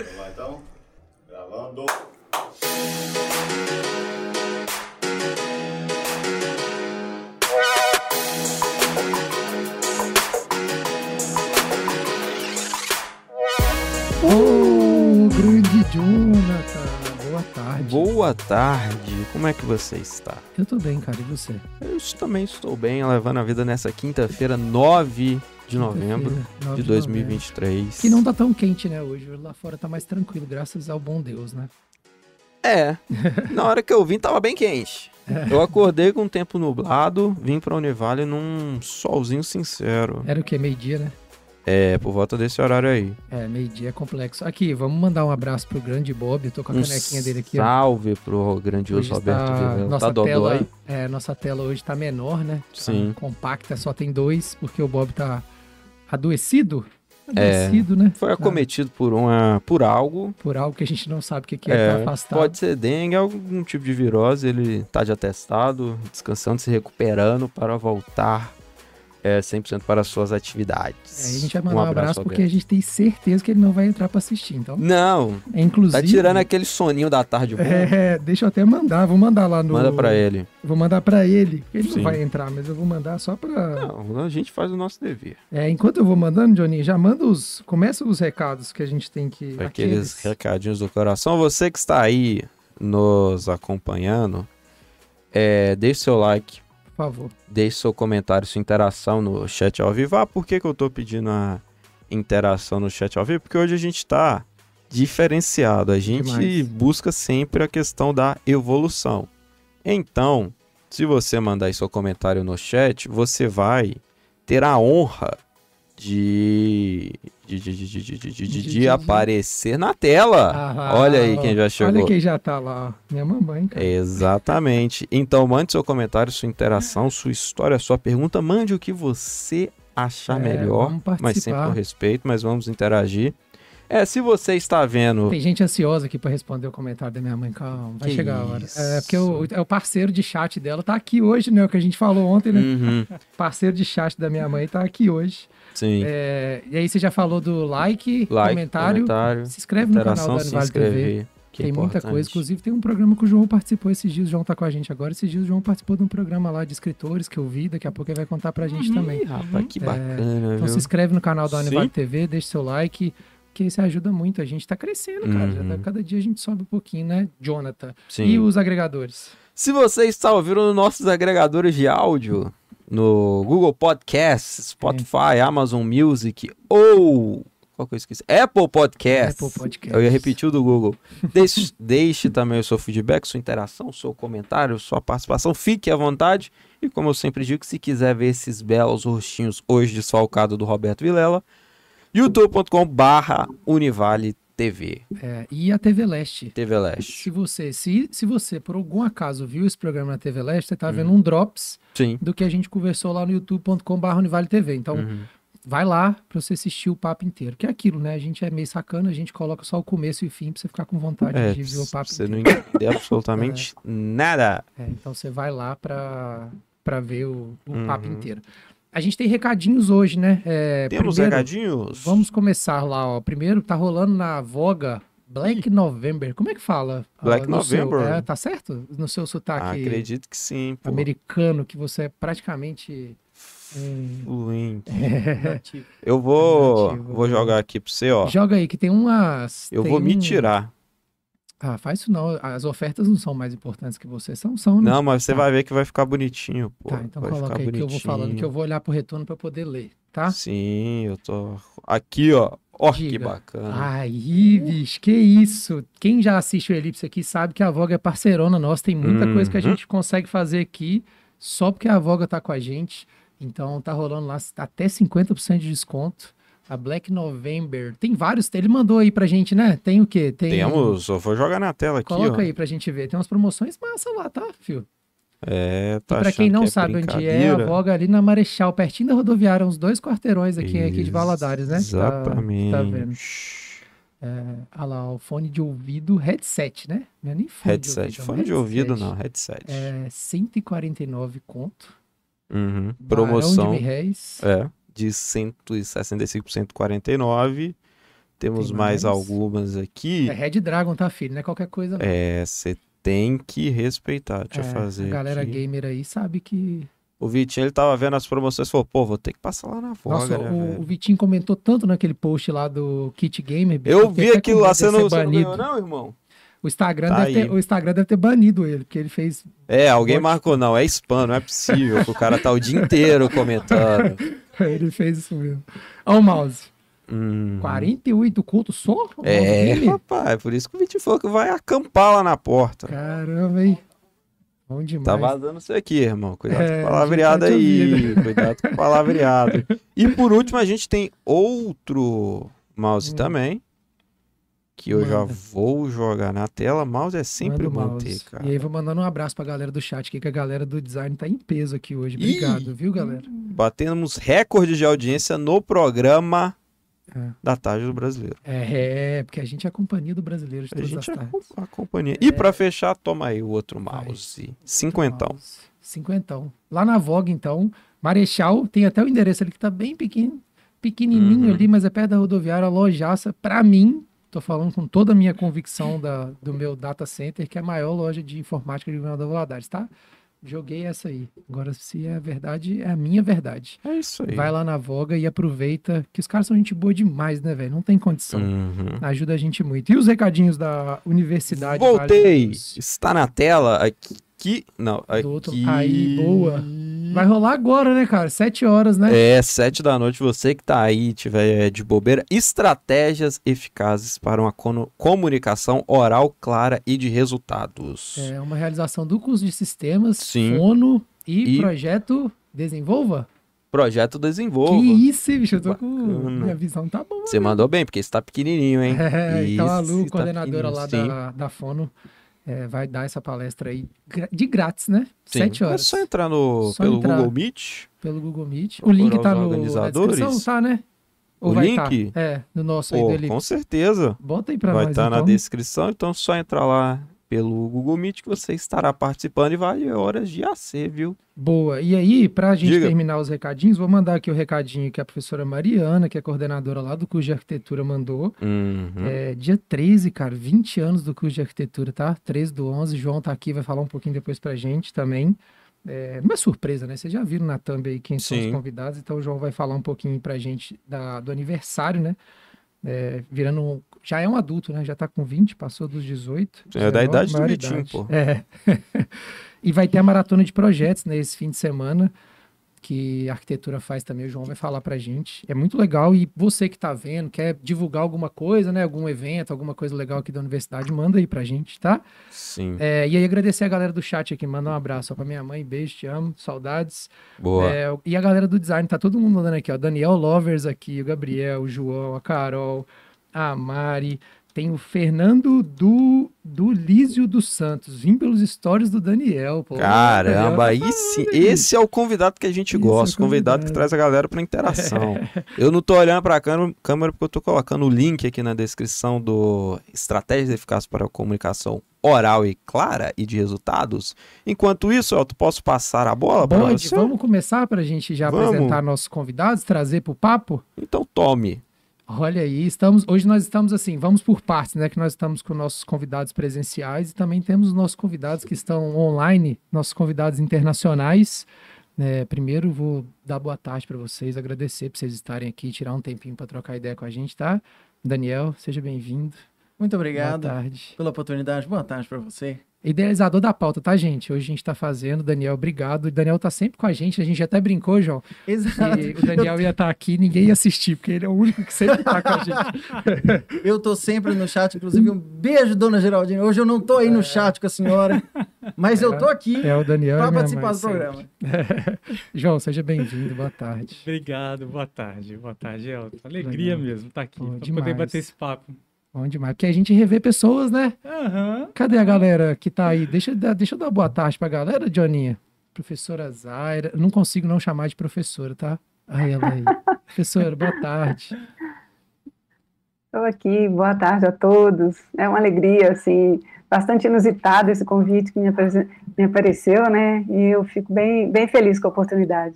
Vamos lá então? Gravando. Ô, grande Jonathan, boa tarde. Boa tarde, como é que você está? Eu tô bem, cara, e você? Eu também estou bem, levando a vida nessa quinta-feira, 9 de novembro Quinta-feira, 9 de de 2023. Que não tá tão quente, né, hoje. Lá fora tá mais tranquilo, graças ao bom Deus, né? É, na hora que eu vim tava bem quente. Eu acordei com o tempo nublado, vim pra Univale num solzinho sincero. Era o quê? Meio-dia, né? É, por volta desse horário aí. É, meio-dia é complexo. Aqui, vamos mandar um abraço pro grande Bob. Eu tô com a Um canequinha dele aqui, ó. salve pro grandioso Hoje Roberto Vilela. nossa Tá tela, é, nossa tela hoje tá menor, né? Tá Sim. compacta, só tem dois, porque o Bob tá adoecido. É, Adoecido, né? Foi Tá acometido por, uma, por algo. Por algo que a gente não sabe o que, que é, tá afastado. Pode ser dengue, algum tipo de virose. Ele tá de atestado, descansando, se recuperando para voltar é, 100% para as suas atividades. É, a gente vai mandar um abraço, porque a gente tem certeza que ele não vai entrar pra assistir. Então, Não, é, inclusive. tá tirando aquele soninho da tarde. É, deixa eu até mandar, vou mandar lá no. Manda pra ele. Vou mandar pra ele. Ele Sim. não vai entrar, mas eu vou mandar só pra. Não, a gente faz o nosso dever. É, enquanto eu vou mandando, Johnny, já manda os. Começa os recados que a gente tem que. Aqueles recadinhos do coração. Você que está aí nos acompanhando, é, deixe seu like, favor. deixe seu comentário, sua interação no chat ao vivo. Ah, por que, que eu tô pedindo a interação no chat ao vivo? Porque hoje a gente tá diferenciado. A gente Demais. busca sempre a questão da evolução. Então, se você mandar aí seu comentário no chat, você vai ter a honra de. De, de, de, aparecer na tela. Ah, Olha aí quem já chegou. Olha quem já tá lá. Minha mamãe, cara. Exatamente. Então mande seu comentário, sua interação, sua história, sua pergunta. Mande o que você achar É, melhor, mas sempre com respeito, mas vamos interagir. É, se você está vendo. Tem gente ansiosa aqui pra responder o comentário da minha mãe. Calma, vai Que chegar a hora. isso. É porque o, é o parceiro de chat dela tá aqui hoje, né? O que a gente falou ontem, né? Uhum, Parceiro de chat da minha mãe tá aqui hoje. Sim. É, e aí você já falou do like, like, comentário. comentário, Se inscreve no canal da Anivale TV. que é tem muita coisa. Inclusive, tem um programa que o João participou esses dias. O João tá com a gente agora. Esses dias o João participou de um programa lá de escritores que eu vi. Daqui a pouco ele vai contar pra gente também. Ih, rapaz, que É, bacana, Então viu? se inscreve no canal da Sim. Anivale TV, deixa seu like, que isso ajuda muito. A gente tá crescendo, cara. Já Uhum. tá- cada dia a gente sobe um pouquinho, né, Jonathan? Sim. E os agregadores? Se você está ouvindo nos nossos agregadores de áudio, no Google Podcasts, Spotify, Amazon Music ou. Qual que eu esqueci? Apple Podcasts. Apple Podcasts. Eu ia repetir o do Google. Deixe, deixe também o seu feedback, sua interação, seu comentário, sua participação. Fique à vontade. E como eu sempre digo, se quiser ver esses belos rostinhos hoje desfalcado do Roberto Vilela, youtube.com/barra Univale TV. É, e a TV Leste. TV Leste. Se você, se, se você, por algum acaso, viu esse programa na TV Leste, você tá Uhum. vendo um Drops Sim. do que a gente conversou lá no youtube.com.br Univale TV. Então, Uhum. vai lá pra você assistir o papo inteiro. Que é aquilo, né? A gente é meio sacana, a gente coloca só o começo e o fim pra você ficar com vontade É, de ver o papo você inteiro. não entender absolutamente nada. É, então você vai lá pra, pra ver o, o papo Uhum. inteiro. A gente tem recadinhos hoje, né? É, Temos primeiro, recadinhos? Vamos começar lá, ó. Primeiro, tá rolando na Voga Black November. Como é que fala? Black no seu- November. é, tá certo? No seu sotaque Acredito que sim, pô. americano, que você é praticamente. Fluente. é. Eu vou, Nativo. vou jogar aqui pra você, ó. Joga aí, que tem umas. Eu tem vou me um- tirar. Ah, faz isso não. As ofertas não são mais importantes que você. São, são, né? Não, mas você Tá. vai ver que vai ficar bonitinho, pô. Tá, então vai coloca aí que eu vou falando, que eu vou olhar pro retorno pra poder ler, tá? Sim, eu tô. Aqui, ó. Ó, que bacana. Aí, bicho, que isso. Quem já assiste o Elipse aqui sabe que a Voga é parceirona nossa. Tem muita coisa que a Uhum. gente consegue fazer aqui só porque a Voga tá com a gente. Então tá rolando lá até 50% de desconto. A Black November. Tem vários. Ele mandou aí pra gente, né? Tem o quê? Tem. Temos, eu vou jogar na tela aqui, Coloca ó. aí pra gente ver. Tem umas promoções massa lá, tá, fio? É, E tá pra quem não que é sabe onde é, a? Voga ali na Marechal, pertinho da rodoviária, uns dois quarteirões aqui, aqui de Valadares, né? Tá- Exatamente. Tá, vendo? É, olha lá, o fone de ouvido, headset, né? Não é nem fone Headset. de ouvido. Fone de ouvido, não, headset. É 149 conto. Uhum. Barão Promoção. de mil réis. É, de 165 por 149. Temos Tem mais mais? algumas aqui. É Red Dragon, tá, filho? Não é qualquer coisa, não. É, você tem que respeitar. Deixa eu É, fazer. A galera aqui. gamer aí sabe que. O Vitinho, ele tava vendo as promoções e falou, pô, vou ter que passar lá na Voga, Nossa, né, o, o Vitinho comentou tanto naquele post lá do Kit Gamer. bicho, Eu vi aquilo lá, você não, você não ganhou, não, irmão? O Instagram, Tá deve ter, o Instagram deve ter banido ele, porque ele fez. É, alguém Pode- marcou, não, é spam, não é possível, o cara tá o dia inteiro comentando. ele fez isso mesmo. Olha o mouse. Hum. 48 cultos só? É, dele? rapaz, por isso que o que vai acampar lá na porta. Caramba, hein? Bom demais. Tá vazando isso aqui, irmão. Cuidado É, com o palavreado a gente te aí. Cuidado com o palavreado. E por último, a gente tem outro mouse Hum. também. Que eu já Manda. vou jogar na tela. Mouse é sempre Manda o bom mouse. ter, cara. E aí, vou mandando um abraço pra galera do chat aqui, que a galera do design tá em peso aqui hoje. Ih! Obrigado, viu, galera? Batemos recordes de audiência no programa É. da Tarde do Brasileiro. É, é, porque a gente é a companhia do brasileiro de A todas gente as é tardes. a companhia. E pra fechar, toma aí o outro Vai. mouse. Cinquentão. Mouse. Cinquentão. Lá na Vogue, então, Marechal, tem até o endereço ali que tá bem pequeno, pequenininho Uhum. ali, mas é perto da rodoviária, lojaça. Pra mim, tô falando com toda a minha convicção da, do meu data center, que é a maior loja de informática de Governador Valadares, tá? Joguei essa aí. Agora, se é verdade, é a minha verdade. É isso aí. Vai lá na Voga e aproveita, que os caras são gente boa demais, né, velho? Não tem condição. Uhum. Ajuda a gente muito. E os recadinhos da Universidade Voltei! Vale? Está na tela aqui. Não, aqui. Do outro- aí, boa. Vai rolar agora, né, cara? Sete horas, né? É, sete da noite, você que tá aí, tiver de bobeira, estratégias eficazes para uma comunicação oral clara e de resultados. É uma realização do curso de sistemas, Sim. Fono e, E- projeto Desenvolva. Projeto Desenvolva. Que isso, hein, bicho? Eu tô com. Minha visão tá boa. Você mandou bem, porque está pequenininho, hein? É, então a Isso, Lu, tá coordenadora lá pequenininho, da, da Fono, é, vai dar essa palestra aí de grátis, né? Sim. Sete É horas. só entrar no, Só pelo entrar. Google Meet. Pelo Google Meet. O link tá no, na descrição, tá, né? Ou O vai link? Tá? É, no nosso aí Elipse. com certeza. Bota aí pra Vai nós, estar na então. descrição, então é só entrar lá pelo Google Meet que você estará participando e vale horas de AC, viu? Boa. E aí, pra gente Diga. terminar os recadinhos, vou mandar aqui o recadinho que a professora Mariana, que é coordenadora lá do curso de arquitetura, mandou. Uhum. É, dia 13, cara, 20 anos do curso de arquitetura, tá? 13 do 11. João tá aqui, vai falar um pouquinho depois pra gente também. É, não é surpresa, né? Vocês já viram na thumb aí quem são os Sim. convidados, então o João vai falar um pouquinho pra gente da, do aniversário, né? É, virando. Já é um adulto, né? Já tá com 20, passou dos 18. É da 19, idade do. Vitinho, pô. É. e vai ter a maratona de projetos nesse fim de semana, que a arquitetura faz também, o João vai falar pra gente. É muito legal e você que tá vendo, quer divulgar alguma coisa, né? Algum evento, alguma coisa legal aqui da universidade, manda aí pra gente, tá? Sim. É, e aí agradecer a galera do chat aqui, mandar um abraço ó, pra minha mãe, beijo, te amo, saudades. Boa. É, e a galera do design, tá todo mundo mandando aqui, ó. Daniel Lovers aqui, o Gabriel, o João, a Carol, a Mari. Tem o Fernando do, do Lísio dos Santos. Vim pelos stories do Daniel, pô. Caramba, Daniel tá aí sim. Esse é o convidado que a gente Esse é o gosta, o convidado que convidado. traz a galera pra interação. Eu não tô olhando pra câmera, câmera porque eu tô colocando o link aqui na descrição do Estratégias Eficazes para a Comunicação Oral e Clara e de Resultados. Enquanto isso, Elton, posso passar a bola Pode, você? vamos começar pra gente já Vamos. apresentar nossos convidados, trazer pro papo? Então tome. Olha aí, estamos, hoje nós estamos assim, vamos por partes, né? Que nós estamos com nossos convidados presenciais e também temos os nossos convidados que estão online, nossos convidados internacionais. É, primeiro vou dar boa tarde para vocês, agradecer por vocês estarem aqui, tirar um tempinho para trocar ideia com a gente, tá? Daniel, seja bem-vindo. Muito Boa obrigado tarde. pela oportunidade. Boa tarde para você. Idealizador da pauta, tá, gente? Hoje a gente tá fazendo. Daniel, obrigado. O Daniel tá sempre com a gente. A gente até brincou, João. Exato. o Daniel ia estar aqui, ninguém ia assistir, porque ele é o único que sempre tá com a gente. Eu tô sempre no chat, inclusive um beijo, dona Geraldine. Hoje eu não tô aí no chat com a senhora, mas eu tô aqui É o Daniel. para minha participar do programa. João, seja bem-vindo, boa tarde. Obrigado, boa tarde. Boa tarde, Elton. Alegria Legal. mesmo estar aqui, Pô, para demais. poder bater esse papo. Bom demais, porque a gente revê pessoas, né? Aham. Cadê a galera que tá aí? Deixa, eu dar- deixa eu dar boa tarde pra galera, Joninha. Professora Zaira, eu não consigo não chamar de professora, tá? Aí ela aí. Professora, boa tarde. Estou aqui, boa tarde a todos. É uma alegria, assim, bastante inusitado esse convite que me, apare- me apareceu, né? E eu fico bem, bem feliz com a oportunidade.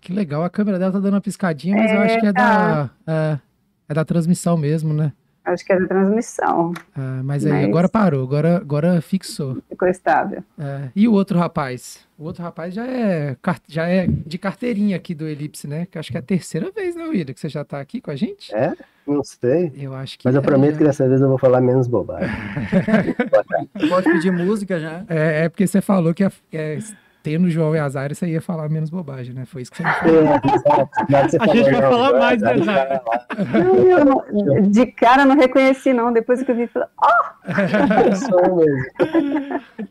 Que legal, a câmera dela tá dando uma piscadinha, mas eu É, acho que é da. tá. é, É da transmissão mesmo, né? Acho que é da transmissão, Ah, mas aí Mas- agora parou, agora, agora fixou. ficou estável. É, E o outro rapaz? O outro rapaz já é, já é de carteirinha aqui do Elipse, né? Que acho que é a terceira vez, né, William, que você já tá aqui com a gente? É? Não sei. Eu acho que Mas eu é. prometo que dessa vez eu vou falar menos bobagem. Pode pedir música já. É, é porque você falou que é, é, tendo o João e Azar, você ia falar menos bobagem, né? Foi isso que você me falou. A gente vai falar mais, né, eu não- de cara não reconheci, não. Depois que eu vi, falei,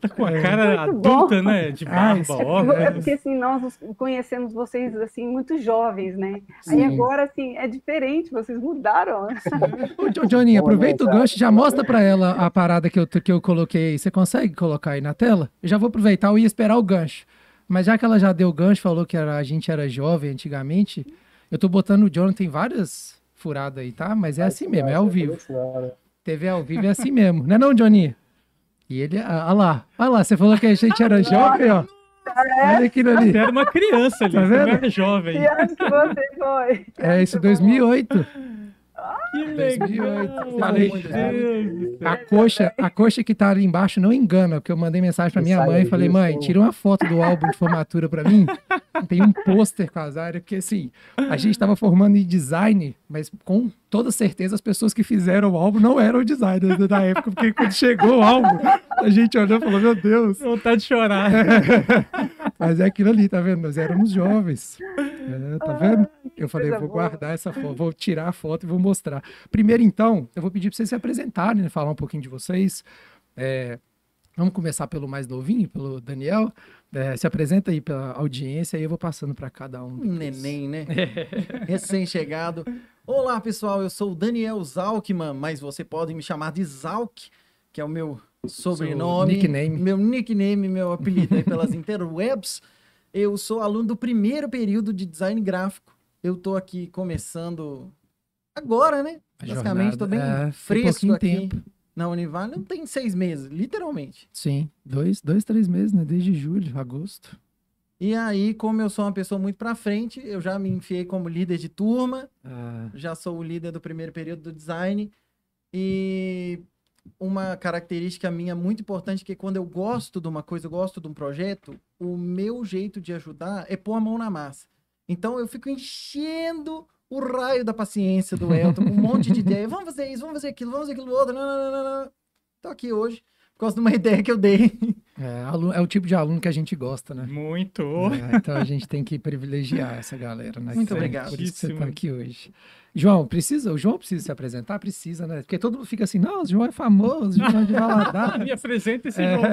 Tá com a cara adulta, né? De barba, é é óculos. porque assim, nós os- conhecemos vocês assim muito jovens, né? Sim. Aí agora assim, é diferente, vocês mudaram. Ô, Jo- Johnny, aproveita o gancho, já mostra pra ela a parada que eu, que eu coloquei aí. Você consegue colocar aí na tela? Eu já vou aproveitar, eu ia esperar o gancho. Mas já que ela já deu o gancho, falou que era- a gente era jovem antigamente, eu tô botando o Johnny, tem várias furadas aí, tá? Mas é assim mesmo, é ao vivo. TV ao vivo é assim mesmo, não é não, Johnny? E ele, ah ah lá, ah lá, você falou que a gente era jovem, ó. Olha aquilo ali. Você era uma criança ali, Tá você vendo? não era jovem. Que ano que você foi? É isso, 2008. Que 2008. legal. Falei. A coxa, a coxa que tá ali embaixo não engana, porque eu mandei mensagem pra minha mãe e falei, mãe, tira uma foto do álbum de formatura pra mim. Tem um pôster com as áreas, porque assim, a gente tava formando em design, mas com toda certeza as pessoas que fizeram o álbum não eram designers da época, porque quando chegou o álbum, a gente olhou e falou, meu Deus, Vontade de chorar. mas é aquilo ali, tá vendo? Nós éramos jovens. É, tá vendo? Eu falei, vou guardar essa foto, vou tirar a foto e vou mostrar. Primeiro, então, eu vou pedir para vocês se apresentarem, né? falar um pouquinho de vocês. É, vamos começar pelo mais novinho, pelo Daniel. É, se apresenta aí pela audiência e eu vou passando para cada um. Um neném, né? Recém-chegado. Olá, pessoal. Eu sou o Daniel Zalkman, mas você pode me chamar de Zalk, que é o meu sobrenome. nickname. Meu nickname, meu apelido aí pelas interwebs. Eu sou aluno do primeiro período de design gráfico. Eu tô aqui começando agora, né? Basicamente, tô bem é, fresco aqui tempo. na Univale. Não tem seis meses, literalmente. Sim, dois, dois, três meses, né? Desde julho, agosto. E aí, como eu sou uma pessoa muito pra frente, eu já me enfiei como líder de turma. Ah, já sou o líder do primeiro período do design. E uma característica minha muito importante é que quando eu gosto de uma coisa, eu gosto de um projeto, o meu jeito de ajudar é pôr a mão na massa. Então eu fico enchendo o raio da paciência do Elton com um monte de ideia. Vamos fazer isso, vamos fazer aquilo, vamos fazer aquilo outro. Não, não, não, não, não. Tô aqui hoje por causa de uma ideia que eu dei. é, alu- é o tipo de aluno que a gente gosta, né? Muito. É, então a gente tem que privilegiar essa galera, né? Muito obrigado. Por isso que você tá aqui hoje. João, precisa? O João precisa se apresentar? Precisa, né? Porque todo mundo fica assim, não, o João é famoso, o João é de Valadares. Me apresenta esse É. jogo.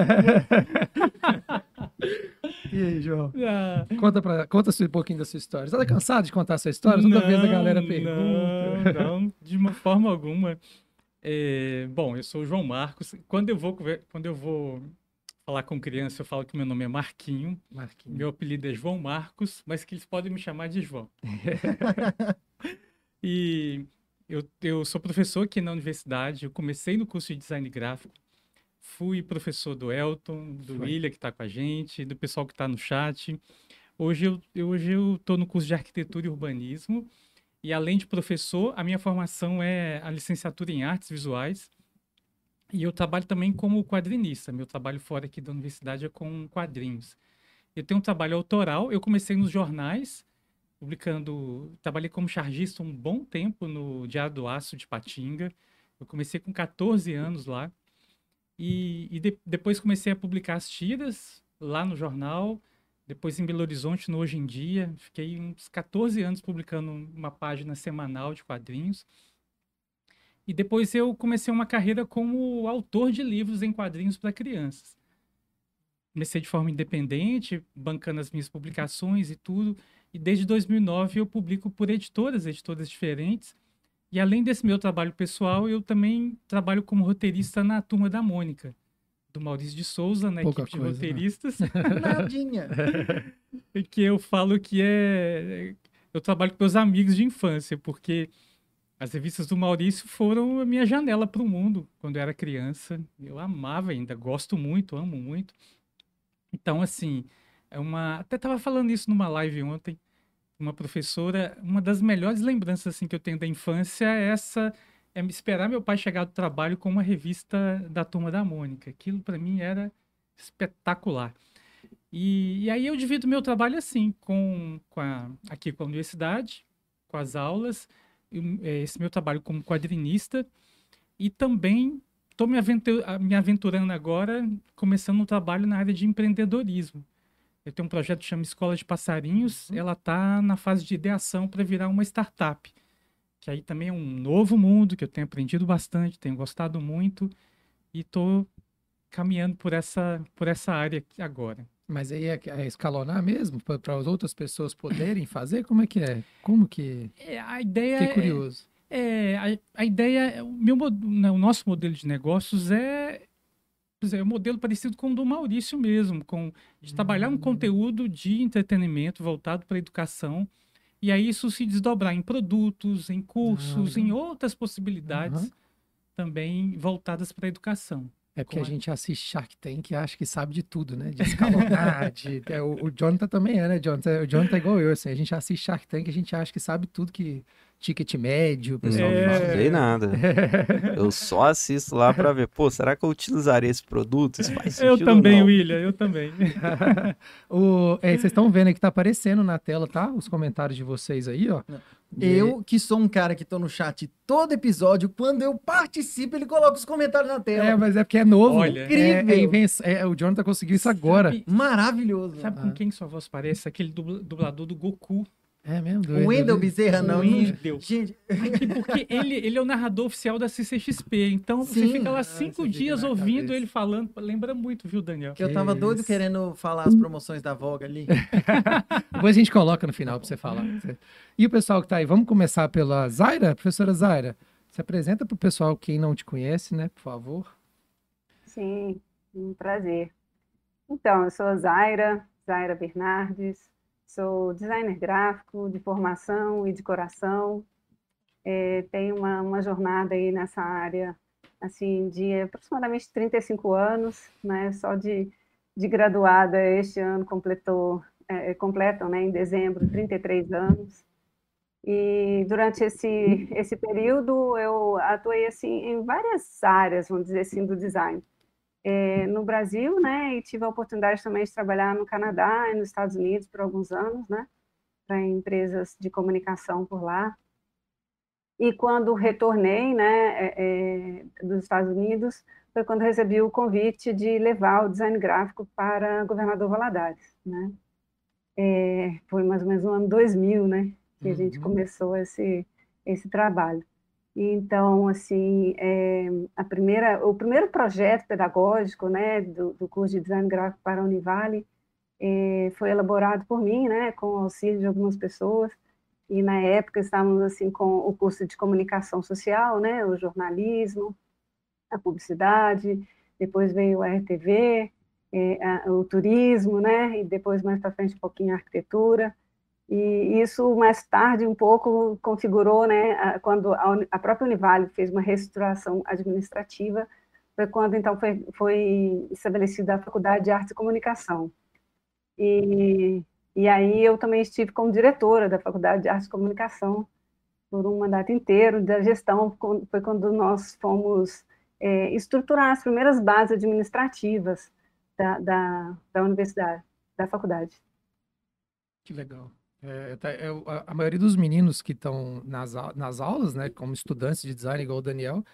E aí, João? Ah, Conta, pra, conta um pouquinho da sua história. Você tá cansado de contar a sua história? Toda vez a galera não, pergunta. Não, não, de uma forma alguma. É, bom, eu sou o João Marcos. Quando eu vou quando eu vou falar com criança, eu falo que meu nome é Marquinho. Marquinhos. Meu apelido é João Marcos, mas que eles podem me chamar de João. e eu, eu sou professor aqui na universidade. Eu comecei no curso de design gráfico. Fui professor do Elton, do Foi. William, que está com a gente, do pessoal que está no chat. Hoje eu, eu- hoje eu estou no curso de arquitetura e urbanismo. E além de professor, a minha formação é a licenciatura em artes visuais. E eu trabalho também como quadrinista. Meu trabalho fora aqui da universidade é com quadrinhos. Eu tenho um trabalho autoral. Eu comecei nos jornais, publicando. Trabalhei como chargista um bom tempo no Diário do Aço de Patinga. Eu comecei com 14 anos lá. E, e de- depois comecei a publicar as tiras lá no jornal. Depois em Belo Horizonte, no Hoje em Dia. Fiquei uns 14 anos publicando uma página semanal de quadrinhos. E depois eu comecei uma carreira como autor de livros em quadrinhos para crianças. Comecei de forma independente, bancando as minhas publicações e tudo. E desde 2009 eu publico por editoras, editoras diferentes. E além desse meu trabalho pessoal, eu também trabalho como roteirista na Turma da Mônica, do Maurício de Souza, na Pouca equipe de coisa, né? roteiristas. Nadinha. E que eu falo que é. Eu trabalho com meus amigos de infância, porque as revistas do Maurício foram a minha janela para o mundo quando eu era criança. Eu amava ainda, gosto muito, amo muito. Então, assim, é uma. Até estava falando isso numa live ontem. Uma professora, uma das melhores lembranças assim que eu tenho da infância é essa é esperar meu pai chegar do trabalho com uma revista da Turma da Mônica. Aquilo para mim era espetacular. E, e, aí eu divido meu trabalho assim, com, com a, aqui com a universidade, com as aulas, é, esse meu trabalho como quadrinista, e também estou me, aventur me aventurando agora, começando um trabalho na área de empreendedorismo. Eu tenho um projeto que chama Escola de Passarinhos, uhum. ela está na fase de ideação para virar uma startup que aí também é um novo mundo que eu tenho aprendido bastante, tenho gostado muito e estou caminhando por essa, por essa área agora. Mas aí é, é escalonar mesmo para as outras pessoas poderem fazer? Como é que é? Como que? É, a ideia Fiquei curioso. É, é a, a, ideia, o meu né, o nosso modelo de negócios é é um modelo parecido com o do Maurício mesmo, com de trabalhar um conteúdo de entretenimento voltado para a educação e aí isso se desdobrar em produtos, em cursos, em outras possibilidades uhum. também voltadas para a educação. É porque a gente assiste Shark Tank e acha que sabe de tudo, né? De escalonar, de... É, o, o Jonathan também é, né, Jonathan? O Jonathan é igual eu, assim. A gente assiste Shark Tank e a gente acha que sabe tudo que ticket médio, o pessoal é... Não sei nada. Eu só assisto lá para ver, pô, será que eu utilizaria esse produto? Isso faz eu também, William, eu também. o, é, vocês estão vendo aí que tá aparecendo na tela, tá? Os comentários de vocês aí, ó. Eu, que sou um cara que tô no chat todo episódio, quando eu participo, ele coloca os comentários na tela. É, mas é porque é novo. Olha, incrível. É, é, é, o Jonathan conseguiu isso agora. Sabe, Maravilhoso. Sabe com ah. quem sua voz parece? Aquele dublador do Goku. É mesmo? O Wendel Bezerra, não. Wendel. Gente... Porque ele, ele é o narrador oficial da CCXP. Então Sim. você fica lá cinco ah, dias ouvindo ele falando. Lembra muito, viu, Daniel? Que eu tava isso. doido querendo falar as promoções da Voga ali. Depois a gente coloca no final pra você falar. E o pessoal que tá aí, vamos começar pela Zaira? Professora Zaira, se apresenta pro pessoal quem não te conhece, né, por favor. Sim, um prazer. Então, eu sou a Zaira, Zaira Bernardes, Sou designer gráfico de formação e de coração. É, tenho uma, uma jornada aí nessa área, assim, de aproximadamente 35 anos, né? Só de, de graduada este ano completou, é, completam, né, em dezembro, 33 anos. E durante esse, esse período eu atuei assim em várias áreas, vamos dizer assim, do design é, no Brasil, né, e tive a oportunidade também de trabalhar no Canadá e nos Estados Unidos por alguns anos, né, para empresas de comunicação por lá. E quando retornei, né, é, é, dos Estados Unidos, foi quando recebi o convite de levar o design gráfico para Governador Valadares, né. Foi mais ou menos no ano 2000, né, que a gente uhum. começou esse, esse trabalho. Então, assim, é, a primeira, o primeiro projeto pedagógico, né, do, do curso de design gráfico para a Univale é, foi elaborado por mim, né, com o auxílio de algumas pessoas. E na época estávamos assim com o curso de comunicação social, né, o jornalismo, a publicidade. Depois veio a RTV, é, a, o turismo, né, e depois mais para frente um pouquinho a arquitetura. E isso, mais tarde, um pouco configurou, né, quando a própria Univale fez uma reestruturação administrativa, foi quando, então, foi, foi estabelecida a Faculdade de Artes e Comunicação. E, e aí eu também estive como diretora da Faculdade de Artes e Comunicação por um mandato inteiro da gestão, foi quando nós fomos é, estruturar as primeiras bases administrativas da, da, da universidade, da faculdade. Que legal. É, tá, é, a, a, maioria dos meninos que estão nas, nas aulas, né, como estudantes de design, igual o Daniel,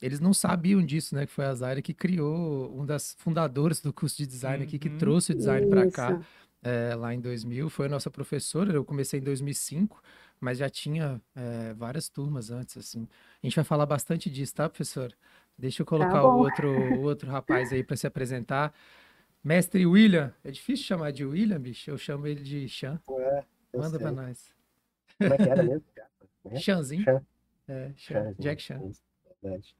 eles não sabiam disso, né? Que foi a Zaira que criou, um das fundadoras do curso de design aqui, que uhum. trouxe o design para cá, é, lá em 2000. Foi a nossa professora, eu comecei em 2005, mas já tinha é, várias turmas antes, assim. A gente vai falar bastante disso, tá, professor? Deixa eu tá colocar tá o, outro, o outro rapaz aí para se apresentar. Mestre William, é difícil chamar de William, bicho? Eu chamo ele de Chan. É. Manda pra nós. Como é que era mesmo? Chanzinho. Chan. É, Chan. Jack Chan. Verdade.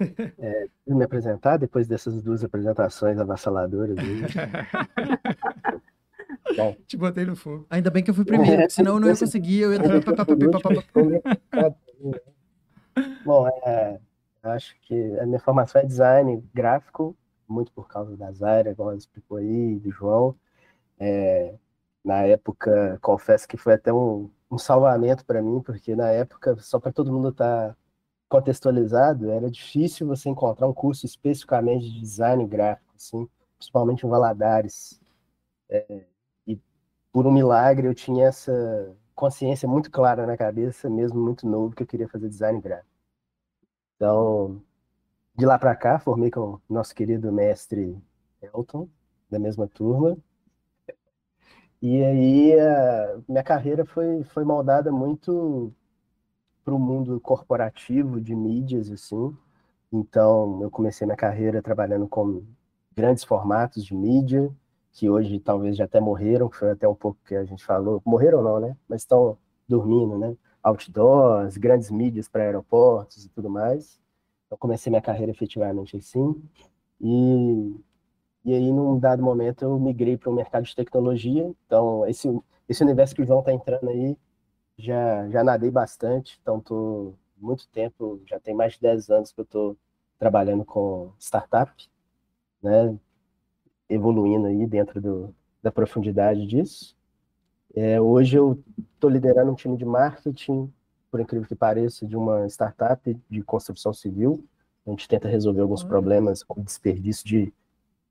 É, me apresentar depois dessas duas apresentações avassaladoras. Bom, Te botei no fogo. Ainda bem que eu fui primeiro, é, senão eu não ia conseguir. Eu ia... Bom, é, acho que a minha formação é design gráfico, muito por causa da Zaira, igual ela explicou aí, do João. É, Na época, confesso que foi até um, um salvamento para mim, porque na época, só para todo mundo estar tá contextualizado, era difícil você encontrar um curso especificamente de design gráfico, assim, principalmente em Valadares. É, e por um milagre eu tinha essa consciência muito clara na cabeça, mesmo muito novo, que eu queria fazer design gráfico. Então, de lá para cá, formei com o nosso querido mestre Elton, da mesma turma. E aí, a minha carreira foi, foi moldada muito para o mundo corporativo de mídias, assim. Então, eu comecei minha carreira trabalhando com grandes formatos de mídia, que hoje talvez já até morreram, que foi até um pouco que a gente falou. Morreram não, né? Mas estão dormindo, né? Outdoors, grandes mídias para aeroportos e tudo mais. Eu comecei minha carreira efetivamente assim. E, e aí, num dado momento, eu migrei para o mercado de tecnologia. Então, esse, esse universo que o João está entrando aí, já, já nadei bastante. Então, estou muito tempo, já tem mais de 10 anos que eu estou trabalhando com startup, né? Evoluindo aí dentro do, da profundidade disso. É, hoje eu estou liderando um time de marketing por incrível que pareça, de uma startup de construção civil. A gente tenta resolver alguns problemas como desperdício de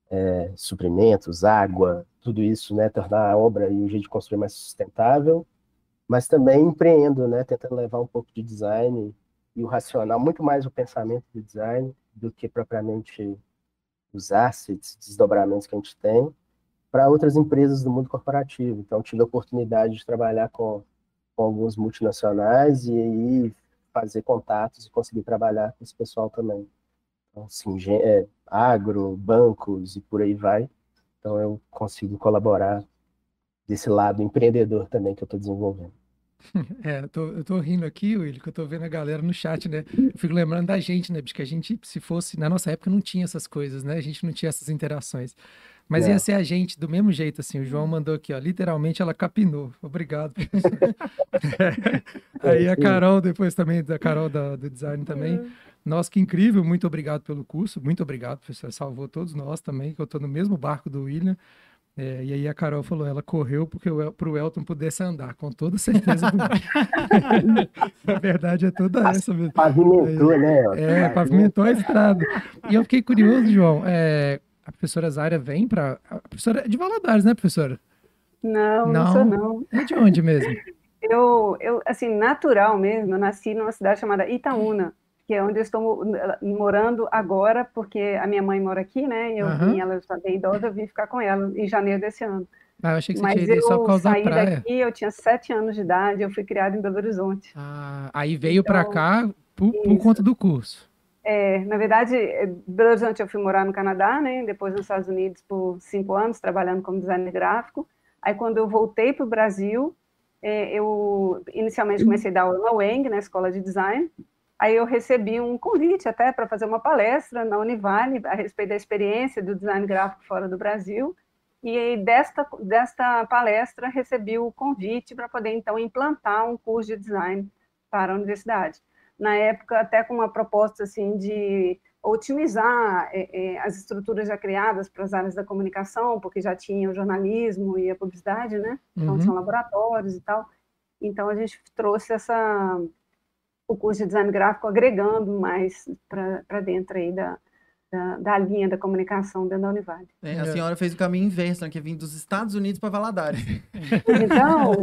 é, suprimentos, água, tudo isso, né, tornar a obra e o jeito de construir mais sustentável, mas também empreendo, né, tentando levar um pouco de design e o racional, muito mais o pensamento de design do que propriamente os assets, desdobramentos que a gente tem, para outras empresas do mundo corporativo. Então, tive a oportunidade de trabalhar com com alguns multinacionais e aí fazer contatos e conseguir trabalhar com esse pessoal também. Então, assim, é, agro, bancos e por aí vai. Então, eu consigo colaborar desse lado empreendedor também que eu estou desenvolvendo. É, eu tô, eu tô rindo aqui, Will, que eu tô vendo a galera no chat, né? Eu fico lembrando da gente, né? Porque a gente, se fosse, na nossa época não tinha essas coisas, né? A gente não tinha essas interações. Mas é. ia ser a gente do mesmo jeito, assim. O João mandou aqui, ó. Literalmente ela capinou. Obrigado. Aí a Carol, depois também, da Carol da, do design também. Uhum. Nossa, que incrível. Muito obrigado pelo curso. Muito obrigado, professor. Salvou todos nós também, que eu tô no mesmo barco do William. É, e aí a Carol falou, ela correu porque para o Elton pudesse andar, com toda certeza. a verdade é toda essa mesmo. Pavimentou, né? É, pavimentou a estrada. E eu fiquei curioso, João, é, a professora Zaira vem para. A professora é de Valadares, né, professora? Não, não, não sou não. É de onde mesmo? eu, eu, assim, natural mesmo, eu nasci numa cidade chamada Itaúna, que é onde eu estou morando agora, porque a minha mãe mora aqui, né? Eu uhum. vim, ela está bem idosa, eu vim ficar com ela em janeiro desse ano. Ah, eu achei que você Mas tinha só por causa da praia. daqui, eu tinha sete anos de idade, eu fui criada em Belo Horizonte. Ah, aí veio então, para cá por, por conta do curso. É, na verdade, é, Belo Horizonte eu fui morar no Canadá, né? Depois nos Estados Unidos por cinco anos, trabalhando como designer gráfico. Aí, quando eu voltei para o Brasil, é, eu inicialmente comecei a dar aula na UENG, na Escola de Design. Aí eu recebi um convite até para fazer uma palestra na Univale a respeito da experiência do design gráfico fora do Brasil. E desta, desta palestra recebi o convite para poder, então, implantar um curso de design para a universidade na época até com uma proposta assim de otimizar é, é, as estruturas já criadas para as áreas da comunicação, porque já tinha o jornalismo e a publicidade, né? Então uhum. são laboratórios e tal. Então a gente trouxe essa o curso de design gráfico agregando mais para dentro aí da, da, da, linha da comunicação dentro da Univale. É, a senhora fez o caminho inverso, né, que vim dos Estados Unidos para Valadares. Então,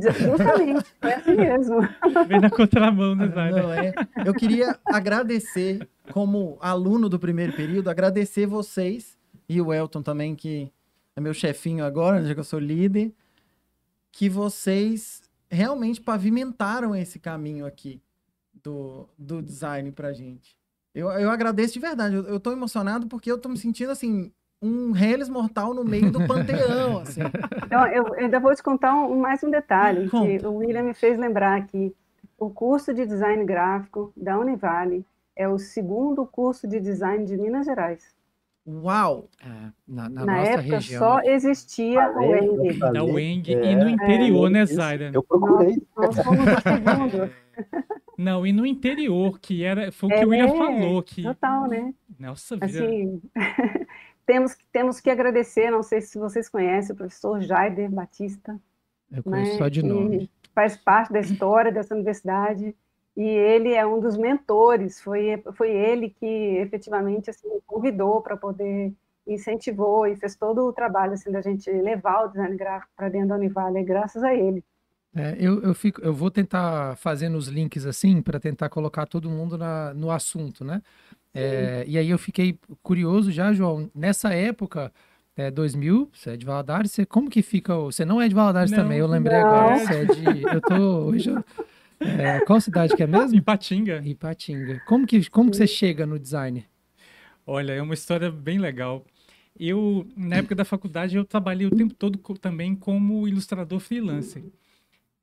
justamente, é assim mesmo. Vem na contramão, né, Não, é. Eu queria agradecer, como aluno do primeiro período, agradecer vocês e o Elton também, que é meu chefinho agora, já que eu sou líder, que vocês realmente pavimentaram esse caminho aqui do, do design pra gente. Eu, eu agradeço de verdade. Eu, eu tô emocionado porque eu tô me sentindo assim, um Reles mortal no meio do panteão, assim. Então, eu, ainda vou te contar um, mais um detalhe, Conta. que o William me fez lembrar que o curso de design gráfico da Univale é o segundo curso de design de Minas Gerais. Uau! É, na, na, na época região, só existia o Weng. Da Weng é, e no interior, é, né, Zaira? Eu procurei. Nós, nós fomos o segundo. Não, e no interior, que era, foi o que é, o William falou. Que... Total, né? Nossa vida. Assim, temos, temos que agradecer, não sei se vocês conhecem, o professor Jaider Batista, Eu conheço né, só de nome. faz parte da história dessa universidade, e ele é um dos mentores, foi, foi ele que efetivamente assim, me convidou para poder, incentivou e fez todo o trabalho assim, da gente levar o design gráfico para dentro da Univale, graças a ele. É, eu, eu, fico, eu vou tentar fazendo os links assim para tentar colocar todo mundo na, no assunto, né? É, e aí eu fiquei curioso já, João, nessa época, é, 2000, você é de Valadares, você, como que fica? o- Você não é de Valadares Não, também, eu lembrei não. agora, você é de, eu tô hoje, eu- é, qual cidade que é mesmo? Ipatinga. Ipatinga. Como que, como que você chega no design? Olha, é uma história bem legal. Eu, na época da faculdade, eu trabalhei o tempo todo co- também como ilustrador freelancer.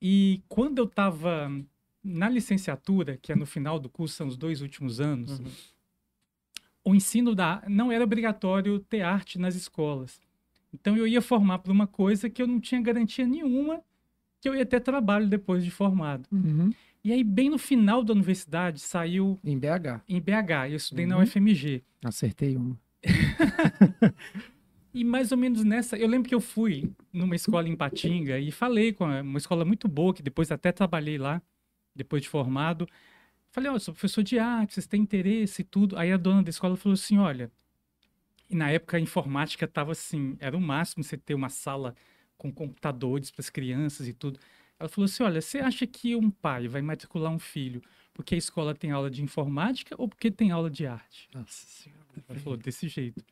E quando eu estava na licenciatura, que é no final do curso, são os dois últimos anos, o ensino da não era obrigatório ter arte nas escolas. Então eu ia formar para uma coisa que eu não tinha garantia nenhuma que eu ia ter trabalho depois de formado. Uhum. E aí, bem no final da universidade, saiu Em BH. em BH, eu estudei na Uhum. UFMG. Acertei uma. E mais ou menos nessa, eu lembro que eu fui numa escola em Patinga e falei com uma escola muito boa, que depois até trabalhei lá, depois de formado. Falei, ó, sou professor de arte, vocês têm interesse e tudo. Aí a dona da escola falou assim, olha, e na época a informática estava assim, era o máximo você ter uma sala com computadores para as crianças e tudo. Ela falou assim, olha, você acha que um pai vai matricular um filho porque a escola tem aula de informática ou porque tem aula de arte? Nossa senhora. Ela falou, desse jeito.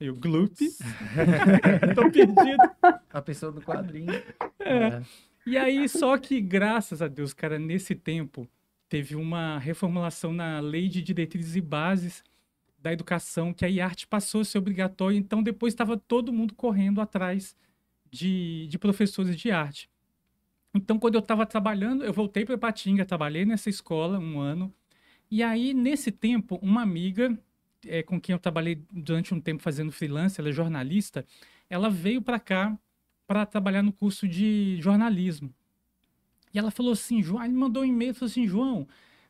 Eu, glup, tô perdido. A pessoa do quadrinho. É. E aí, só que, graças a Deus, cara, nesse tempo, teve uma reformulação na Lei de Diretrizes e Bases da Educação, que aí a arte passou a ser obrigatória, então depois estava todo mundo correndo atrás de, de professores de arte. Então, quando eu estava trabalhando, eu voltei para Patinga, trabalhei nessa escola um ano, e aí, nesse tempo, uma amiga eh, com quem eu trabalhei durante um tempo fazendo freelance, ela é jornalista, ela veio para cá para trabalhar no curso de jornalismo. E ela falou assim, João, ela me mandou um e-mail, falou assim, João,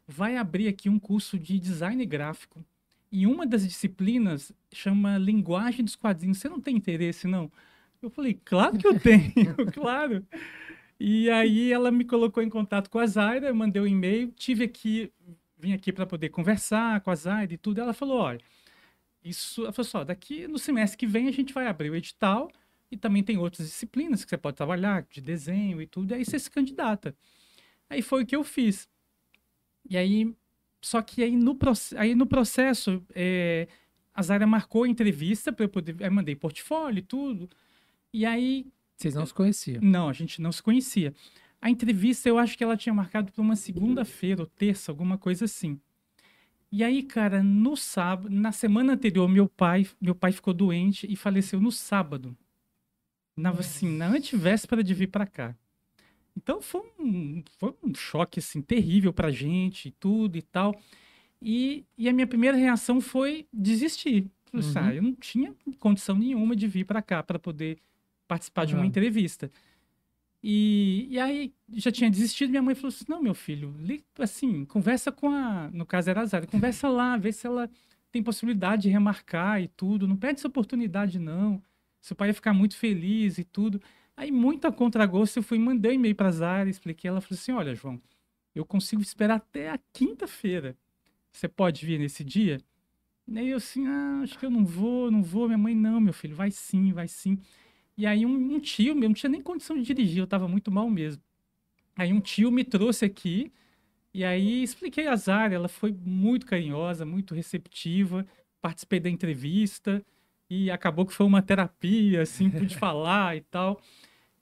vai abrir aqui um curso de design gráfico. E uma das disciplinas chama linguagem dos quadrinhos. Você não tem interesse, não? Eu falei, claro que eu tenho, claro. E aí ela me colocou em contato com a Zaira, eu mandei um e-mail, tive aqui, vim aqui para poder conversar com a Zaira e tudo. Ela falou, olha, isso, ela falou só, daqui no semestre que vem a gente vai abrir o edital e também tem outras disciplinas que você pode trabalhar, de desenho e tudo, e aí você se candidata. Aí foi o que eu fiz. E aí, só que aí no, aí no processo, é, a Zaira marcou entrevista para eu poder, aí mandei portfólio e tudo, e aí Vocês não se conheciam. não, a gente não se conhecia. A entrevista eu acho que ela tinha marcado para uma segunda-feira ou terça, alguma coisa assim. E aí, cara, no sábado, na semana anterior, meu pai, meu pai ficou doente e faleceu no sábado. Na, assim, na antevéspera de vir para cá. Então foi um, foi um choque assim terrível pra gente e tudo e tal. E, e a minha primeira reação foi desistir. Assim, Uhum. ah, eu não tinha condição nenhuma de vir para cá para poder participar de uma Uhum. entrevista. E, e aí já tinha desistido, minha mãe falou assim: "Não, meu filho, li- assim, conversa com a, no caso era a Zara, conversa lá, vê se ela tem possibilidade de remarcar e tudo, não perde essa oportunidade não. Seu pai ia ficar muito feliz e tudo". Aí muito a contragosto eu fui mandei um e-mail para a Zara, expliquei, ela falou assim: "Olha, João, eu consigo esperar até a quinta-feira. Você pode vir nesse dia?" E aí eu assim, ah, acho que eu não vou, não vou. Minha mãe, não, meu filho, vai sim, vai sim. E aí um, um tio meu, não tinha nem condição de dirigir, eu tava muito mal mesmo. Aí um tio me trouxe aqui, e aí expliquei a Zara, ela foi muito carinhosa, muito receptiva, participei da entrevista, e acabou que foi uma terapia, assim, pude falar e tal.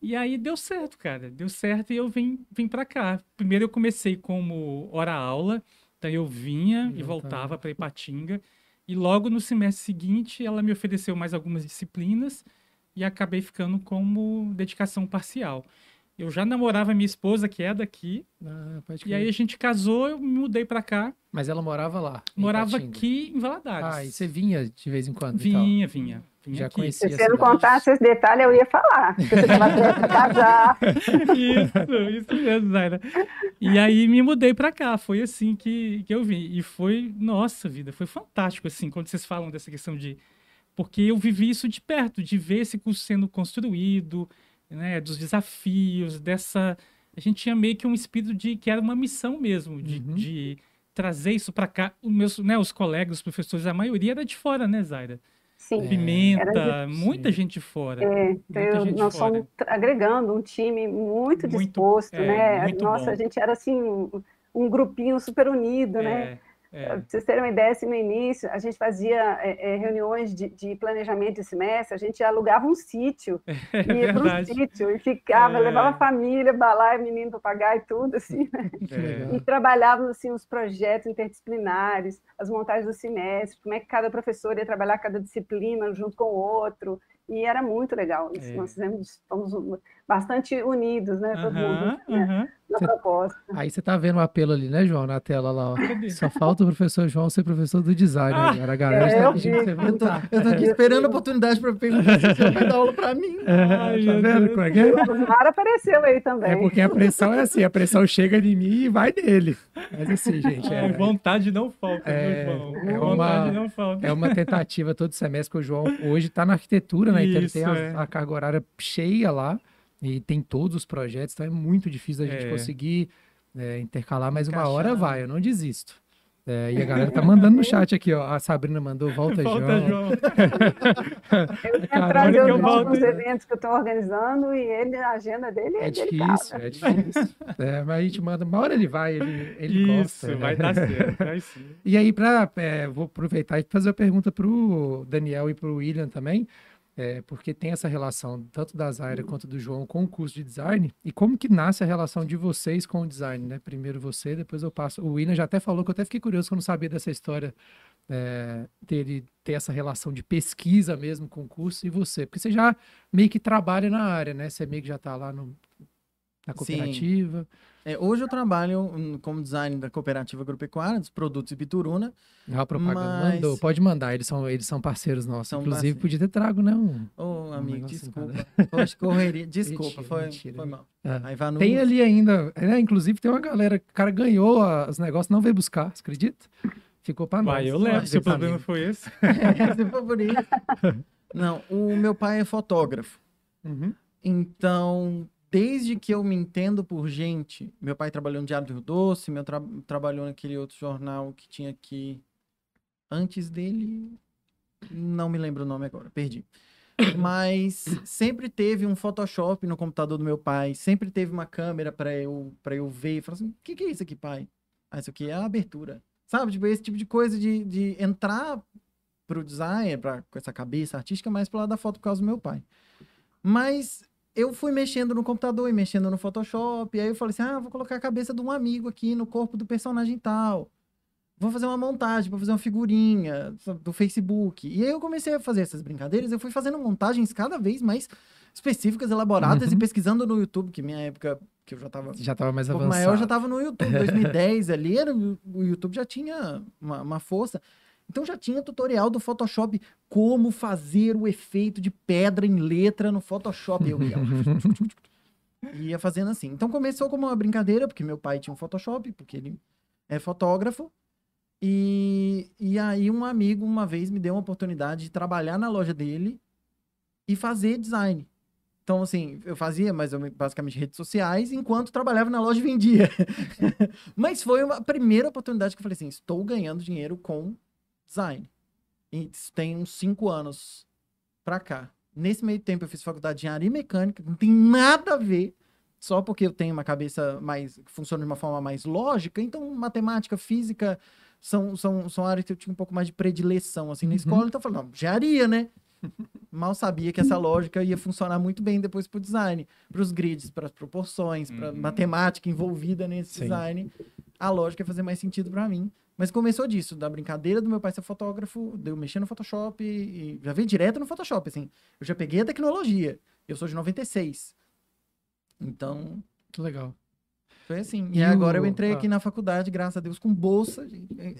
E aí deu certo, cara, deu certo e eu vim, vim para cá. Primeiro eu comecei como hora-aula, então eu vinha e Voltava. voltava para Ipatinga, e logo no semestre seguinte ela me ofereceu mais algumas disciplinas, e acabei ficando como dedicação parcial. Eu já namorava minha esposa, que é daqui, Ah, e aí a gente casou, eu me mudei pra cá, Mas ela morava lá. em morava Ipatinga. aqui em Valadares. Ah, e você vinha de vez em quando? Vinha, vinha, vinha Já aqui. conhecia Se você não contasse esse detalhe, eu ia falar. Porque você estava de casar. Isso, isso mesmo, Zaira. E aí me mudei pra cá, foi assim que, que eu vim. E foi, nossa vida, foi fantástico, assim, quando vocês falam dessa questão de porque eu vivi isso de perto, de ver esse curso sendo construído, né, dos desafios, dessa... A gente tinha meio que um espírito de que era uma missão mesmo, de, Uhum. de trazer isso para cá. Os meus, né, os colegas, os professores, a maioria era de fora, né, Zaira? Sim. Pimenta, era muita sim. gente de fora. É, Muita eu- gente nós fora. fomos tra- agregando um time muito, Muito, disposto, é, né? muito Nossa, bom. a gente era assim um, um grupinho super unido, né? É. Pra vocês terem uma ideia, assim, no início, a gente fazia é, é, reuniões de, de planejamento de semestre, a gente alugava um sítio, É ia para um sítio e ficava, É. levava a família, balaio, menino, papagaio, tudo, assim, né? É. E trabalhávamos, assim, os projetos interdisciplinares, as montagens do semestre, como é que cada professor ia trabalhar cada disciplina junto com o outro, e era muito legal isso. É. Nós fizemos, fomos bastante unidos, né, todo mundo né, aham. Na proposta. Aí você tá vendo o apelo ali, né, João, na tela lá, ó. Só falta o professor João ser professor do design Ah, agora. A galera é, eu pedindo você Eu tô, voltar. eu tô aqui esperando a oportunidade para perguntar se você vai dar aula para mim. Ai, tá meu vendo Deus. como é que é? O Osmar apareceu aí também. É porque a pressão é assim, a pressão chega de mim e vai dele. Mas assim, gente, Ai, é, vontade não falta, É, João? é vontade uma- não falta. é uma tentativa todo semestre que o João hoje está na arquitetura, né? Então ele tem Isso, a, é. a carga horária cheia lá e tem todos os projetos, então é muito difícil da gente É. conseguir é, intercalar, mas uma Encaixar, hora né? vai, eu não desisto. É, e a galera tá mandando no chat aqui, ó. A Sabrina mandou, volta, Volta, João. João. Eu quero trazer os eventos que eu estou organizando e ele, a agenda dele é, É delicada. difícil, é difícil. É, mas a gente manda, uma hora ele vai, ele, ele Isso, gosta. vai né? dar certo, vai sim. E aí, pra, é, vou aproveitar e fazer a pergunta para o Daniel e para o William também, é, porque tem essa relação tanto da Zaira quanto do João com o curso de design, e como que nasce a relação de vocês com o design, né? Primeiro você, depois eu passo. O William já até falou que eu até fiquei curioso que eu não sabia dessa história é, dele ter essa relação de pesquisa mesmo com o curso e você, porque você já meio que trabalha na área, né? Você meio que já está lá no, na Sim. É, hoje eu trabalho hum, como design da cooperativa agropecuária, dos produtos Ibituruna. A propaganda Mas- mandou, pode mandar, eles são, eles são parceiros nossos. São Inclusive, parceiros. podia ter trago, né? Um, Ô, amigo, negócio desculpa. assim, Foi correria. Desculpa, Mentira, foi, mentira. foi mal. É. Aí vai no. Tem ali ainda, né? Inclusive tem uma galera, o cara ganhou a- os negócios, não veio buscar, você acredita? Ficou pra nós. Vai, eu levo, se o problema foi esse. Se for por isso. Não, o meu pai é fotógrafo. Uhum. Então, desde que eu me entendo por gente, meu pai trabalhou no Diário do Rio Doce, meu tra trabalhou naquele outro jornal que tinha aqui antes dele, não me lembro o nome agora, perdi. Mas sempre teve um Photoshop no computador do meu pai, sempre teve uma câmera para eu para eu ver e falar assim: "O que, que é isso aqui, pai?" Ah, isso aqui é a abertura. Sabe, tipo, esse tipo de coisa de, de entrar pro design, pra, com essa cabeça artística, mais pro lado da foto por causa do meu pai. Mas eu fui mexendo no computador e mexendo no Photoshop, e aí eu falei assim: ah, vou colocar a cabeça de um amigo aqui no corpo do personagem tal. Vou fazer uma montagem, vou fazer uma figurinha do Facebook. E aí eu comecei a fazer essas brincadeiras, eu fui fazendo montagens cada vez mais específicas, elaboradas Uhum. e pesquisando no YouTube, que minha época, que eu já tava Já tava mais um avançado. maior já tava no YouTube. 2010 ali, era, o YouTube já tinha uma, uma força. Então já tinha tutorial do Photoshop como fazer o efeito de pedra em letra no Photoshop. Eu ia, ia fazendo assim. Então começou como uma brincadeira, porque meu pai tinha um Photoshop, porque ele é fotógrafo. E, e aí um amigo uma vez me deu uma oportunidade de trabalhar na loja dele e fazer design. Então, assim, eu fazia mais basicamente redes sociais, enquanto trabalhava na loja e vendia. Mas foi uma primeira oportunidade que eu falei assim: estou ganhando dinheiro com design. E tem uns cinco anos pra cá. Nesse meio tempo, eu fiz faculdade de engenharia mecânica, não tem nada a ver, só porque eu tenho uma cabeça mais. que funciona de uma forma mais lógica. Então, matemática, física são, são, são áreas que eu tinha um pouco mais de predileção assim, na Uhum. escola. Então, eu falei: não, engenharia, né? Mal sabia que essa lógica ia funcionar muito bem depois para o design, para os grids, para as proporções, para Uhum. matemática envolvida nesse Sim. design. A lógica ia fazer mais sentido para mim. Mas começou disso, da brincadeira do meu pai ser fotógrafo, de eu mexer no Photoshop e já veio direto no Photoshop, assim. Eu já peguei a tecnologia. Eu sou de 96. Então, Que legal. foi assim. E E, agora o- eu entrei ah. aqui na faculdade, graças a Deus, com bolsa.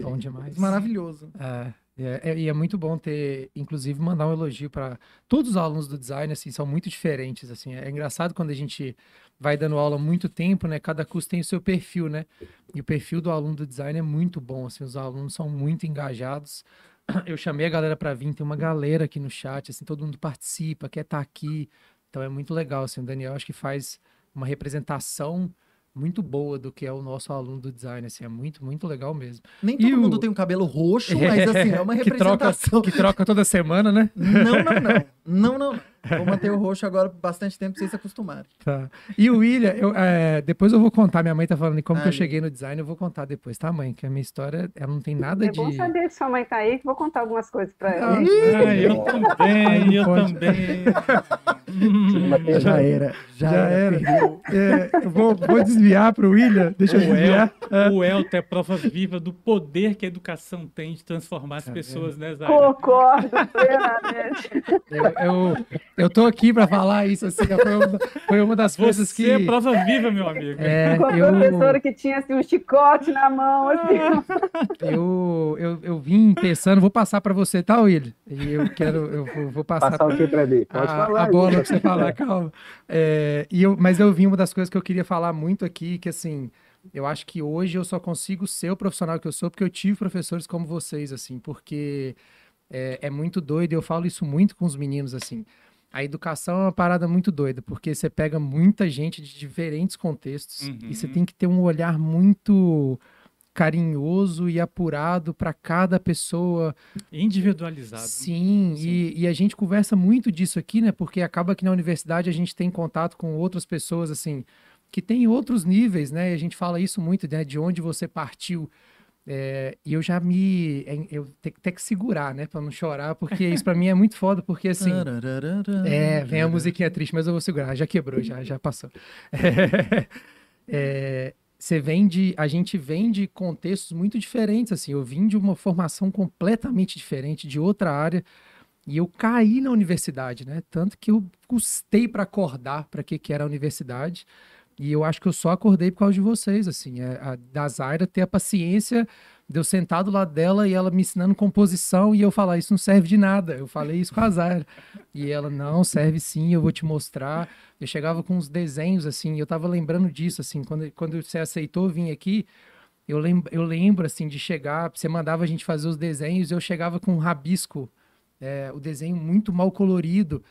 Bom demais. Maravilhoso. É, é, é- e é muito bom ter, inclusive, mandar um elogio para todos os alunos do design, assim, são muito diferentes, assim. É engraçado quando a gente vai dando aula muito tempo, né? Cada curso tem o seu perfil, né? E o perfil do aluno do design é muito bom, assim, os alunos são muito engajados. eu chamei a galera pra vir, tem uma galera aqui no chat, assim, todo mundo participa, quer estar aqui. Então é muito legal, assim, o Daniel acho que faz uma representação muito boa do que é o nosso aluno do design, assim, é muito, muito legal mesmo. Nem E todo mundo o- tem um cabelo roxo, mas assim, é uma que troca, representação. que troca toda semana, né? Não, não. Não, não, não. Vou manter o roxo agora por bastante tempo pra vocês se acostumarem. Tá. E o William, eu, é, depois eu vou contar. Minha mãe tá falando de como que eu cheguei no design, eu vou contar depois, tá, mãe? Que a minha história, ela não tem nada É bom de. saber que sua mãe tá aí, que vou contar algumas coisas para ela. Ah, eu também, eu Pode. também. Já era. Já era. É, eu vou, vou desviar pro William. Deixa eu O El- desviar. O Elton é prova viva do poder que a educação tem de transformar as Tá pessoas, né, Zaira? Concordo plenamente. Eu, eu, eu tô aqui pra falar isso, assim, foi uma, foi uma das coisas Você que. é prova viva, meu amigo. É, Com a eu, professora que tinha assim, um chicote na mão, assim. eu, eu, eu vim pensando, vou passar pra você, tá, William? E eu quero, eu vou, vou passar Passar o que pra mim? Pode a, falar. a bola pra você falar, calma. É, e eu, mas eu vi uma das coisas que eu queria falar muito aqui, que assim, eu acho que hoje eu só consigo ser o profissional que eu sou porque eu tive professores como vocês, assim, porque é, é muito doido, e eu falo isso muito com os meninos, assim. A educação é uma parada muito doida, porque você pega muita gente de diferentes contextos e você Uhum. tem que ter um olhar muito carinhoso e apurado para cada pessoa, Individualizado. Sim, E, e a gente conversa muito disso aqui, né? Porque acaba que na universidade a gente tem contato com outras pessoas, assim, que tem outros níveis, né? E a gente fala isso muito, né? De onde você partiu. É, e eu já me. em- Eu tenho que segurar, né? Pra não chorar, porque isso pra mim é muito foda, porque assim. É, vem a musiquinha triste, mas eu vou segurar. Já quebrou, já, já passou. É, você vem de, a gente vem de contextos muito diferentes, assim. Eu vim de uma formação completamente diferente, de outra área, e eu caí na universidade, né? Tanto que eu custei para acordar para que que era a universidade. E eu acho que eu só acordei por causa de vocês, assim. É, a, da Zaira ter a paciência de eu sentar do lado dela e ela me ensinando composição e eu falar, isso não serve de nada. Eu falei isso com a Zaira. E ela, não, serve sim, eu vou te mostrar. Eu chegava com uns desenhos, assim, eu tava lembrando disso, assim, quando, quando você aceitou vir aqui, eu lembro, eu lembro, assim, de chegar, você mandava a gente fazer os desenhos, eu chegava com um rabisco, é, o desenho muito mal colorido,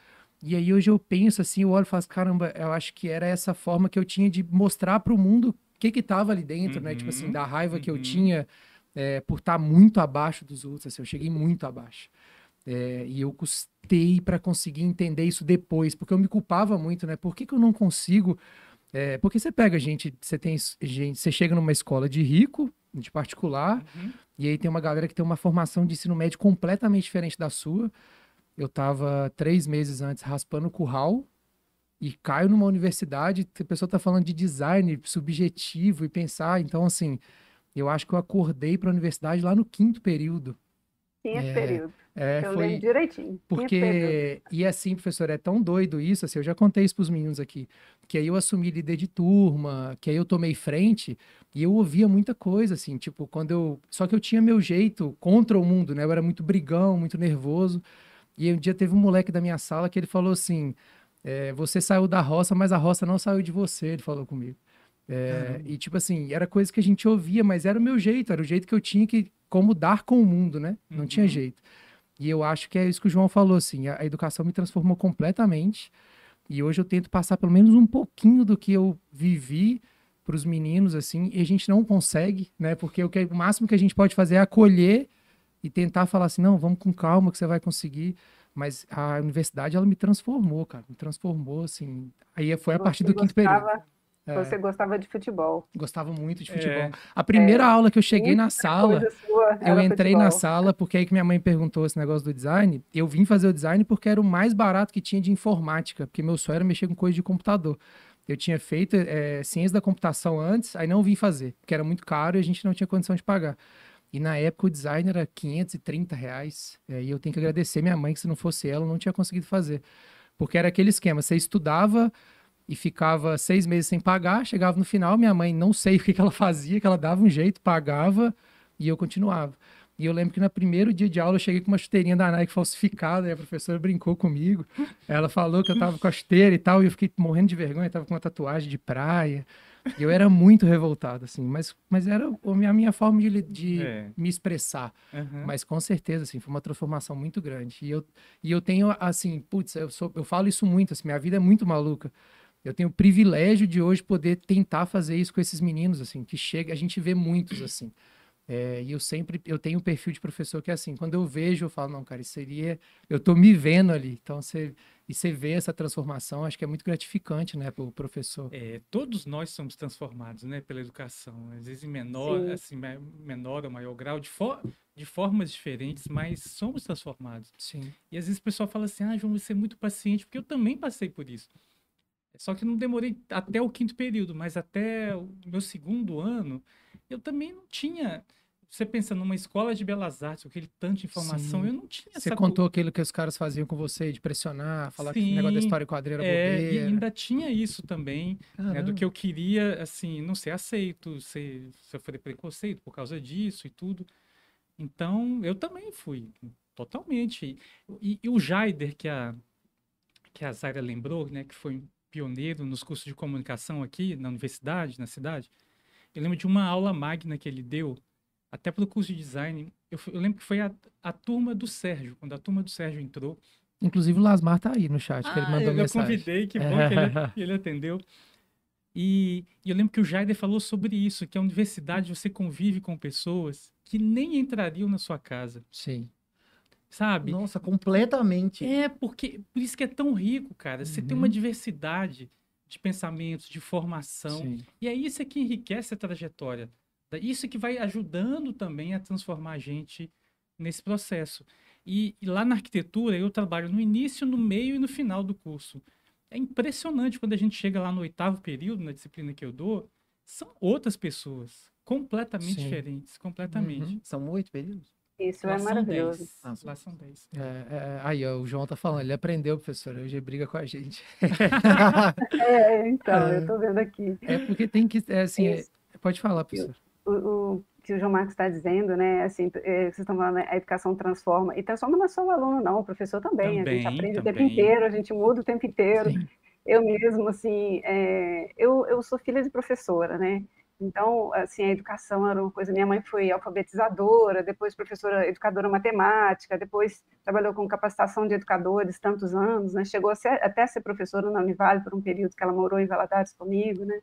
e aí hoje eu penso, assim, eu olho e falo, caramba, eu acho que era essa forma que eu tinha de mostrar para o mundo o que que tava ali dentro, né, tipo assim, Uhum, da raiva que eu uhum. tinha é, por estar muito abaixo dos outros, assim, eu cheguei muito abaixo. É, e eu custei para conseguir entender isso depois, porque eu me culpava muito, né? Por que, que eu não consigo? É, porque você pega gente, você tem gente, você chega numa escola de rico, de particular, Uhum. e aí tem uma galera que tem uma formação de ensino médio completamente diferente da sua. Eu tava três meses antes raspando o curral e caio numa universidade, a pessoa tá falando de design subjetivo e pensar, então assim, eu acho que eu acordei para a universidade lá no quinto período. Esse É, período. É, eu foi lembro direitinho. Porque, e assim, professor, é tão doido isso, assim, eu já contei isso pros meninos aqui, que aí eu assumi líder de turma, que aí eu tomei frente, e eu ouvia muita coisa, assim, tipo, quando eu, só que eu tinha meu jeito contra o mundo, né, eu era muito brigão, muito nervoso, e um dia teve um moleque da minha sala que ele falou assim, é, você saiu da roça, mas a roça não saiu de você, ele falou comigo. É, e tipo assim, era coisa que a gente ouvia, mas era o meu jeito, era o jeito que eu tinha que, como dar com o mundo, né, não tinha Uhum. jeito. E eu acho que é isso que o João falou, assim, a, a educação me transformou completamente. E hoje eu tento passar pelo menos um pouquinho do que eu vivi para os meninos, assim, e a gente não consegue, né? Porque o, que, o máximo que a gente pode fazer é acolher e tentar falar assim, não, vamos com calma que você vai conseguir. Mas a universidade, ela me transformou, cara, me transformou, assim. Aí foi a partir do quinto período. gostava- É, Você gostava de futebol. gostava muito de É. futebol. A primeira aula que eu cheguei na Muita sala, coisa sua eu entrei na futebol. sala porque aí que minha mãe perguntou esse negócio do design. Eu vim fazer o design porque era o mais barato que tinha de informática, porque meu sonho era mexer com coisa de computador. Eu tinha feito eh, ciência da computação antes, aí não vim fazer, porque era muito caro e a gente não tinha condição de pagar. E na época o design era 530 reais. eh, E eu tenho que agradecer minha mãe, que se não fosse ela, eu não tinha conseguido fazer. Porque era aquele esquema, você estudava e ficava seis meses sem pagar, chegava no final, minha mãe não sei o que, que ela fazia, que ela dava um jeito, pagava e eu continuava. E eu lembro que no primeiro dia de aula eu cheguei com uma chuteirinha da Nike falsificada, e a professora brincou comigo. Ela falou que eu tava com a chuteira e tal, e eu fiquei morrendo de vergonha, tava com uma tatuagem de praia. Eu era muito revoltado, assim, mas, mas era a minha, forma de, de É. me expressar. Aham. Mas com certeza, assim, foi uma transformação muito grande. E eu, e eu tenho, assim, putz, eu, sou, eu falo isso muito, assim, minha vida é muito maluca. Eu tenho o privilégio de hoje poder tentar fazer isso com esses meninos, assim, que chega, a gente vê muitos, assim. É, e eu sempre, eu tenho um perfil de professor que é assim, quando eu vejo, eu falo, não, cara, isso seria, eu tô me vendo ali. Então, você, e você vê essa transformação, acho que é muito gratificante, né, pro professor. É, todos nós somos transformados, né, pela educação. Às vezes em menor, Sim. assim, me- menor ou maior grau, de, for- de formas diferentes, mas somos transformados. Sim. E às vezes o pessoal fala assim, ah, João, você é muito paciente, porque eu também passei por isso. Só que não demorei até o quinto período, mas até o meu segundo ano, eu também não tinha. Você pensa numa escola de belas artes, aquele tanto de informação, Sim. eu não tinha Você contou aquilo que os caras faziam com você, de pressionar, falar que esse negócio da Sim. história e quadrilha era É, e bobeira. ainda tinha isso também, né, do que eu queria, assim, não ser aceito, ser, sofrer preconceito por causa disso e tudo. Então, eu também fui, totalmente. E, e o Jaider, que a, que a Zaira lembrou, né, que foi pioneiro nos cursos de comunicação aqui na universidade, na cidade, eu lembro de uma aula magna que ele deu, até para o curso de design. Eu, eu lembro que foi a, a turma do Sérgio, quando a turma do Sérgio entrou. Inclusive o Lasmar tá aí no chat, que ele Ah, mandou eu, eu mensagem. convidei, que bom que ele, que ele atendeu. E, e eu lembro que o Jaider falou sobre isso, que a universidade você convive com pessoas que nem entrariam na sua casa, Sim. sabe? Nossa, completamente. É, porque por isso que é tão rico, cara. Você tem uma Uhum. diversidade de pensamentos, de formação. Sim. E é isso que enriquece a trajetória. Isso que vai ajudando também a transformar a gente nesse processo. E, e lá na arquitetura, eu trabalho no início, no meio e no final do curso. É impressionante quando a gente chega lá no oitavo período, na disciplina que eu dou, são outras pessoas, completamente Sim. diferentes, completamente. Uhum. São oito períodos? Isso Lá é maravilhoso. 10. Ah, são Lá são 10. É, é, aí, ó, o João tá falando, ele aprendeu, professor, hoje ele briga com a gente. É, então, É. eu tô vendo aqui. É porque tem que, é, assim, é- pode falar, professor. o, o que o João Marcos está dizendo, né? Assim, é, vocês estão falando, né, a educação transforma. E transforma não é só o aluno, não, o professor também. a gente Também, aprende o tempo também. inteiro, a gente muda o tempo inteiro. Sim. Eu mesmo, assim, é, eu, eu sou filha de professora, né? Então, assim, a educação era uma coisa. Minha mãe foi alfabetizadora, depois professora, educadora matemática, depois trabalhou com capacitação de educadores tantos anos, né? Chegou a ser, até a ser professora na Univale por um período que ela morou em Valadares comigo, né?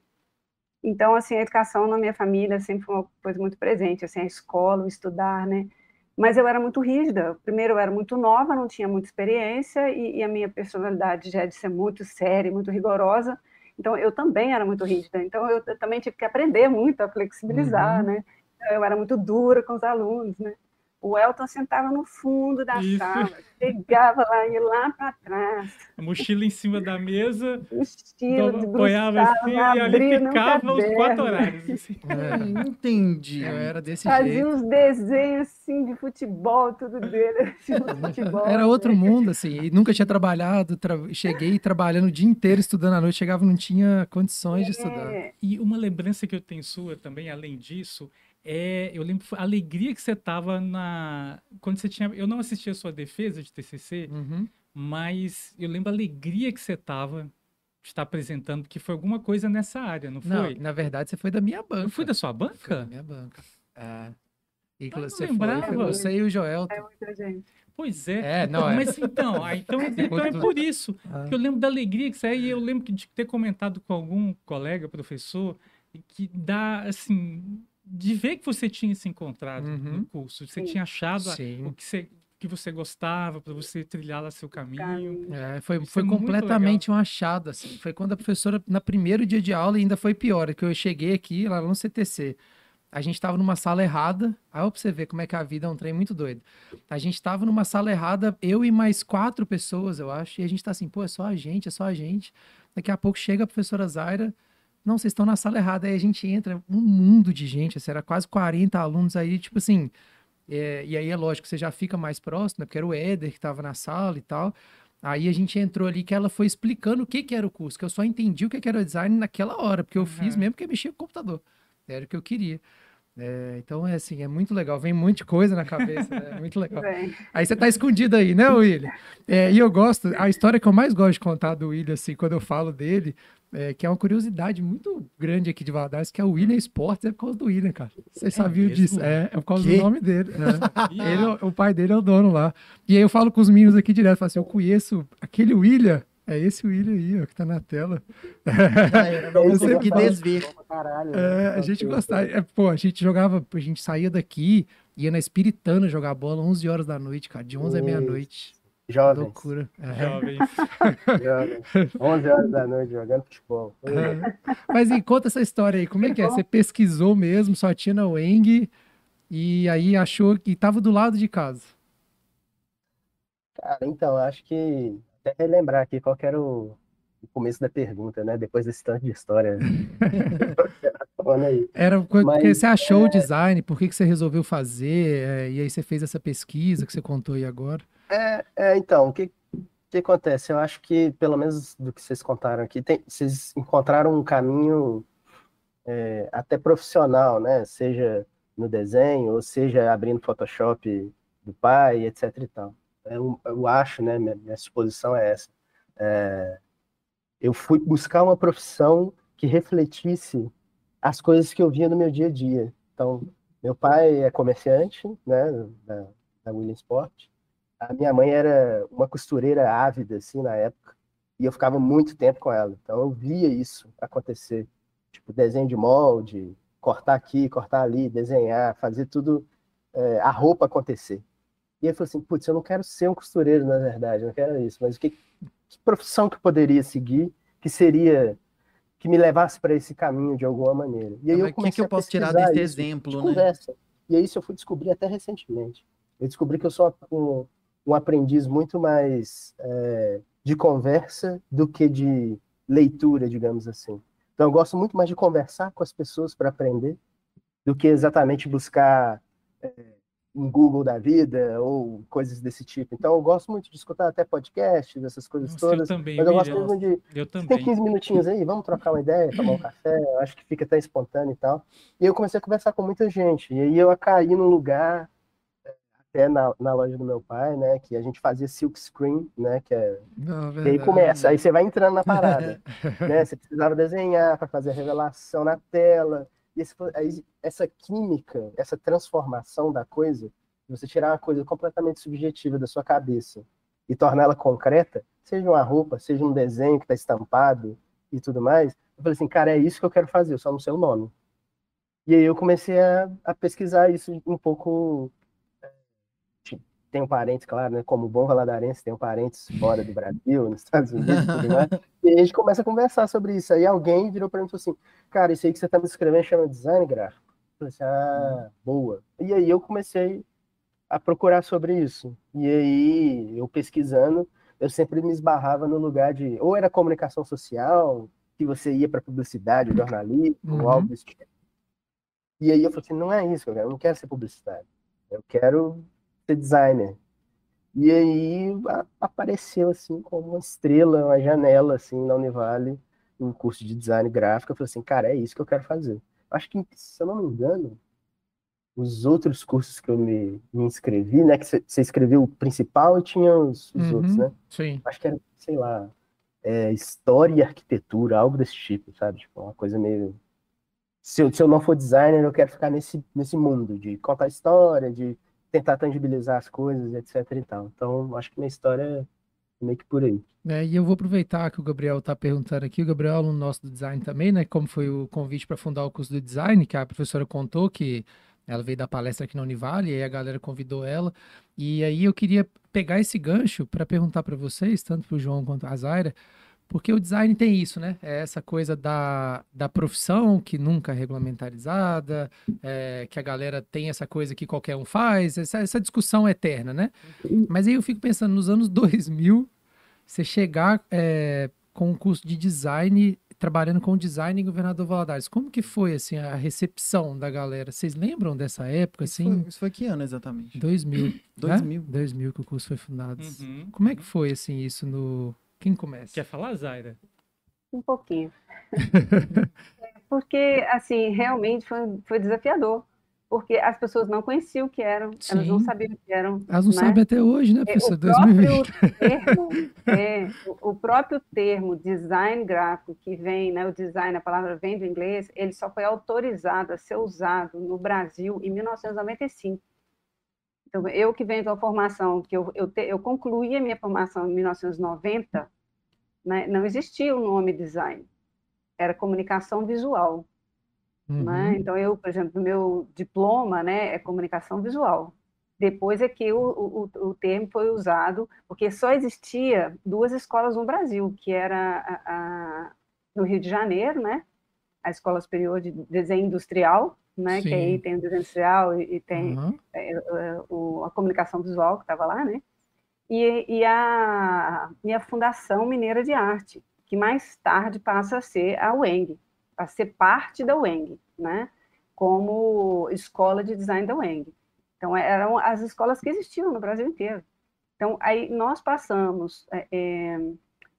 Então, assim, a educação na minha família sempre foi uma coisa muito presente, assim, a escola, o estudar, né? Mas eu era muito rígida. Primeiro, eu era muito nova, não tinha muita experiência, e, e a minha personalidade já é de ser muito séria, muito rigorosa. Então, eu também era muito rígida. Então, eu, também tive que aprender muito a flexibilizar, Uhum. né? Eu era muito dura com os alunos, né? O Elton sentava no fundo da Isso. sala, chegava lá, ia lá para trás, A mochila em cima da mesa, o estilo, dava- apoiava assim, e ali ficava os quatro horários. assim. É, Entendi. eu era desse Fazia jeito. uns desenhos assim de futebol, tudo dele, assim, de futebol. Era outro né? mundo, assim, e nunca tinha trabalhado, tra- cheguei trabalhando o dia inteiro estudando à noite, chegava e não tinha condições de estudar. É, E uma lembrança que eu tenho sua também, além disso, é, eu lembro a alegria que você tava na quando você tinha, eu não assisti a sua defesa de TCC, Uhum. mas eu lembro a alegria que você tava de estar apresentando, porque foi alguma coisa nessa área, não Não, foi? na verdade, você foi da minha banca. Eu fui da sua Foi da banca? minha banca. É. não Inclusive, você lembrava. foi, foi você e o Joel. é muita gente. Pois é. É, não, é. Mas então, ah, então, então é por isso. Ah. que eu lembro da alegria que você é, e eu lembro que de ter comentado com algum colega, professor, que dá, assim, de ver que você tinha se encontrado Uhum. no curso, você Sim. tinha achado Sim. o que você, que você gostava, para você trilhar lá seu caminho. Caminho. É, foi, Isso foi é completamente um achado, assim. Foi quando a professora, no primeiro dia de aula, ainda foi pior, que eu cheguei aqui, lá no CTC. A gente estava numa sala errada. Aí pra você ver como é que a vida é um trem muito doido. A gente estava numa sala errada, eu e mais quatro pessoas, eu acho, e a gente tá assim, pô, é só a gente, é só a gente. Daqui a pouco chega a professora Zaira, não, vocês estão na sala errada. Aí a gente entra, um mundo de gente, assim, era quase 40 alunos aí, tipo assim. é, e aí é lógico, você já fica mais próximo, né? Porque era o Éder que estava na sala e tal. Aí a gente entrou ali que ela foi explicando o que, que era o curso, que eu só entendi o que, que era o design naquela hora, porque eu fiz Aham. mesmo porque mexia com o computador. Era o que eu queria. É, então é assim, é muito legal, vem de coisa na cabeça, né? É muito legal. Bem, Aí você tá escondido aí, né, William? É, e eu gosto, a história que eu mais gosto de contar do William, assim, quando eu falo dele, é, que é uma curiosidade muito grande aqui de Valadares, que é o William Sports, é por causa do William, cara. Vocês sabiam mesmo? disso? É, é por causa Quê? do nome dele. é. Ele é o- pai dele é o dono lá. E aí eu falo com os meninos aqui direto, falo assim, eu conheço aquele William, é esse William aí, ó, que tá na tela. Não Eu consegui sempre desver. É, né? a gente Então, gostava. é, pô, a gente jogava, a gente saía daqui, ia na Espiritana jogar bola 11 horas da noite, cara, de 11 à meia-noite. Jovens, Loucura. É. Jovens. jovens. 11 horas da noite jogando futebol. É. Mas e conta essa história aí, como é que é? Você pesquisou mesmo, só tinha na Weng, e aí achou que tava do lado de casa. Cara, então, acho que até relembrar aqui qual que era o, o começo da pergunta, né? Depois desse tanto de história. Falando aí. Era co- Mas, porque você achou o design, por que que você resolveu fazer, é, e aí você fez essa pesquisa que você contou aí agora. É, é, então, o que, que acontece? Eu acho que, pelo menos do que vocês contaram aqui, tem- vocês encontraram um caminho é, até profissional, né? Seja no desenho, ou seja abrindo Photoshop do pai, etc e tal. Eu, eu acho, né? Minha, minha suposição é essa. É, eu fui buscar uma profissão que refletisse as coisas que eu via no meu dia a dia. Então, meu pai é comerciante, né? Da, da William Sport. A minha mãe era uma costureira ávida, assim, na época, e eu ficava muito tempo com ela. Então eu via isso acontecer. Tipo, desenho de molde, cortar aqui, cortar ali, desenhar, fazer tudo, é, a roupa acontecer. E eu falei assim, putz, eu não quero ser um costureiro, na verdade, eu não quero isso, mas o que, que profissão que eu poderia seguir que seria, que me levasse para esse caminho de alguma maneira? E aí Mas eu o que, comecei que eu posso tirar desse isso de exemplo, né? conversa. E aí isso eu fui descobrir até recentemente. Eu descobri que eu sou um, um aprendiz muito mais é, de conversa do que de leitura, digamos assim. Então eu gosto muito mais de conversar com as pessoas para aprender do que exatamente buscar é, um Google da vida ou coisas desse tipo. Então eu gosto muito de escutar até podcasts, essas coisas Nossa, eu todas. também, Mas eu gosto mesmo de Eu você tem também. 15 minutinhos aí, vamos trocar uma ideia, tomar um café, eu acho que fica até espontâneo e tal. E eu comecei a conversar com muita gente, e aí eu caí num lugar, até na, na loja do meu pai, né, que a gente fazia silk screen, né, que é... Não, E aí começa, aí você vai entrando na parada, né, você precisava desenhar para fazer a revelação na tela, e esse, essa química, essa transformação da coisa, você tirar uma coisa completamente subjetiva da sua cabeça e torná-la concreta, seja uma roupa, seja um desenho que está estampado e tudo mais, eu falei assim, cara, é isso que eu quero fazer, eu só não sei o nome. E aí eu comecei a, a pesquisar isso um pouco. Tenho parentes, claro, né? Como bom valadarense, tenho parentes fora do Brasil, nos Estados Unidos e tudo mais. E aí a gente começa a conversar sobre isso. Aí alguém virou para mim e falou assim: Cara, isso aí que você está me escrevendo chama design gráfico. Eu falei assim: Ah, boa. E aí eu comecei a procurar sobre isso. E aí eu pesquisando, eu sempre me esbarrava no lugar de. Ou era comunicação social, que você ia para publicidade, jornalismo, Uhum. algo desse tipo. E aí eu falei assim: Não é isso que eu quero, eu não quero ser publicitário. Eu quero ser designer. E aí a- apareceu assim como uma estrela, uma janela assim na Univale, um curso de design gráfico. Eu falei assim, cara, é isso que eu quero fazer. Acho que, se eu não me engano, os outros cursos que eu me, me inscrevi, né? Que você você escreveu o principal e tinha os, os Uhum. outros, né? Sim. Acho que era, sei lá, é, história e arquitetura, algo desse tipo, sabe? Tipo, uma coisa meio. Se eu, se eu não for designer, eu quero ficar nesse, nesse mundo de contar história, de tentar tangibilizar as coisas, etc e tal. Então, acho que minha história é meio que por aí. É, e eu vou aproveitar que o Gabriel está perguntando aqui, o Gabriel é aluno nosso do design também, né? Como foi o convite para fundar o curso do design, que a professora contou que ela veio dar palestra aqui na Univale, e aí a galera convidou ela. E aí eu queria pegar esse gancho para perguntar para vocês, tanto para o João quanto a Zaira, porque o design tem isso, né? É essa coisa da, da profissão que nunca é regulamentarizada, é, que a galera tem essa coisa que qualquer um faz, essa, essa discussão eterna, né? Mas aí eu fico pensando, nos anos 2000, você chegar é, com um curso de design, trabalhando com design em Governador Valadares, como que foi, assim, a recepção da galera? Vocês lembram dessa época, Isso assim? foi, isso foi que ano exatamente? 2000, né? 2000. 2000 que o curso foi fundado. Uhum. Como é que foi, assim, isso no... Quem começa? Quer falar, Zaira? Um pouquinho. Porque, assim, realmente foi, foi desafiador. porque as pessoas não conheciam o que eram, elas não Sim. sabiam o que eram. Elas não né? sabem até hoje, né, É, professor? o 2020. próprio termo, é, o- o próprio termo design gráfico, que vem, né, o design, a palavra vem do inglês, ele só foi autorizado a ser usado no Brasil em 1995. Então, eu que venho de uma formação, que eu, eu, te- eu concluí a minha formação em 1990, né, não existia o nome design, era comunicação visual né? Uhum. Então, eu, por exemplo, meu diploma, né, é comunicação visual. Depois é que o, o, o- o termo foi usado, porque só existia duas escolas no Brasil, que era a, a- no Rio de Janeiro, né, a Escola Superior de Desenho Industrial, né, que aí Sim. tem o desenho industrial e, e tem é, o- a comunicação visual que estava lá, né? E, e a, e a Fundação Mineira de Arte, que mais tarde passa a ser a UENG, a ser parte da UENG, né? Como escola de design da UENG. Então, eram as escolas que existiam no Brasil inteiro. Então, aí nós passamos é, é,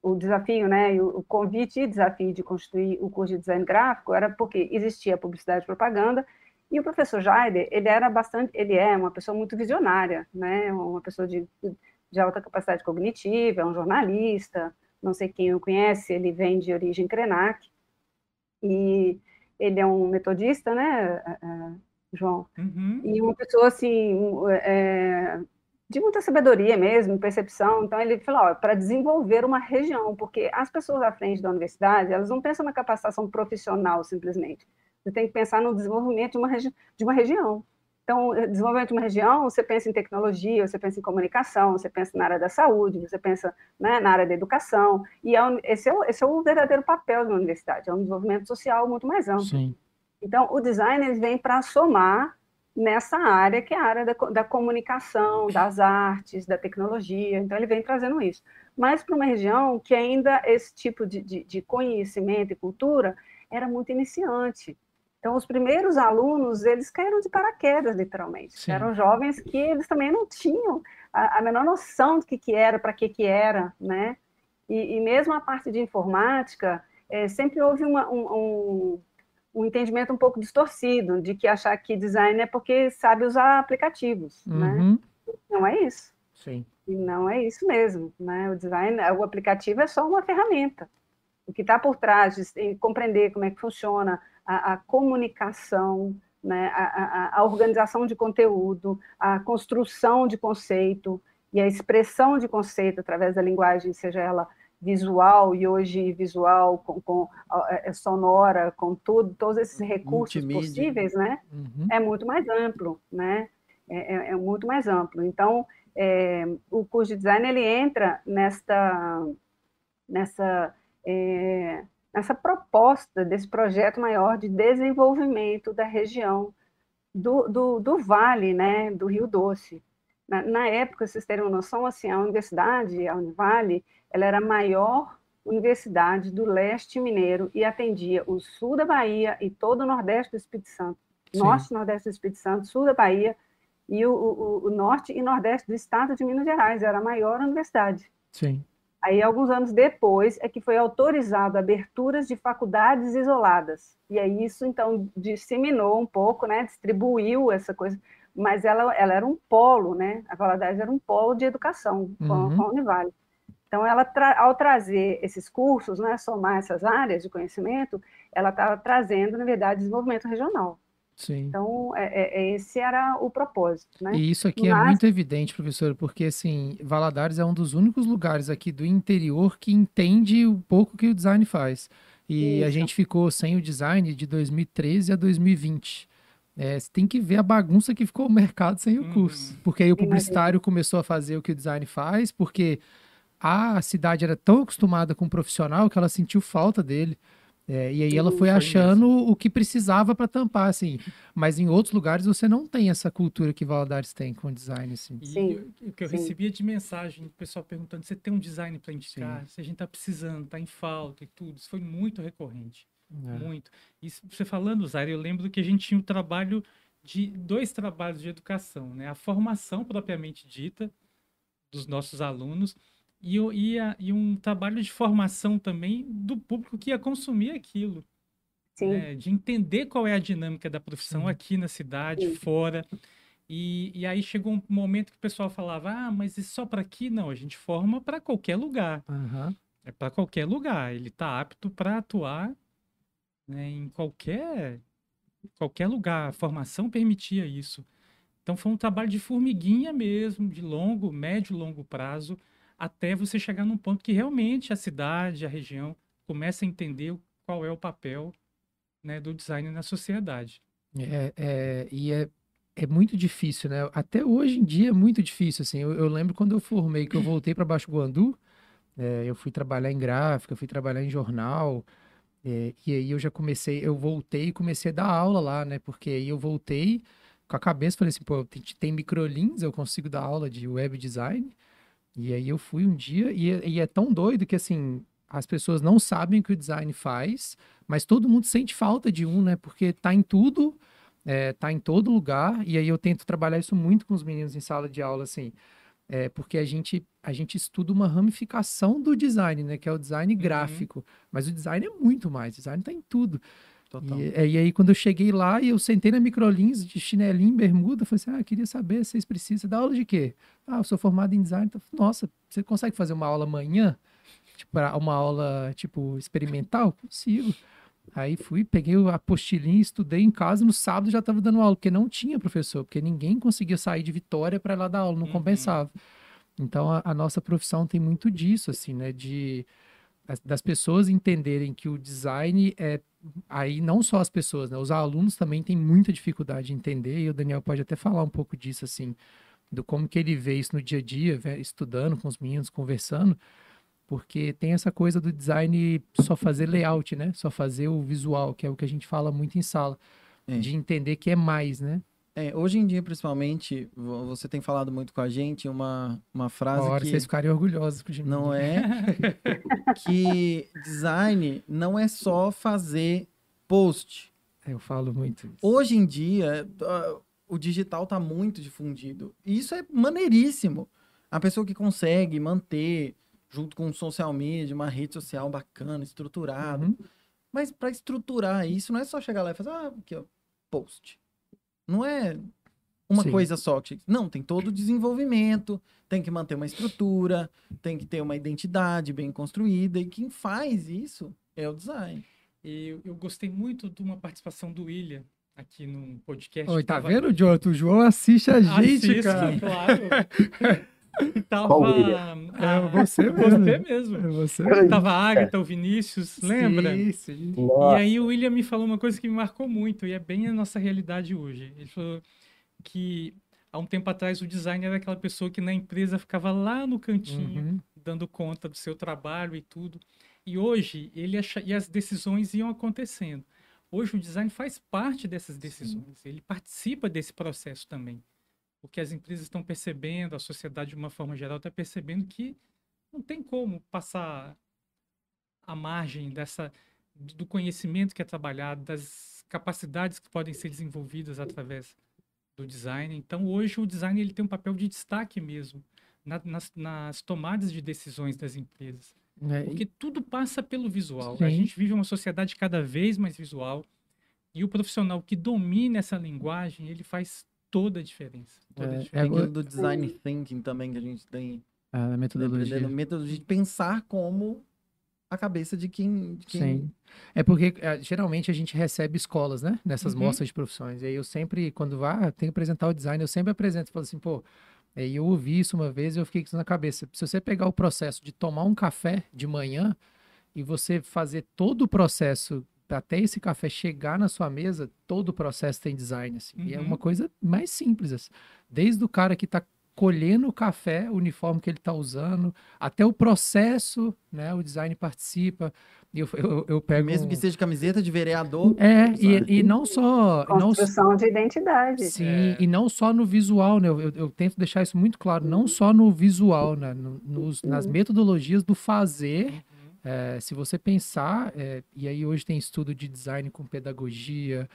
o desafio, né, o convite e desafio de constituir o curso de design gráfico era porque existia publicidade e propaganda, e o professor Jaider, ele era bastante, ele é uma pessoa muito visionária, né, uma pessoa de, de alta capacidade cognitiva, é um jornalista, não sei quem o conhece, ele vem de origem Krenak, e ele é um metodista, né, eh, eh, João? Uhum. E uma pessoa, assim, é, de muita sabedoria mesmo, percepção. Então, ele falou, para desenvolver uma região, porque as pessoas à frente da universidade, elas não pensam na capacitação profissional, simplesmente. Você tem que pensar no desenvolvimento de uma, de uma região. Então, eh, desenvolvimento de uma região, você pensa em tecnologia, você pensa em comunicação, você pensa na área da saúde, você pensa né, na área da educação, e é um- esse, é o, esse é o verdadeiro papel da universidade, é um desenvolvimento social muito mais amplo. Sim. Então, o design ele vem para somar nessa área que é a área da, da comunicação, das artes, da tecnologia. Então, ele vem trazendo isso. Mas para uma região que ainda esse tipo de, de, de conhecimento e cultura era muito iniciante. Então, os primeiros alunos, eles caíram de paraquedas, literalmente. Sim. Eram jovens que eles também não tinham a, a menor noção do que, que era, para que, que era, né? E, e mesmo a parte de informática, eh, sempre houve uma, um, um, um entendimento um pouco distorcido de que achar que design é porque sabe usar aplicativos, né? Uhum. Não é isso. Sim. E não é isso mesmo, né? O design, o aplicativo é só uma ferramenta. O que está por trás de compreender como é que funciona a, a comunicação, né? A, a- a organização de conteúdo, a construção de conceito e a expressão de conceito através da linguagem, seja ela visual e hoje visual com, com ó, é, sonora, com tudo, todos esses recursos Multimídia. possíveis, né? Uhum. é muito mais amplo, né? É, é- é muito mais amplo. Então, é, o curso de design ele entra nesta, nessa, é, nessa proposta desse projeto maior de desenvolvimento da região do, do, do Vale, né? Do Rio Doce. Na, na época, vocês terem uma noção, assim, a universidade, a Univale, ela era a maior universidade do leste mineiro e atendia o sul da Bahia e todo o nordeste do Espírito Santo Sim. norte e nordeste do Espírito Santo, sul da Bahia e o, o- o norte e nordeste do estado de Minas Gerais, era a maior universidade. Sim. Aí, alguns anos depois, é que foi autorizado aberturas de faculdades isoladas. E aí isso, então, disseminou um pouco, né, distribuiu essa coisa, mas ela, ela era um polo, né, a Valadares era um polo de educação com, Uhum. com a Univale. Então, ela, tra- ao trazer esses cursos, né, somar essas áreas de conhecimento, ela estava trazendo, na verdade, desenvolvimento regional. Sim. Então, é- é- é- esse era o propósito, né? E isso aqui é Mas- muito evidente, professor, porque assim, Valadares é um dos únicos lugares aqui do interior que entende o pouco que o design faz. E a Isso. gente ficou sem o design de 2013 a 2020. É, você tem que ver a bagunça que ficou o mercado sem o Uhum. curso. Porque aí o publicitário começou a fazer o que o design faz, porque a cidade era tão acostumada com o profissional que ela sentiu falta dele. É, e aí ela Sim, foi achando o que precisava para tampar, assim. Mas em outros lugares você não tem essa cultura que Valadares tem com o design, assim. E Sim, o que eu sim. recebia de mensagem, o pessoal perguntando: você tem um design para indicar? Se a gente está precisando, está em falta e tudo. Isso foi muito recorrente. É. Muito. E você falando, Zaire, eu lembro que a gente tinha o trabalho de dois trabalhos de educação, né? A formação propriamente dita dos nossos alunos e, e, a- e um trabalho de formação também do público que ia consumir aquilo. Sim. né, de entender qual é a dinâmica da profissão Sim. aqui na cidade, Sim. fora. E, e aí chegou um momento que o pessoal falava: ah, mas isso só para aqui? Não, a gente forma para qualquer lugar. Aham. É para qualquer lugar. Ele está apto para atuar né, em qualquer, qualquer lugar. A formação permitia isso. Então foi um trabalho de formiguinha mesmo, de longo, médio e longo prazo, até você chegar num ponto que realmente a cidade, a região, começa a entender qual é o papel né, do design na sociedade. É, é, e é, é muito difícil, né? Até hoje em dia é muito difícil, assim. Eu, eu lembro quando eu formei, que eu voltei para Baixo Guandu, é, eu fui trabalhar em gráfica, fui trabalhar em jornal, é, e aí eu já comecei, eu voltei e comecei a dar aula lá, né? Porque aí eu voltei com a cabeça, falei assim, pô, tem, tem microlins, eu consigo dar aula de web design. E aí eu fui um dia, e, é- e é tão doido que, assim, as pessoas não sabem o que o design faz, mas todo mundo sente falta de um, né? Porque tá em tudo, é, tá em todo lugar, e aí eu tento trabalhar isso muito com os meninos em sala de aula, assim, é, porque a gente, a gente estuda uma ramificação do design, né? Que é o design gráfico, mas o design é muito mais, o design tá em tudo. Total. E, é, e aí, quando eu cheguei lá e eu sentei na Microlins de chinelinho, bermuda, falei assim: Ah, queria saber, vocês precisam dar aula de quê? Ah, eu sou formado em design. Então, Nossa, você consegue fazer uma aula amanhã? Tipo, uma aula, tipo, experimental? Consigo. Aí fui, peguei a apostilinha, estudei em casa, no sábado já estava dando aula, porque não tinha professor, porque ninguém conseguia sair de Vitória para ir lá dar aula, não Uhum. compensava. Então, a, a nossa profissão tem muito disso, assim, né? De, das- pessoas entenderem que o design é aí não só as pessoas, né? Os alunos também têm muita dificuldade de entender, e o Daniel pode até falar um pouco disso, assim, do como que ele vê isso no dia a dia, estudando com os meninos, conversando, porque tem essa coisa do design só fazer layout, né? Só fazer o visual, que é o que a gente fala muito em sala, É. de entender que é mais, né? É, hoje em dia, principalmente, vo- você tem falado muito com a gente uma, uma frase hora que vocês ficarem orgulhosos de mim. não é que design não é só fazer post. Eu falo muito isso. Hoje em dia, o digital está muito difundido. E isso é maneiríssimo. A pessoa que consegue manter, junto com o social media, uma rede social bacana, estruturada. Uhum. Mas para estruturar isso, não é só chegar lá e fazer, ah, aqui, ó, post. Não é uma Sim. coisa só. que- Não, tem todo o desenvolvimento, tem que manter uma estrutura, tem que ter uma identidade bem construída. E quem faz isso é o design. E eu, eu gostei muito de uma participação do William aqui no podcast. Oi, tá tava- vendo, Jonathan? O João assiste a gente, Assisto, cara. claro. Tava... Qual William? Ah, É você você mesmo. mesmo. É você. Tava a Agatha, o Vinícius, lembra? Sim, sim. E aí o William me falou uma coisa que me marcou muito, e é bem a nossa realidade hoje. Ele falou que há um tempo atrás o designer era aquela pessoa que na empresa ficava lá no cantinho, Uhum. dando conta do seu trabalho e tudo. E hoje ele acha... e as decisões iam acontecendo. Hoje o design faz parte dessas decisões, ele participa desse processo também. Porque as empresas estão percebendo, a sociedade de uma forma geral está percebendo que não tem como passar a margem dessa do conhecimento que é trabalhado, das capacidades que podem ser desenvolvidas através do design. Então, hoje o design ele tem um papel de destaque mesmo na- nas, nas tomadas de decisões das empresas. É, e- Porque tudo passa pelo visual. Sim. A gente vive uma sociedade cada vez mais visual. E o profissional que domina essa linguagem, ele faz toda a diferença. Toda a É, diferença. é, aquilo do design thinking também que a gente tem. a né, metodologia. aprendendo metodologia de pensar como a cabeça de quem. de quem Sim. É porque eh, geralmente a gente recebe escolas, né? Nessas Uhum. mostras de profissões. E aí eu sempre, quando vá, tem que apresentar o design, eu sempre apresento, falo assim, pô, aí eu ouvi isso uma vez e eu fiquei com isso na cabeça. Se você pegar o processo de tomar um café de manhã e você fazer todo o processo até esse café chegar na sua mesa, todo o processo tem design, assim. E é Uhum. uma coisa mais simples, assim. Desde o cara que tá colhendo o café, o uniforme que ele tá usando, até o processo, né? O design participa. Eu, eu, eu pego... Mesmo que seja camiseta de vereador. é, e, e não só. Não, Construção de identidade. sim, É. e não só no visual, né? Eu, eu- eu tento deixar isso muito claro, não só no visual, né? no- nos- nas metodologias do fazer. É, se você pensar, é, e aí hoje tem estudo de design com pedagogia,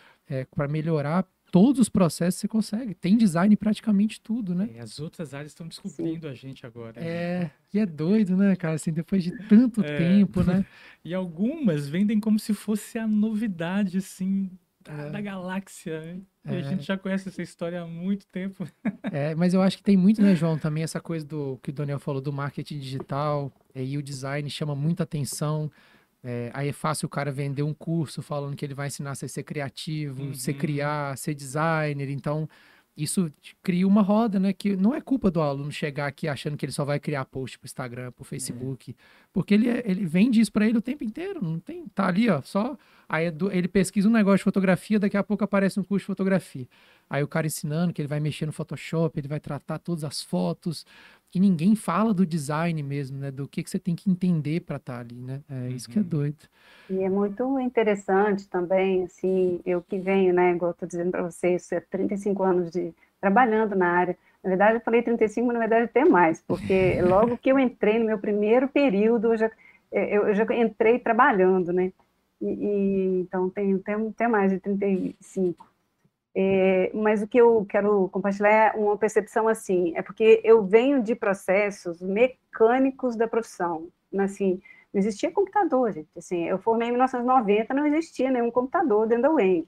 para melhorar todos os processos você consegue. Tem design em praticamente tudo, né? É, as outras áreas estão descobrindo a gente agora. né? É, e é doido, né, cara? Assim, depois de tanto É. tempo, né? E algumas vendem como se fosse a novidade, assim, da, É. da galáxia. né? E É. a gente já conhece essa história há muito tempo. É, mas eu acho que tem muito, né, João, também essa coisa do que o Daniel falou do marketing digital é, e o design chama muita atenção. É, aí é fácil o cara vender um curso falando que ele vai ensinar você a ser criativo, ser Uhum. criar, ser designer. Então, isso cria uma roda, né? Que não é culpa do aluno chegar aqui achando que ele só vai criar post pro Instagram, pro Facebook, porque ele, é- ele vende isso para ele o tempo inteiro. Não tem, tá ali, ó, só. Aí é ele pesquisa um negócio de fotografia, daqui a pouco aparece um curso de fotografia. Aí o cara ensinando que ele vai mexer no Photoshop, ele vai tratar todas as fotos. E ninguém fala do design mesmo, né? Do que, que você tem que entender para estar ali, né? É isso que é Uhum. doido. E é muito interessante também, assim, eu que venho, né, igual eu estou dizendo para vocês, há 35 anos de trabalhando na área. Na verdade, eu falei 35, mas na verdade até mais, porque logo que eu entrei no meu primeiro período, eu já, eu, eu já entrei trabalhando, né? E, e- então tenho até, até mais de 35. É, mas o que eu quero compartilhar é uma percepção assim, é porque eu venho de processos mecânicos da profissão, assim, não existia computador, gente. Assim, eu formei em 1990, não existia nenhum computador dentro da UENG.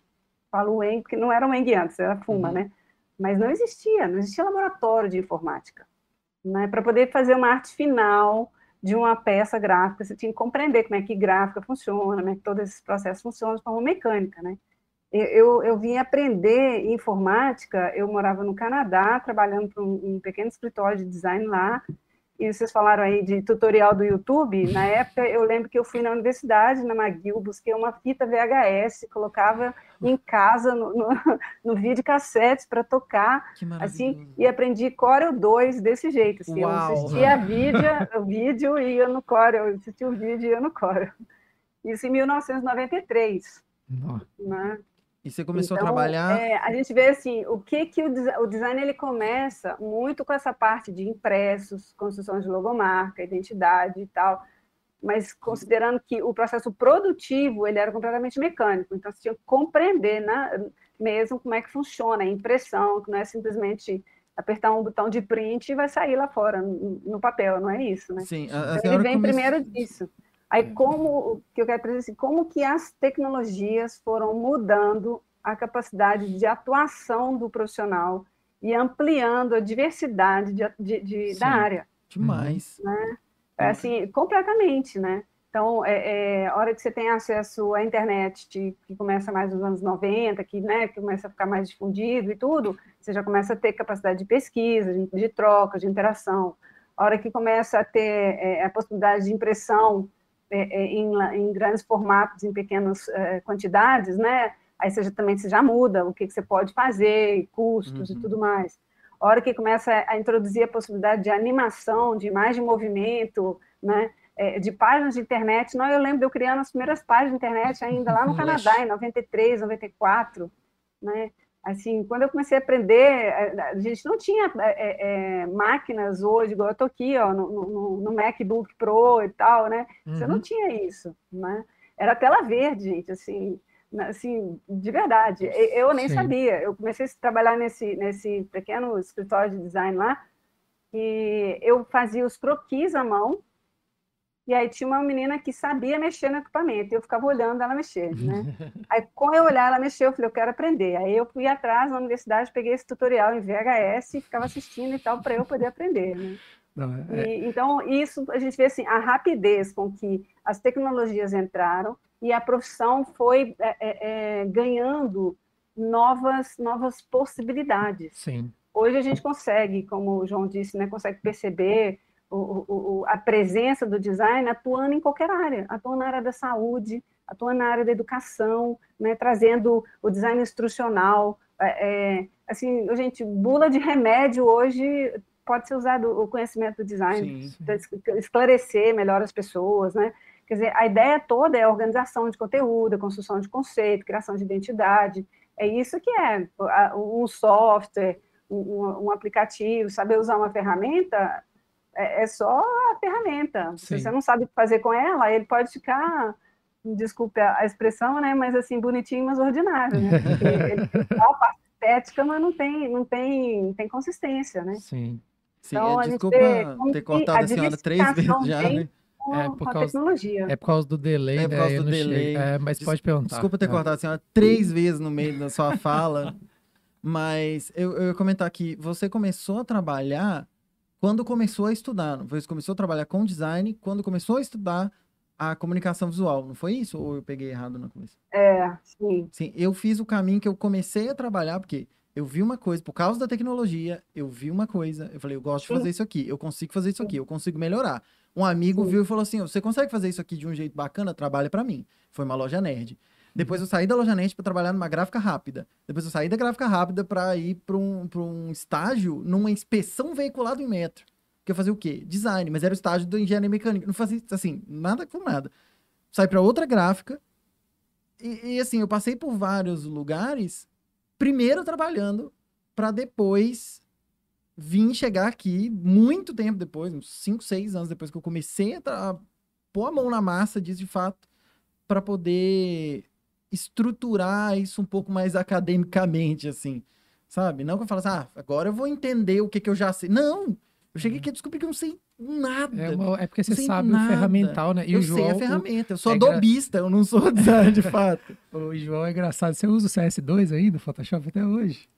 Falo UENG porque não era UENG antes, era FUMA, Uhum. né? Mas não existia, não existia laboratório de informática. Né? Para poder fazer uma arte final de uma peça gráfica, você tinha que compreender como é que gráfica funciona, como é que todos esses processos funcionam de forma mecânica, né? Eu, eu, eu vim aprender informática, eu morava no Canadá, trabalhando para um, um pequeno escritório de design lá, e vocês falaram aí de tutorial do YouTube, na época eu lembro que eu fui na universidade, na McGill, busquei uma fita VHS, colocava em casa no, no, no videocassete para tocar, assim, e aprendi Corel 2 desse jeito, assim, eu Uau! assistia a vídeo, o vídeo e ia no Corel, eu assistia o vídeo e ia no Corel. Isso em 1993, Nó. né? E você começou a Então, trabalhar. é, a gente vê assim, o que que o, o design ele começa muito com essa parte de impressos, construção de logomarca, identidade e tal, mas considerando que o processo produtivo ele era completamente mecânico, então você tinha que compreender né, mesmo como é que funciona a impressão, que não é simplesmente apertar um botão de print e vai sair lá fora no, no papel, não é isso, né? Sim, a, a Então, ele vem come- primeiro disso. Aí, como o que eu quero dizer assim, como que as tecnologias foram mudando a capacidade de atuação do profissional e ampliando a diversidade de, de- de- Sim. da área, Demais. É, assim, completamente, né? Então, é, é, a hora que você tem acesso à internet, que começa mais nos anos 90, que, né, que começa a ficar mais difundido e tudo, você já começa a ter capacidade de pesquisa, de, de troca, de interação. A hora que começa a ter é, a possibilidade de impressão é, é, em, la- em grandes formatos, em pequenas é, quantidades, né? Aí você já, também você já muda o que, que você pode fazer, custos Uhum. e tudo mais. A hora que começa a introduzir a possibilidade de animação, de imagem em movimento, né? é, de páginas de internet. Não, eu lembro de eu criando as primeiras páginas de internet ainda lá no Canadá, em 93, 94, né? Assim, quando eu comecei a aprender, a a gente não tinha é, é, máquinas hoje, igual eu estou aqui, ó, no, no- no MacBook Pro e tal, né? Você não Uhum. tinha isso, né? Era tela verde, gente, assim, assim, de verdade. Eu nem Sim. sabia. Eu comecei a trabalhar nesse, nesse pequeno escritório de design lá, e eu fazia os croquis à mão, e aí tinha uma menina que sabia mexer no equipamento, e eu ficava olhando ela mexer, né? Aí, com eu olhar ela mexer, eu falei, eu quero aprender. Aí eu fui atrás na universidade, peguei esse tutorial em VHS e ficava assistindo e tal, para eu poder aprender, né? Não, é- E, então, isso a gente vê assim, a rapidez com que as tecnologias entraram e a profissão foi é, é, é, ganhando novas, novas possibilidades. sim. Hoje a gente consegue, como o João disse, né, consegue perceber o, o- a presença do design atuando em qualquer área, atuando na área da saúde, atuando na área da educação, né, trazendo o design instrucional. é, é, assim, gente, bula de remédio hoje pode ser usado o conhecimento do design para es- esclarecer melhor as pessoas, né? Quer dizer, a ideia toda é organização de conteúdo, construção de conceito, criação de identidade. É isso que é um software, um- um aplicativo, saber usar uma ferramenta é, é só a ferramenta. Se Sim. você não sabe o que fazer com ela, ele pode ficar, desculpe a a expressão, né? Mas assim, bonitinho, mas ordinário, né? Porque ele tem só a parte estética, mas não tem, não tem, não tem consistência, né? Sim. Sim, Então, é, a gente desculpa ter que cortado a a senhora três vezes já, né? É, por causa- tecnologia. É por causa do delay, É por né? causa do delay. É, mas Des- pode perguntar. Desculpa ter É. cortado a senhora três vezes no meio da sua fala, mas eu, eu ia comentar aqui, você começou a trabalhar quando começou a estudar, foi? Você começou a trabalhar com design quando começou a estudar a comunicação visual, não foi isso? Ou eu peguei errado na coisa? É, sim. Sim, eu fiz o caminho que eu comecei a trabalhar, porque eu vi uma coisa, por causa da tecnologia, eu vi uma coisa, eu falei, eu gosto de fazer isso aqui, eu consigo fazer isso aqui, eu consigo melhorar. Um amigo Sim. viu e falou assim, você consegue fazer isso aqui de um jeito bacana? Trabalha pra mim. Foi uma loja nerd. Depois eu saí da loja nerd para trabalhar numa gráfica rápida. Depois eu saí da gráfica rápida para ir para um, um estágio numa inspeção veicular do metro. Que eu fazia o quê? Design, mas era o estágio da engenharia mecânica. Não fazia, assim, nada com nada. Saí para outra gráfica. E, e, assim, eu passei por vários lugares, primeiro trabalhando, para depois vir chegar aqui, muito tempo depois, uns 5, 6 anos depois que eu comecei a, a pôr a mão na massa disso de fato, para poder estruturar isso um pouco mais academicamente, assim, sabe? Não que eu falo assim, ah, agora eu vou entender o que, que eu já sei. Não! Eu cheguei aqui e descobri que eu não sei nada. É, uma- é porque você sei sabe o nada. ferramental, né? E eu o sei João, a o- ferramenta, eu sou é gra- adobista, eu não sou designer de fato. O João é engraçado. Você usa o CS2 aí do Photoshop até hoje?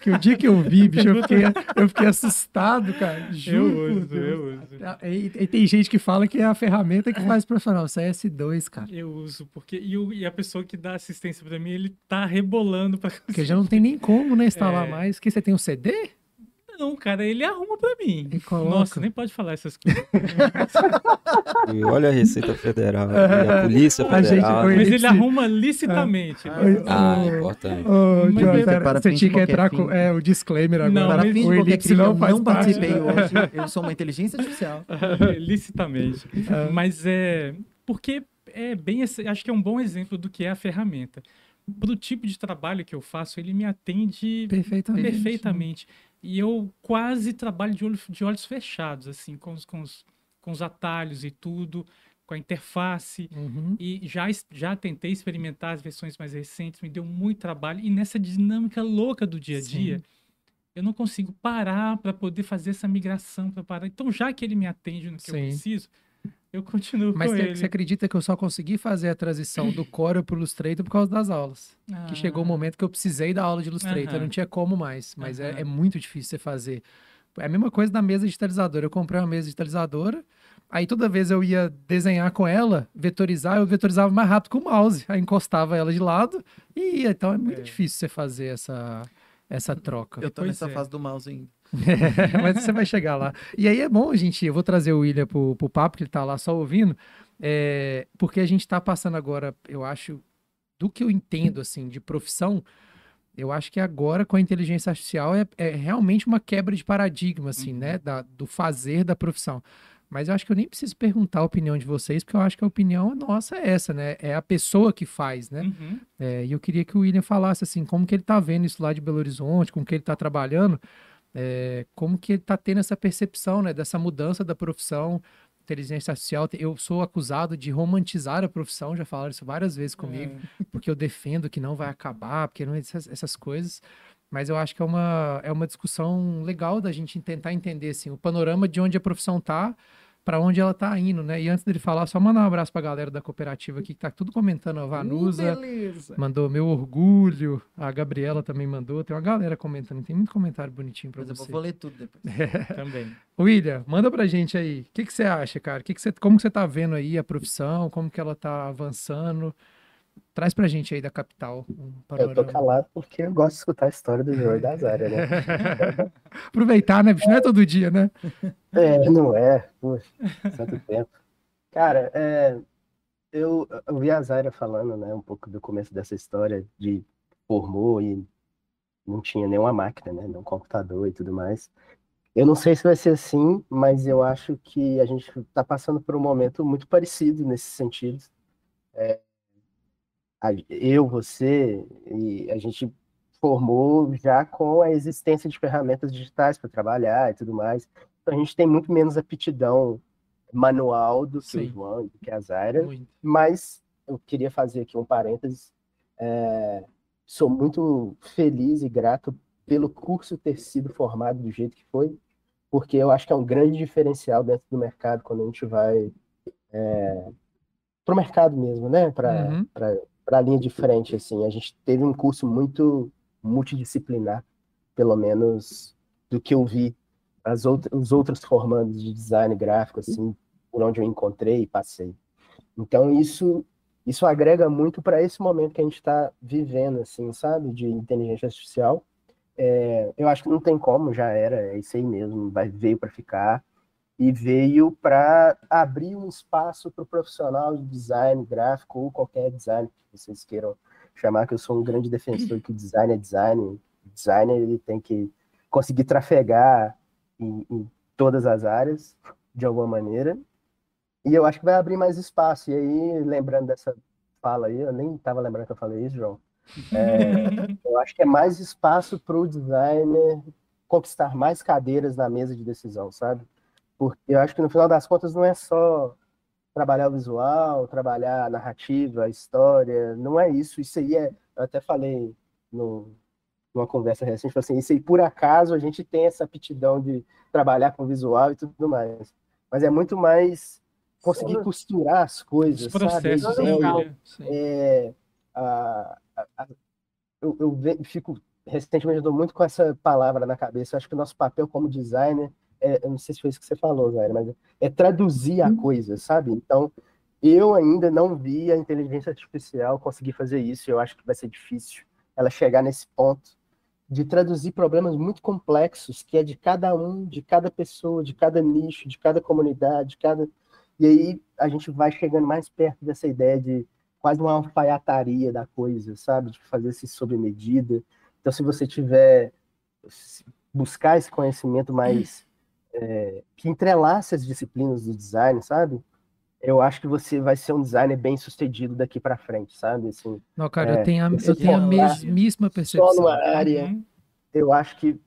Porque o dia que eu vi, bicho, eu fiquei, eu fiquei assustado, cara. Eu Juro por uso, eu uso. E, e tem gente que fala que é a ferramenta que faz profissional. CS2, cara. Eu uso, porque. E, o- e a pessoa que dá assistência pra mim, ele tá rebolando pra Porque já não tem nem como, né, instalar É. mais. Que você tem um CD? Não, cara, ele arruma pra mim. Nossa, nem pode falar essas coisas. E olha a Receita Federal, e a Polícia A gente Federal. Mas Ele arruma licitamente. Ah, né? Ah, importante. Mas John, beleza, pera, para você tinha que entrar qualquer com fim. é, o disclaimer agora. Não, Para mas o qualquer Elipse não faz não parte. participei hoje, eu sou uma inteligência artificial. licitamente. Ah. Mas é. Porque é bem. Acho que é um bom exemplo do que é a ferramenta. Pro tipo de trabalho que eu faço, ele me atende Perfeitamente. perfeitamente. E eu quase trabalho de, olho- de olhos fechados, assim, com os, com, os, com os atalhos e tudo, com a interface. Uhum. E já, já tentei experimentar as versões mais recentes, me deu muito trabalho. E nessa dinâmica louca do dia a dia, eu não consigo parar para poder fazer essa migração para parar. Então, já que ele me atende no que eu Sim. preciso, eu continuo Mas com você ele. você acredita que eu só consegui fazer a transição do Corel pro Illustrator por causa das aulas? Que chegou o Ah, momento que eu precisei da aula de Illustrator, Aham. não tinha como mais. Mas é, Aham. é muito difícil você fazer. É a mesma coisa da mesa digitalizadora. Eu comprei uma mesa digitalizadora, aí toda vez eu ia desenhar com ela, vetorizar, eu vetorizava mais rápido com o mouse. Aí encostava ela de lado e ia. Então é muito É. difícil você fazer essa, essa troca. Eu tô Pois nessa é. fase do mouse ainda. Mas você vai chegar lá. E aí é bom, gente. Eu vou trazer o William pro, pro papo, que ele tá lá só ouvindo. é, porque a gente tá passando agora, eu acho, do que eu entendo, assim, de profissão, eu acho que agora com a inteligência artificial é, é realmente uma quebra de paradigma, assim, né? Da, do fazer da profissão. Mas eu acho que eu nem preciso perguntar a opinião de vocês, porque eu acho que a opinião nossa é essa, né? É a pessoa que faz, né? uhum. É, e eu queria que o William falasse assim, como que ele tá vendo isso lá de Belo Horizonte, com que ele tá trabalhando, é, como que ele tá tendo essa percepção, né, dessa mudança da profissão, inteligência artificial. Eu sou acusado de romantizar a profissão, já falaram isso várias vezes comigo, porque eu defendo que não vai acabar, porque não essas, essas coisas. Mas eu acho que é uma, é uma discussão legal da gente tentar entender assim, o panorama de onde a profissão tá, para onde ela tá indo, né? E antes dele falar, só mandar um abraço pra galera da cooperativa aqui que tá tudo comentando, a Vanusa, Uh, mandou meu orgulho, a Gabriela também mandou, tem uma galera comentando, tem muito comentário bonitinho pra Mas eu vou, você. ler tudo depois. Também. William, manda pra gente aí, o que, que você acha, cara? Que que você, como que você tá vendo aí a profissão, como que ela tá avançando? Traz pra gente aí da capital um Eu tô panorama. calado porque eu gosto de escutar a história do João e da Zara, né? Aproveitar, né, bicho? Não é todo dia, né? É, não é, puxa, tanto tempo. Cara, é, eu, eu vi a Zaira falando, né, um pouco do começo dessa história de formou e não tinha nenhuma máquina, né, nenhum computador e tudo mais. Eu não sei se vai ser assim, mas eu acho que a gente está passando por um momento muito parecido nesse sentido. É, eu, você, e a gente formou já com a existência de ferramentas digitais para trabalhar e tudo mais. Então a gente tem muito menos aptidão manual do que Sim. o João, do que a Zaira, Muito. mas eu queria fazer aqui um parênteses. é, sou muito feliz e grato pelo curso ter sido formado do jeito que foi, porque eu acho que é um grande diferencial dentro do mercado quando a gente vai é, para o mercado mesmo, né? Para Uhum. A linha de frente, assim. A gente teve um curso muito multidisciplinar, pelo menos do que eu vi as outras, os outros formandos de design gráfico, assim, por onde eu encontrei e passei. Então, isso, isso agrega muito para esse momento que a gente está vivendo, assim, sabe? De inteligência artificial. É, eu acho que não tem como, já era, é isso aí mesmo, vai, veio para ficar e veio para abrir um espaço para o profissional de design gráfico ou qualquer design que vocês queiram chamar, que eu sou um grande defensor que design é design, designer ele tem que conseguir trafegar em, em todas as áreas, de alguma maneira, e eu acho que vai abrir mais espaço, e aí, lembrando dessa fala aí, eu nem estava lembrando que eu falei isso, João, é, eu acho que é mais espaço para o designer conquistar mais cadeiras na mesa de decisão, sabe? Porque eu acho que no final das contas não é só trabalhar o visual, trabalhar a narrativa, a história, não é isso. Isso aí é, eu até falei no, numa conversa recente, falei assim, isso aí por acaso a gente tem essa aptidão de trabalhar com visual e tudo mais. Mas é muito mais conseguir costurar as coisas, Os processos, sabe? né, É? Sim. a- a- a- eu, eu fico recentemente eu tô muito com essa palavra na cabeça. Eu acho que o nosso papel como designer, é, eu não sei se foi isso que você falou, Zaira, mas é traduzir a coisa, sabe? Então, eu ainda não vi a inteligência artificial conseguir fazer isso. Eu acho que vai ser difícil ela chegar nesse ponto de traduzir problemas muito complexos, que é de cada um, de cada pessoa, de cada nicho, de cada comunidade, de cada e aí a gente vai chegando mais perto dessa ideia de quase uma alfaiataria da coisa, sabe? De fazer isso sob medida. Então, se você tiver se buscar esse conhecimento mais é, que entrelace as disciplinas do design, sabe? Eu acho que você vai ser um designer bem sucedido daqui para frente, sabe? Assim, Não, cara, É, eu tenho a, eu tenho a mesmíssima só percepção. numa área Uhum. eu acho que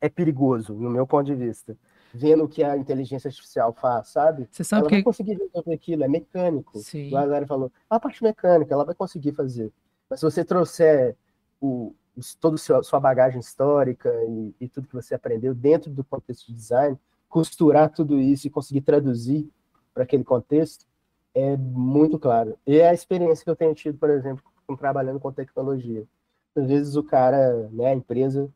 é perigoso, no meu ponto de vista. Vendo o que a inteligência artificial faz, sabe? Você sabe ela vai que. conseguir resolver aquilo, é mecânico. Sim. O Azari falou, a parte mecânica, ela vai conseguir fazer. Mas se você trouxer o, toda a sua, sua bagagem histórica e, e tudo que você aprendeu dentro do contexto de design, costurar tudo isso e conseguir traduzir para aquele contexto, é muito claro. E é a experiência que eu tenho tido, por exemplo, trabalhando com tecnologia. Às vezes o cara, né, a empresa,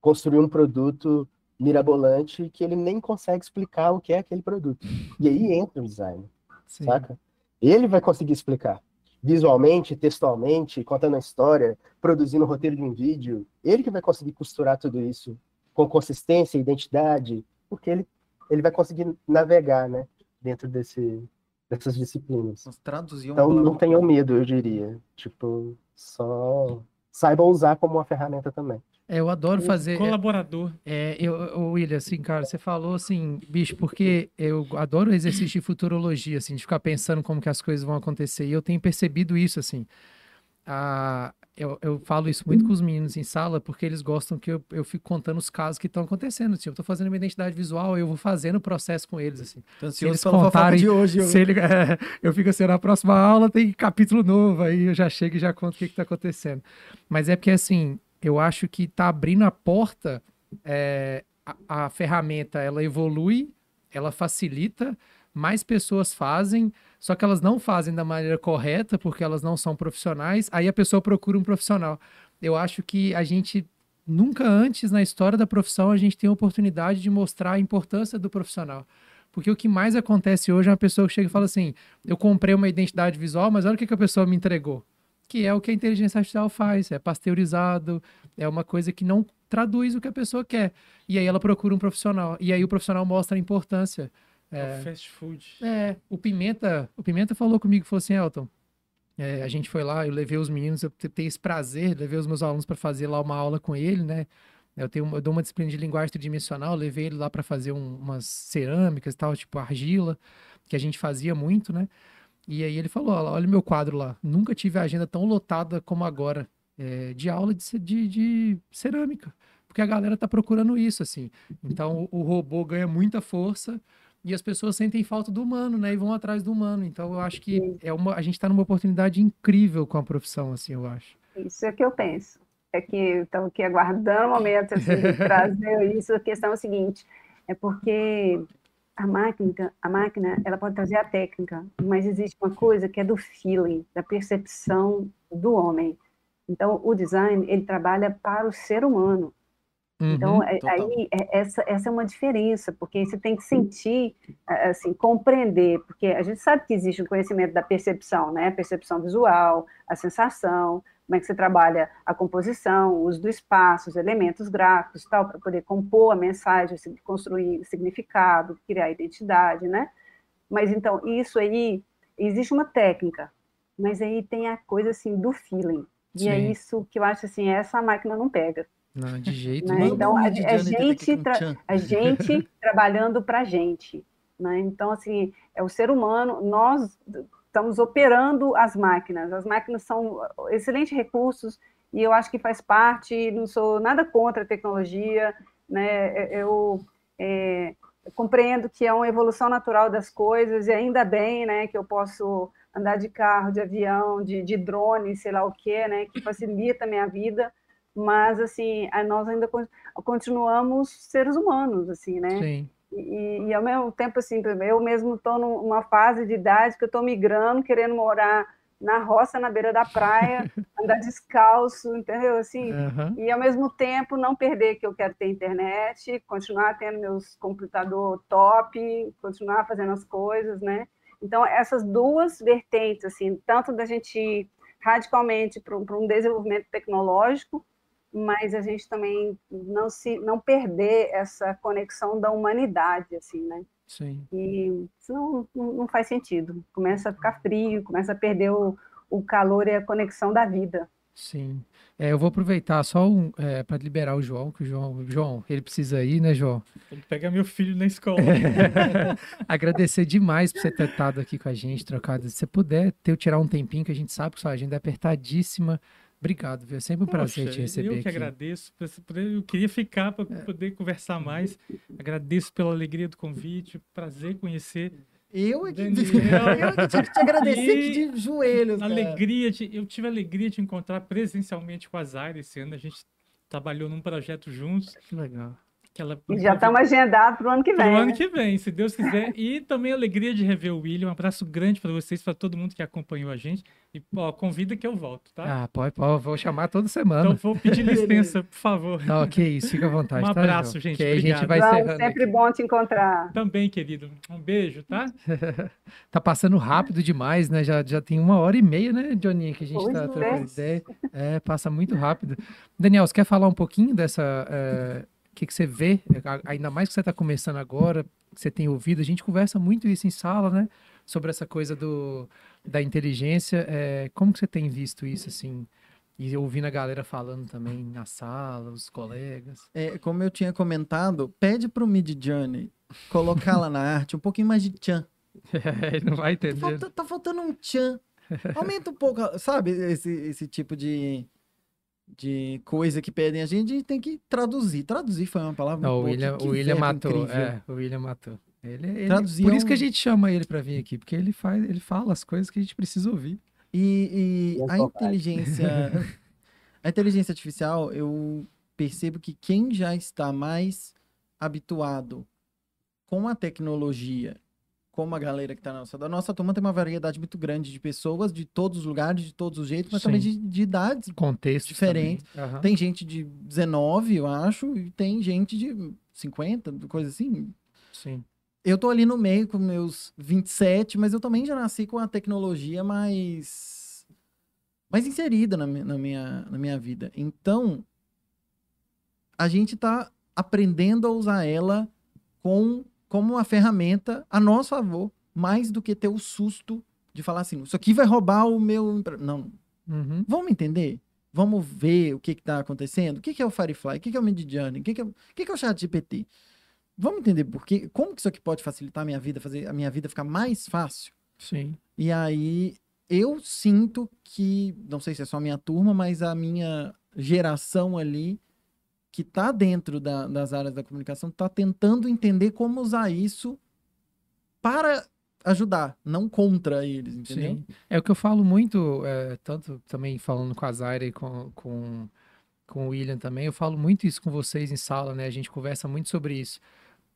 construiu um produto mirabolante que ele nem consegue explicar o que é aquele produto. E aí entra o design Sim. saca? Ele vai conseguir explicar. Visualmente, textualmente, contando a história, produzindo o roteiro de um vídeo. Ele que vai conseguir costurar tudo isso com consistência, identidade, porque ele, ele vai conseguir navegar, né? Dentro desse, dessas disciplinas. Um Então, não tenham medo, eu diria. Tipo, só saibam usar como uma ferramenta também. É, eu adoro fazer. Colaborador. É, eu, o William, assim, cara, você falou assim, bicho, porque eu adoro o exercício de futurologia, assim, de ficar pensando como que as coisas vão acontecer. E eu tenho percebido isso, assim. Ah, eu, eu falo isso muito com os meninos em sala, porque eles gostam que eu, eu fico contando os casos que estão acontecendo. Assim, eu tô fazendo uma identidade visual, eu vou fazendo o processo com eles, assim. Tô se eles contarem- de hoje. eu- Se ele, é, eu fico assim, na próxima aula tem capítulo novo, aí eu já chego e já conto o que está acontecendo. Mas é porque, assim, eu acho que tá abrindo a porta, é, a, a ferramenta, ela evolui, ela facilita, mais pessoas fazem, só que elas não fazem da maneira correta, porque elas não são profissionais, aí a pessoa procura um profissional. Eu acho que a gente, nunca antes na história da profissão, a gente tem a oportunidade de mostrar a importância do profissional. Porque o que mais acontece hoje é uma pessoa que chega e fala assim: eu comprei uma identidade visual, mas olha o que, que a pessoa me entregou. Que é o que a inteligência artificial faz, é pasteurizado, é uma coisa que não traduz o que a pessoa quer. E aí ela procura um profissional. E aí o profissional mostra a importância. É. Fast food. É, o Pimenta, o Pimenta falou comigo, falou assim, Elton, é, a gente foi lá, eu levei os meninos, eu te- tenho esse prazer, levei os meus alunos para fazer lá uma aula com ele, né? Eu tenho, eu dou uma disciplina de linguagem tridimensional, levei ele lá para fazer um- umas cerâmicas e tal, tipo argila, que a gente fazia muito, né? E aí ele falou, olha, o meu quadro lá, nunca tive a agenda tão lotada como agora, é, de aula de, de, de cerâmica, porque a galera tá procurando isso, assim. Então o, o robô ganha muita força, e as pessoas sentem falta do humano, né? E vão atrás do humano. Então eu acho que é uma, a gente está numa oportunidade incrível com a profissão, assim, eu acho. Isso é o que eu penso. é que estamos aqui aguardando o momento assim, de trazer isso. A questão é o seguinte, é porque a máquina, a máquina, ela pode trazer a técnica, mas existe uma coisa que é do feeling, da percepção do homem. Então, o design, ele trabalha para o ser humano. Então, Uhum. é- total. aí, é- essa, essa é uma diferença, porque você tem que sentir, assim, compreender, porque a gente sabe que existe o conhecimento da percepção, né? Percepção visual, a sensação, como é que você trabalha a composição, o uso do espaço, os elementos gráficos tal, para poder compor a mensagem, construir significado, criar identidade, né? Mas, então, isso aí, existe uma técnica, mas aí tem a coisa, assim, do feeling. E é Sim. isso que eu acho, assim, essa máquina não pega. Não, de jeito Né? nenhum. Então, a- é ter gente tra- a gente trabalhando para a gente. Né? Então, assim, é o ser humano, nós estamos operando as máquinas. As máquinas são excelentes recursos e eu acho que faz parte, não sou nada contra a tecnologia, né? eu é, compreendo que é uma evolução natural das coisas e ainda bem né, que eu posso andar de carro, de avião, de, de drone, sei lá o que, né, que facilita a minha vida, mas assim, nós ainda con- continuamos seres humanos, assim, né? Sim. E, e ao mesmo tempo, assim, eu mesmo estou numa fase de idade que eu estou migrando, querendo morar na roça, na beira da praia, andar descalço, entendeu? Assim, Aham. e ao mesmo tempo não perder que eu quero ter internet, continuar tendo meus computador top, continuar fazendo as coisas, né? Então essas duas vertentes, assim, tanto da gente ir radicalmente para um desenvolvimento tecnológico, mas a gente também não se não perder essa conexão da humanidade, assim, né? Sim. E senão não, não faz sentido. Começa a ficar frio, começa a perder o, o calor e a conexão da vida. Sim. É, eu vou aproveitar só um, para liberar o João, que o João, João, ele precisa ir, né, João? Tem que pegar meu filho na escola. Agradecer demais por você ter estado aqui com a gente, trocado. Se você puder ter, tirar um tempinho, que a gente sabe que sua agenda é apertadíssima. Obrigado, viu? É sempre um prazer Poxa, te receber eu que aqui. É. agradeço. Eu queria ficar para poder conversar mais. Agradeço pela alegria do convite. Prazer conhecer. Eu é que, Daniel. eu é que tinha que te agradecer aqui de joelhos, cara. Alegria de, eu tive a alegria de encontrar presencialmente com a Zaira esse ano. A gente trabalhou num projeto juntos. Que legal. Que ela E já estamos agendados para o ano que vem. ano né? que vem, se Deus quiser. E também a alegria de rever o William. Um abraço grande para vocês, para todo mundo que acompanhou a gente. E ó, convida que eu volto, tá? Ah, pode, pode, vou chamar toda semana. então vou pedir licença, por favor. Tá, ok, isso, fica à vontade. Um tá, abraço, João? gente, Que a gente vai Vamos, sempre aqui. bom te encontrar. Também, querido. Um beijo, tá? Tá passando rápido demais, né? Já, já tem uma hora e meia, né, Johnny, que a gente Pois tá é. trocando ideia. É, passa muito rápido. Daniel, você quer falar um pouquinho dessa. é, O que, que você vê, ainda mais que você está começando agora, que você tem ouvido, a gente conversa muito isso em sala, né? Sobre essa coisa do, da inteligência. é, como que você tem visto isso, assim? E ouvindo a galera falando também na sala, os colegas. É, como eu tinha comentado, pede pro Mid Journey colocar lá na arte um pouquinho mais de tchan. Ele não vai Tá, entender. falta- tá faltando um tchan. Aumenta um pouco, sabe? Esse, esse tipo de, de coisa que pedem a gente, a gente tem que traduzir. Traduzir foi uma palavra Não, o muito boa. William, o William matou. É, o William matou. Ele, ele- Traduzir por é isso que a um- gente chama ele para vir aqui, porque ele faz, ele fala as coisas que a gente precisa ouvir. E, e Minha a inteligência, a inteligência artificial, eu percebo que quem já está mais habituado com a tecnologia, como a galera que está na nossa, da nossa turma tem uma variedade muito grande de pessoas de todos os lugares, de todos os jeitos, mas também Sim. de, de idades. Contexto Diferente. Aham. Tem gente de 19, eu acho, e tem gente de 50, coisa assim. Sim. Eu tô ali no meio com meus 27, mas eu também já nasci com a tecnologia mais mais inserida na, na minha, na minha vida. Então, a gente tá aprendendo a usar ela com como uma ferramenta a nosso favor, mais do que ter o susto de falar assim, isso aqui vai roubar o meu empre-". não, Uhum. Vamos entender? Vamos ver o que está acontecendo? O que, que é o Firefly? O que, que é o Midjourney? O que, que, é, o que, que é o ChatGPT? Vamos entender por quê? Como que isso aqui pode facilitar a minha vida, fazer a minha vida ficar mais fácil? Sim. E aí eu sinto que, não sei se é só a minha turma, mas a minha geração ali que está dentro da- das áreas da comunicação está tentando entender como usar isso para ajudar, não contra eles, entendeu? Sim. É o que eu falo muito, é, tanto também falando com a Zaira e com, com, com o William também, eu falo muito isso com vocês em sala, né? A gente conversa muito sobre isso.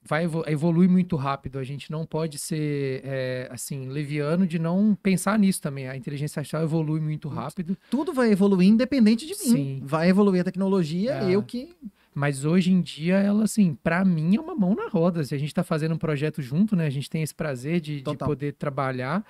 Vai evolu evolui muito rápido, a gente não pode ser, é, assim, leviano de não pensar nisso também. A inteligência artificial evolui muito rápido. Tudo vai evoluir independente de mim. Sim. Vai evoluir a tecnologia, É. eu que. Mas hoje em dia, ela, assim, pra mim é uma mão na roda. Se a gente tá fazendo um projeto junto, né? A gente tem esse prazer de, de poder trabalhar.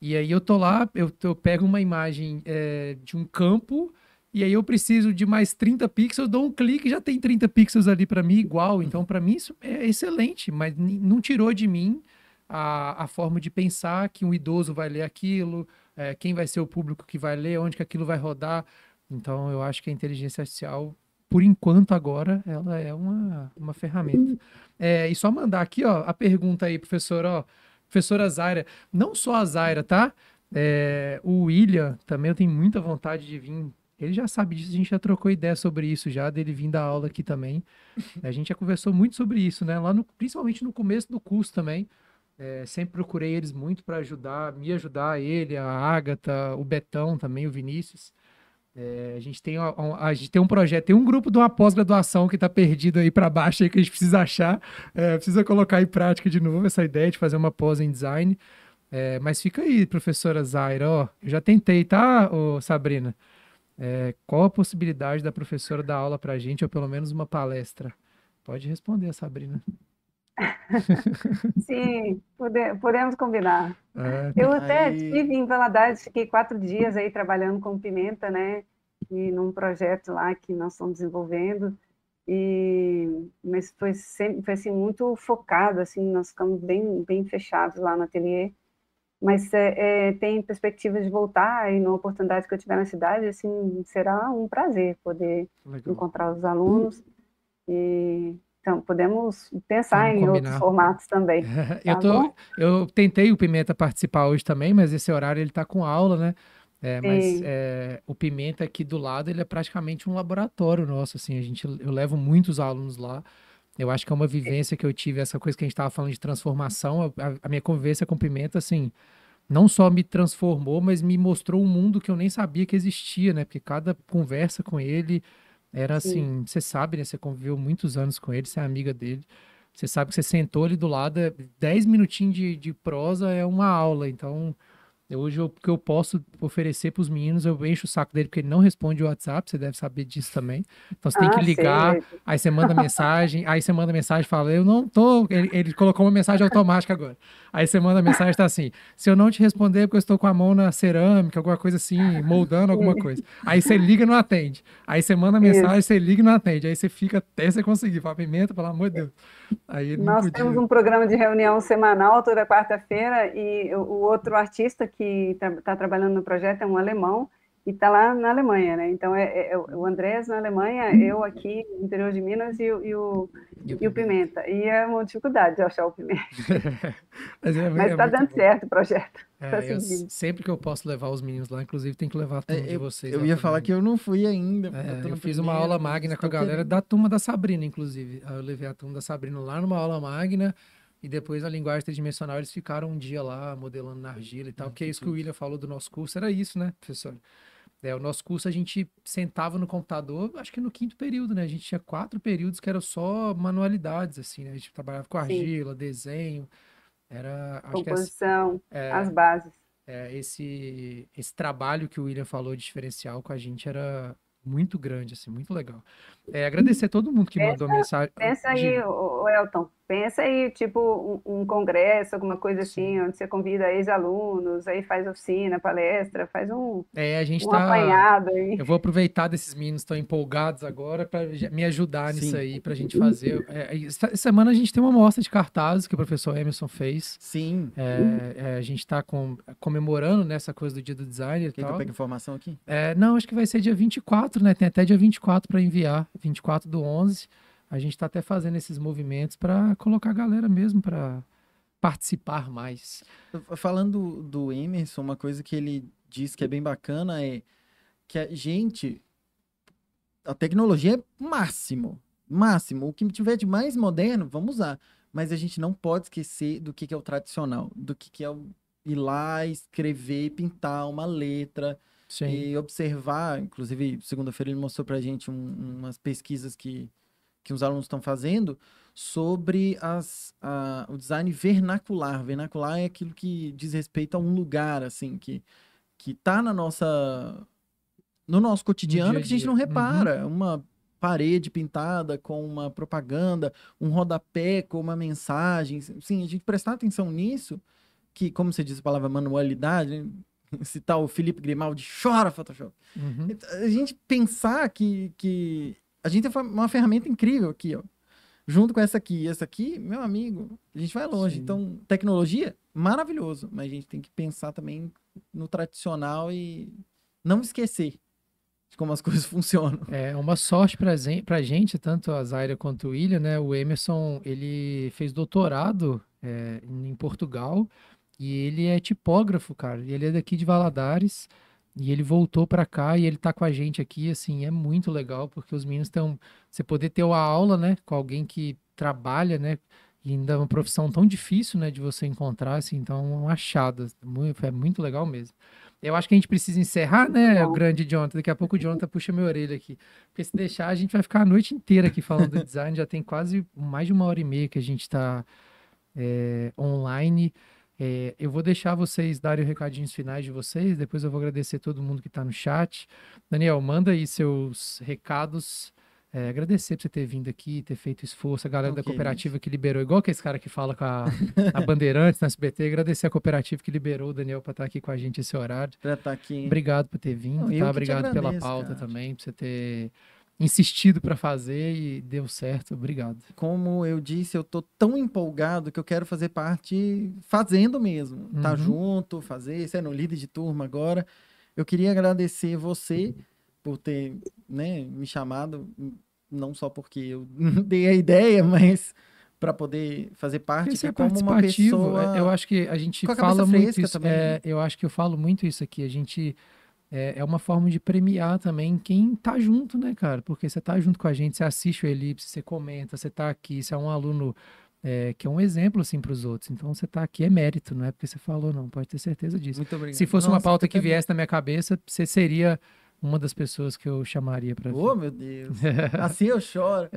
E aí eu tô lá, eu, eu pego uma imagem é, de um campo, e aí eu preciso de mais 30 pixels, dou um clique já tem 30 pixels ali pra mim igual. Então, pra mim, isso é excelente, mas não tirou de mim a, a forma de pensar que um idoso vai ler aquilo, é, quem vai ser o público que vai ler, onde que aquilo vai rodar. Então, eu acho que a inteligência artificial, por enquanto agora, ela é uma, uma ferramenta. É, e só mandar aqui, ó, a pergunta aí, professor, ó, professora Zaira, não só a Zaira, tá? É, o William também eu tenho muita vontade de vir. Ele já sabe disso, a gente já trocou ideia sobre isso já, dele vir dar aula aqui também. A gente já conversou muito sobre isso, né? Lá no, principalmente no começo do curso também. É, sempre procurei eles muito para ajudar, me ajudar, ele, a Ágata, o Betão também, o Vinícius. É, a gente tem a- a gente tem um projeto, tem um grupo de uma pós-graduação que está perdido aí para baixo aí que a gente precisa achar, é, precisa colocar em prática de novo essa ideia de fazer uma pós em design. É, mas fica aí, professora Zaira, ó, eu já tentei, tá, ô, Sabrina? É, qual a possibilidade da professora dar aula pra gente, ou pelo menos uma palestra? Pode responder, Sabrina. Sim, pode- podemos combinar. É, Eu até Aí- estive em Valadares, fiquei quatro dias aí trabalhando com pimenta, né? E num projeto lá que nós estamos desenvolvendo. E mas foi sempre foi assim muito focado, assim, nós ficamos bem bem fechados lá no ateliê. Mas é, é, tem perspectiva de voltar e na oportunidade que eu tiver na cidade, assim, será um prazer poder legal. encontrar os alunos. E então podemos pensar Vamos em combinar. outros formatos também. Eu, Tá tô, bom? eu tentei o Pimenta participar hoje também, mas esse horário ele tá com aula, né? É, mas é, o Pimenta aqui do lado, ele é praticamente um laboratório nosso, assim, a gente, eu levo muitos alunos lá. Eu acho que é uma vivência que eu tive, essa coisa que a gente estava falando de transformação, a, a minha convivência com Pimenta, assim, não só me transformou, mas me mostrou um mundo que eu nem sabia que existia, né? Porque cada conversa com ele era Sim. assim, você sabe, né? Você conviveu muitos anos com ele, você é amiga dele. Você sabe que você sentou ali do lado, é 10 minutinhos de, de prosa é uma aula. Então, hoje o que eu posso oferecer para os meninos, eu encho o saco dele porque ele não responde o WhatsApp, você deve saber disso também. Então você tem que Ah, sei, ligar, aí você manda mensagem, aí você manda mensagem e fala, eu não tô. Ele, ele colocou uma mensagem automática agora. Aí você manda mensagem tá assim: se eu não te responder, é porque eu estou com a mão na cerâmica, alguma coisa assim, moldando alguma coisa. Aí você liga e não atende. Aí você manda mensagem, você liga e não atende. Aí você fica até você conseguir. Fala, pimenta, pelo amor de Deus. Nós podia. temos um programa de reunião semanal toda quarta-feira e o, o outro artista que está trabalhando no projeto é um alemão e está lá na Alemanha, né? Então é, é o Andrés na Alemanha, eu aqui no interior de Minas e, o- e o, e o Pimenta. E é uma dificuldade de achar o Pimenta. Mas é, Mas é está muito dando bom. certo o projeto. É, tá eu- seguindo. sempre que eu posso levar os meninos lá, inclusive tem que levar a turma É, de eu, vocês. eu ia também. falar que eu não fui ainda. É, eu no fiz uma aula magna com a galera querendo. da turma da Sabrina, inclusive. Aí eu levei a turma da Sabrina lá numa aula magna e depois na linguagem tridimensional eles ficaram um dia lá modelando na argila e tal, porque é isso que o William falou do nosso curso, era isso, né, professor? É, o nosso curso a gente sentava no computador, acho que no quinto período, né? A gente tinha quatro períodos que eram só manualidades, assim, né? A gente trabalhava com Sim. argila, desenho, era, Composição, é, as bases. é, esse, esse trabalho que o William falou de diferencial com a gente era muito grande, assim, muito legal. É, agradecer a todo mundo que mandou mensagem. Pensa aí, o, Elton, pensa aí, tipo, um, um congresso, alguma coisa assim, onde você convida ex-alunos, aí faz oficina, palestra, faz um, É, a gente um tá. apanhado aí. Eu vou aproveitar desses meninos que estão empolgados agora para me ajudar nisso Sim. aí, para a gente fazer. É, essa semana a gente tem uma mostra de cartazes que o professor Emerson fez. Sim. É, é, a gente está comemorando nessa coisa do dia do design e Quer que eu pegue informação aqui? É, não, acho que vai ser dia 24, né? Tem até dia 24 para enviar, 24 do 11. A gente está até fazendo esses movimentos para colocar a galera mesmo para participar mais. Falando do Emerson, uma coisa que ele diz que é bem bacana é que a gente. A tecnologia é máximo. Máximo. O que tiver de mais moderno, vamos usar. Mas a gente não pode esquecer do que, que é o tradicional. Do que, que é o ir lá, escrever, pintar uma letra. Sim. e observar, inclusive, segunda-feira ele mostrou pra gente um- umas pesquisas que, que os alunos estão fazendo sobre as, a- o design vernacular. Vernacular é aquilo que diz respeito a um lugar, assim, que, que tá na nossa, no nosso cotidiano dia a que a gente não Uhum. repara. Uma parede pintada com uma propaganda, um rodapé com uma mensagem. Sim, a gente prestar atenção nisso, que, como você diz a palavra manualidade? citar o Felipe Grimaldi, chora Photoshop. Uhum. Então, A gente pensar que, que a gente tem uma ferramenta incrível aqui, ó. Junto com essa aqui e essa aqui, meu amigo, a gente vai longe. Sim. Então, tecnologia, maravilhoso. Mas a gente tem que pensar também no tradicional e não esquecer de como as coisas funcionam. É uma sorte pra, zen- pra gente, tanto a Zaira quanto o William, né? O Emerson, ele fez doutorado é, em Portugal e ele é tipógrafo, cara. E ele é daqui de Valadares e ele voltou pra cá e ele tá com a gente aqui, assim, é muito legal porque os meninos estão... Você poder ter uma aula, né, com alguém que trabalha, né? E ainda é uma profissão tão difícil, né, de você encontrar, assim, então um achado, muito, é muito legal mesmo. Eu acho que a gente precisa encerrar, né, o grande Jonathan? Daqui a pouco o Jonathan puxa minha orelha aqui. Porque se deixar, a gente vai ficar a noite inteira aqui falando do design. Já tem quase mais de uma hora e meia que a gente está online. É, eu vou deixar vocês darem os recadinhos finais de vocês. Depois eu vou agradecer todo mundo que está no chat. Daniel, manda aí seus recados. É, agradecer por você ter vindo aqui, ter feito esforço. A galera da Ok, cooperativa que liberou, igual que esse cara que fala com a, a Bandeirantes na SBT. Agradecer a cooperativa que liberou o Daniel para estar aqui com a gente esse horário. Pra estar aqui. Obrigado por ter vindo, Não, tá? Obrigado pela agradeço, pauta cara. também, por você ter insistido para fazer e deu certo. Obrigado. Como eu disse, eu tô tão empolgado que eu quero fazer parte fazendo mesmo. Tá Uhum. junto, fazer, sendo líder de turma agora. Eu queria agradecer você por ter né, me chamado, não só porque eu dei a ideia, mas para poder fazer parte que é como uma pessoa. Eu acho que a gente com a cabeça fala muito isso. também, é, né? eu acho que eu falo muito isso aqui. A gente é, é uma forma de premiar também quem tá junto, né, cara? Porque você tá junto com a gente, você assiste o Elipse, você comenta, você tá aqui, você é um aluno é, que é um exemplo assim para os outros. Então você tá aqui é mérito, não é porque você falou, não. Pode ter certeza disso. Muito obrigado. Se fosse uma Nossa, pauta fico que até- viesse na minha cabeça, você seria uma das pessoas que eu chamaria para Oh, meu Deus. Assim eu choro.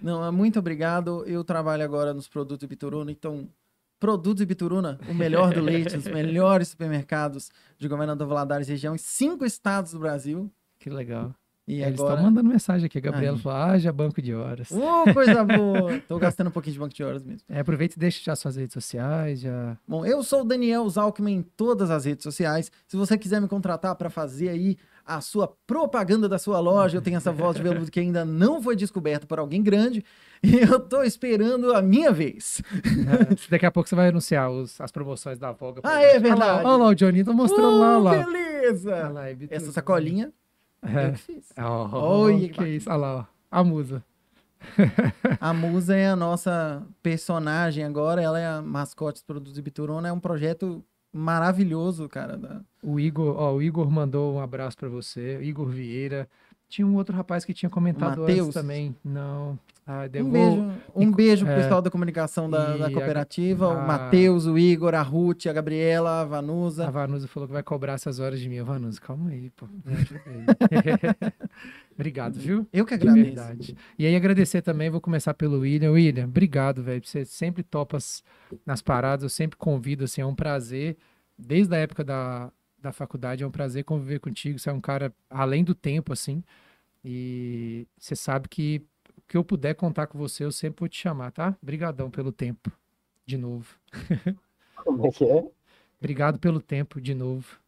Não, muito obrigado. Eu trabalho agora nos produtos Bituruna, então Produtos Bituruna, o melhor do leite, os melhores supermercados de Governador Valadares região em cinco estados do Brasil. Que legal. E Eles agora... estão mandando mensagem aqui. A Gabriela falou: ah, já banco de horas. Uh, coisa boa! Tô gastando um pouquinho de banco de horas mesmo. É, aproveita e deixa já suas redes sociais. Já... Bom, eu sou o Daniel Zalkman em todas as redes sociais. Se você quiser me contratar para fazer aí a sua propaganda da sua loja, eu tenho essa voz de veludo que ainda não foi descoberta por alguém grande e eu tô esperando a minha vez. É, daqui a pouco você vai anunciar os- as promoções da Voga. Ah, é gente. Olha lá, verdade. Olha lá, o Johnny tá mostrando lá, Uh, lá. Olha beleza! lá, Ibitu. Essa sacolinha eu É. que fiz. Oh, Olha que bacana. isso. Olha lá, ó. a musa. A Musa é a nossa personagem agora, ela é a mascote dos produtos de Bituruna, é um projeto maravilhoso, cara. da- O Igor, ó, o Igor mandou um abraço pra você. Igor Vieira. Tinha um outro rapaz que tinha comentado antes Mateus? também. Não. Ah, Um beijo, um beijo pro é. pessoal da comunicação da, da cooperativa, a- o Matheus, o Igor, a Ruth, a Gabriela, a Vanusa. A Vanusa falou que vai cobrar essas horas de mim. Vanusa, calma aí, pô. Obrigado, viu? Eu que De agradeço. verdade. E aí agradecer também, vou começar pelo William. William, obrigado, velho. Você sempre topa as- nas paradas, eu sempre convido, assim, é um prazer. Desde a época da, da faculdade, é um prazer conviver contigo. Você é um cara além do tempo, assim. E você sabe que o que eu puder contar com você, eu sempre vou te chamar, tá? Obrigadão pelo tempo, de novo. Como é que é? Obrigado pelo tempo, de novo.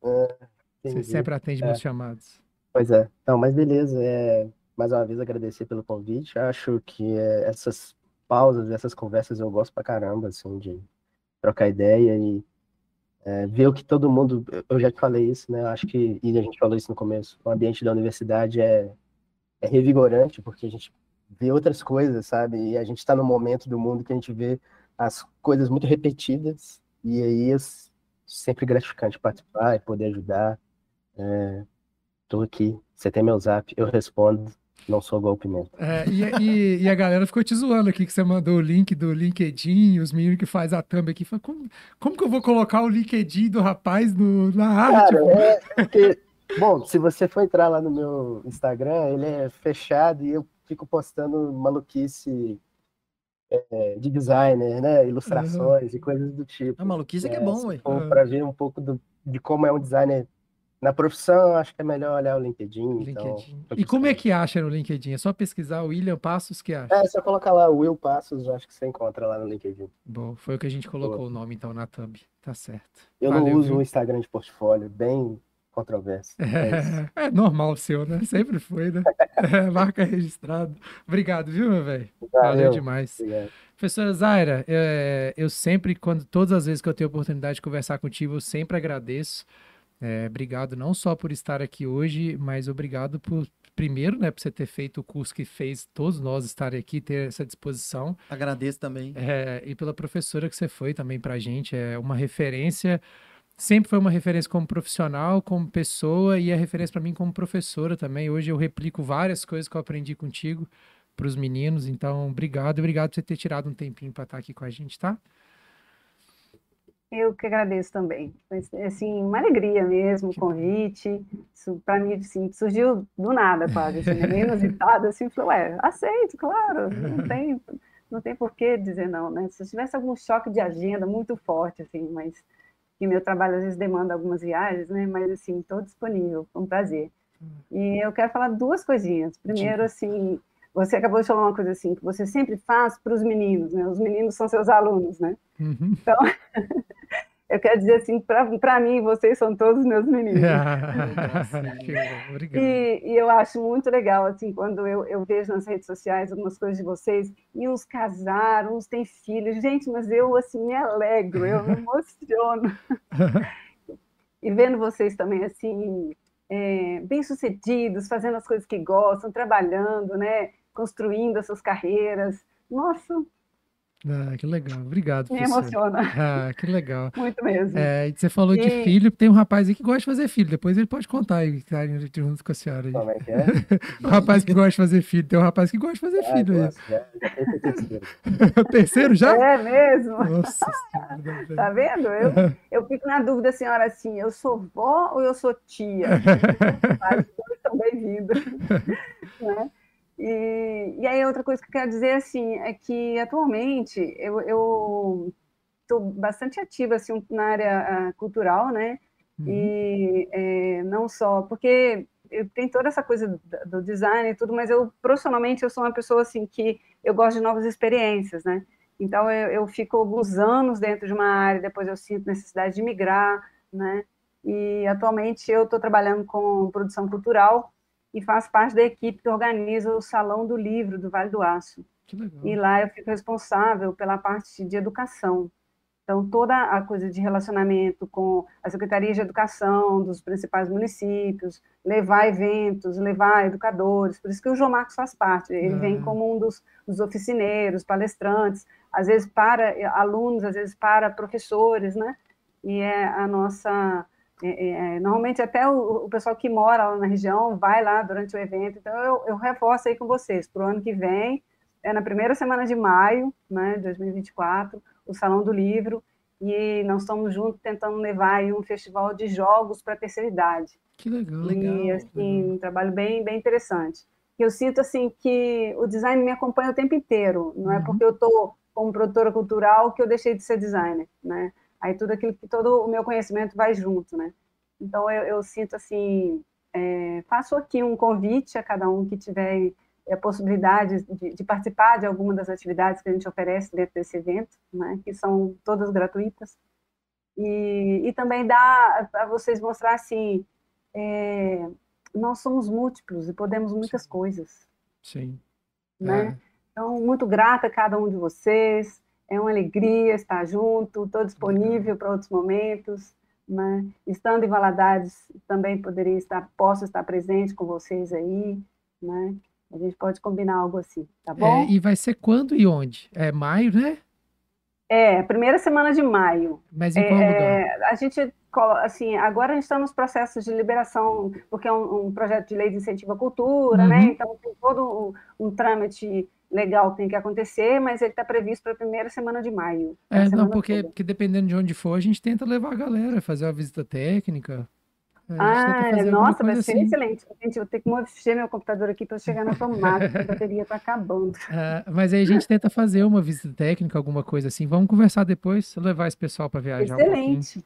Você Entendi. sempre atende É. meus chamados. Pois é. Não, mas beleza. É, mais uma vez agradecer pelo convite. Acho que é, essas pausas, essas conversas eu gosto pra caramba, assim, de trocar ideia e é, ver o que todo mundo. Eu já te falei isso, né? Acho que, e a gente falou isso no começo, o ambiente da universidade é, é revigorante, porque a gente vê outras coisas, sabe? E a gente está no momento do mundo que a gente vê as coisas muito repetidas, e aí é sempre gratificante participar e poder ajudar. É, Tô aqui. Você tem meu zap, eu respondo. Não sou golpe mesmo. É, e, e- e a galera ficou te zoando aqui que você mandou o link do LinkedIn, os meninos que faz a thumb aqui. Fala, como, como que eu vou colocar o LinkedIn do rapaz no, na arte? Cara, pô?" é porque Bom, se você for entrar lá no meu Instagram, ele é fechado e eu fico postando maluquice é, de designer, né? Ilustrações e coisas do tipo. A maluquice é que é É, bom, ué. for para ver um pouco do- de como é um designer na profissão, acho que é melhor olhar o LinkedIn. Então, LinkedIn. E como é que acha no LinkedIn? É só pesquisar o William Passos que acha. É, só colocar lá o Will Passos, acho que você encontra lá no LinkedIn. Bom, foi o que a gente colocou o nome então na thumb. Tá certo. Eu não Valeu, uso viu? o Instagram de portfólio, bem controverso. É isso. É, normal o seu, né? Sempre foi, né? É, marca registrada. Obrigado, viu, meu velho? Valeu Valeu. demais. Obrigado. Professora Zaira, é, eu sempre, quando todas as vezes que eu tenho oportunidade de conversar contigo, eu sempre agradeço. É, obrigado não só por estar aqui hoje, mas obrigado por, primeiro, né, por você ter feito o curso que fez todos nós estarem aqui, ter essa disposição. Agradeço também. É, e pela professora que você foi também pra gente. É uma referência, sempre foi uma referência como profissional, como pessoa, e é referência para mim como professora também. Hoje eu replico várias coisas que eu aprendi contigo para os meninos. Então, obrigado, obrigado por você ter tirado um tempinho para estar aqui com a gente, tá? Eu que agradeço também. Assim, uma alegria mesmo o convite. Para mim, assim, surgiu do nada, quase, assim, né? inusitado, assim, falei, ué, aceito, claro, não tem, não tem por que dizer não, né? Se eu tivesse algum choque de agenda muito forte, assim, mas que meu trabalho às vezes demanda algumas viagens, né? Mas, assim, estou disponível, foi um prazer. E eu quero falar duas coisinhas. Primeiro, assim, você acabou de falar uma coisa assim, que você sempre faz para os meninos, né? Os meninos são seus alunos, né? Uhum. Eu quero dizer assim, para mim, vocês são todos meus meninos. Obrigado. E, e eu acho muito legal, assim, quando eu, eu vejo nas redes sociais algumas coisas de vocês, e uns casaram, uns têm filhos. Gente, mas eu, assim, me alegro, eu me emociono. E vendo vocês também, assim, é, bem-sucedidos, fazendo as coisas que gostam, trabalhando, né? Construindo as suas carreiras. Nossa, Ah, que legal, obrigado, me professora. emociona Ah, que legal. muito mesmo. É, e você falou de E- filho, tem um rapaz aí que gosta de fazer filho, depois ele pode contar aí, que tá indo junto com a senhora aí. Como é que é? O rapaz que gosta de fazer filho, tem um rapaz que gosta de fazer Ah, filho aí. gosto, já, já o terceiro. Terceiro já? É mesmo? Nossa senhora, Tá vendo? Eu, eu fico na dúvida, senhora, assim, eu sou vó ou eu sou tia? Os dois estão bem-vindos. né? E, e aí, outra coisa que eu quero dizer, assim, é que atualmente eu estou bastante ativa, assim, na área ah, cultural, né? Uhum. E é, não só, porque eu tenho toda essa coisa do design e tudo, mas eu, profissionalmente, eu sou uma pessoa, assim, que eu gosto de novas experiências, né? Então, eu, eu fico alguns anos dentro de uma área, depois eu sinto necessidade de migrar, né? E, atualmente, eu estou trabalhando com produção cultural e faço parte da equipe que organiza o Salão do Livro do Vale do Aço. E lá eu fico responsável pela parte de educação. Então, toda a coisa de relacionamento com a Secretaria de Educação dos principais municípios, levar eventos, levar educadores, por isso que o João Marcos faz parte. Ele vem Ah. como um dos, dos oficineiros, palestrantes, às vezes para alunos, às vezes para professores, né? E é a nossa. É, é, normalmente, até o, o pessoal que mora lá na região vai lá durante o evento. Então, eu, eu reforço aí com vocês, para o ano que vem, é na primeira semana de maio, né, de 2024, o Salão do Livro, e nós estamos juntos tentando levar aí um festival de jogos para a terceira idade. Que legal. e, assim, um trabalho bem, bem interessante. Eu sinto, assim, que o design me acompanha o tempo inteiro, não é Uhum. porque eu estou como produtora cultural que eu deixei de ser designer, né? Aí tudo aquilo que todo o meu conhecimento vai junto, né? Então, eu, eu sinto, assim, é, faço aqui um convite a cada um que tiver a possibilidade de, de participar de alguma das atividades que a gente oferece dentro desse evento, né, que são todas gratuitas, e, e também dá para vocês mostrar assim, é, nós somos múltiplos e podemos muitas coisas, Sim. né? Então, muito grata a cada um de vocês, é uma alegria estar junto, estou disponível para outros momentos, né? Estando em Valadares, também poderia estar, posso estar presente com vocês aí, né? A gente pode combinar algo assim, tá É, bom? e vai ser quando e onde? É maio, né? É, primeira semana de maio. Mas em qual lugar? É, a gente, assim, agora a gente está nos processos de liberação, porque é um, um projeto de lei de incentivo à cultura, né? Uhum. Então tem todo um, um trâmite legal tem que acontecer, mas ele está previsto para a primeira semana de maio. É, não, porque, porque dependendo de onde for, a gente tenta levar a galera, fazer uma visita técnica. Tenta Ah, nossa, vai ser assim. excelente. Gente, eu vou ter que mexer meu computador aqui para chegar na tomada, porque a bateria tá acabando. Ah, mas aí a gente tenta fazer uma visita técnica, alguma coisa assim. Vamos conversar depois, levar esse pessoal para viajar um. Excelente.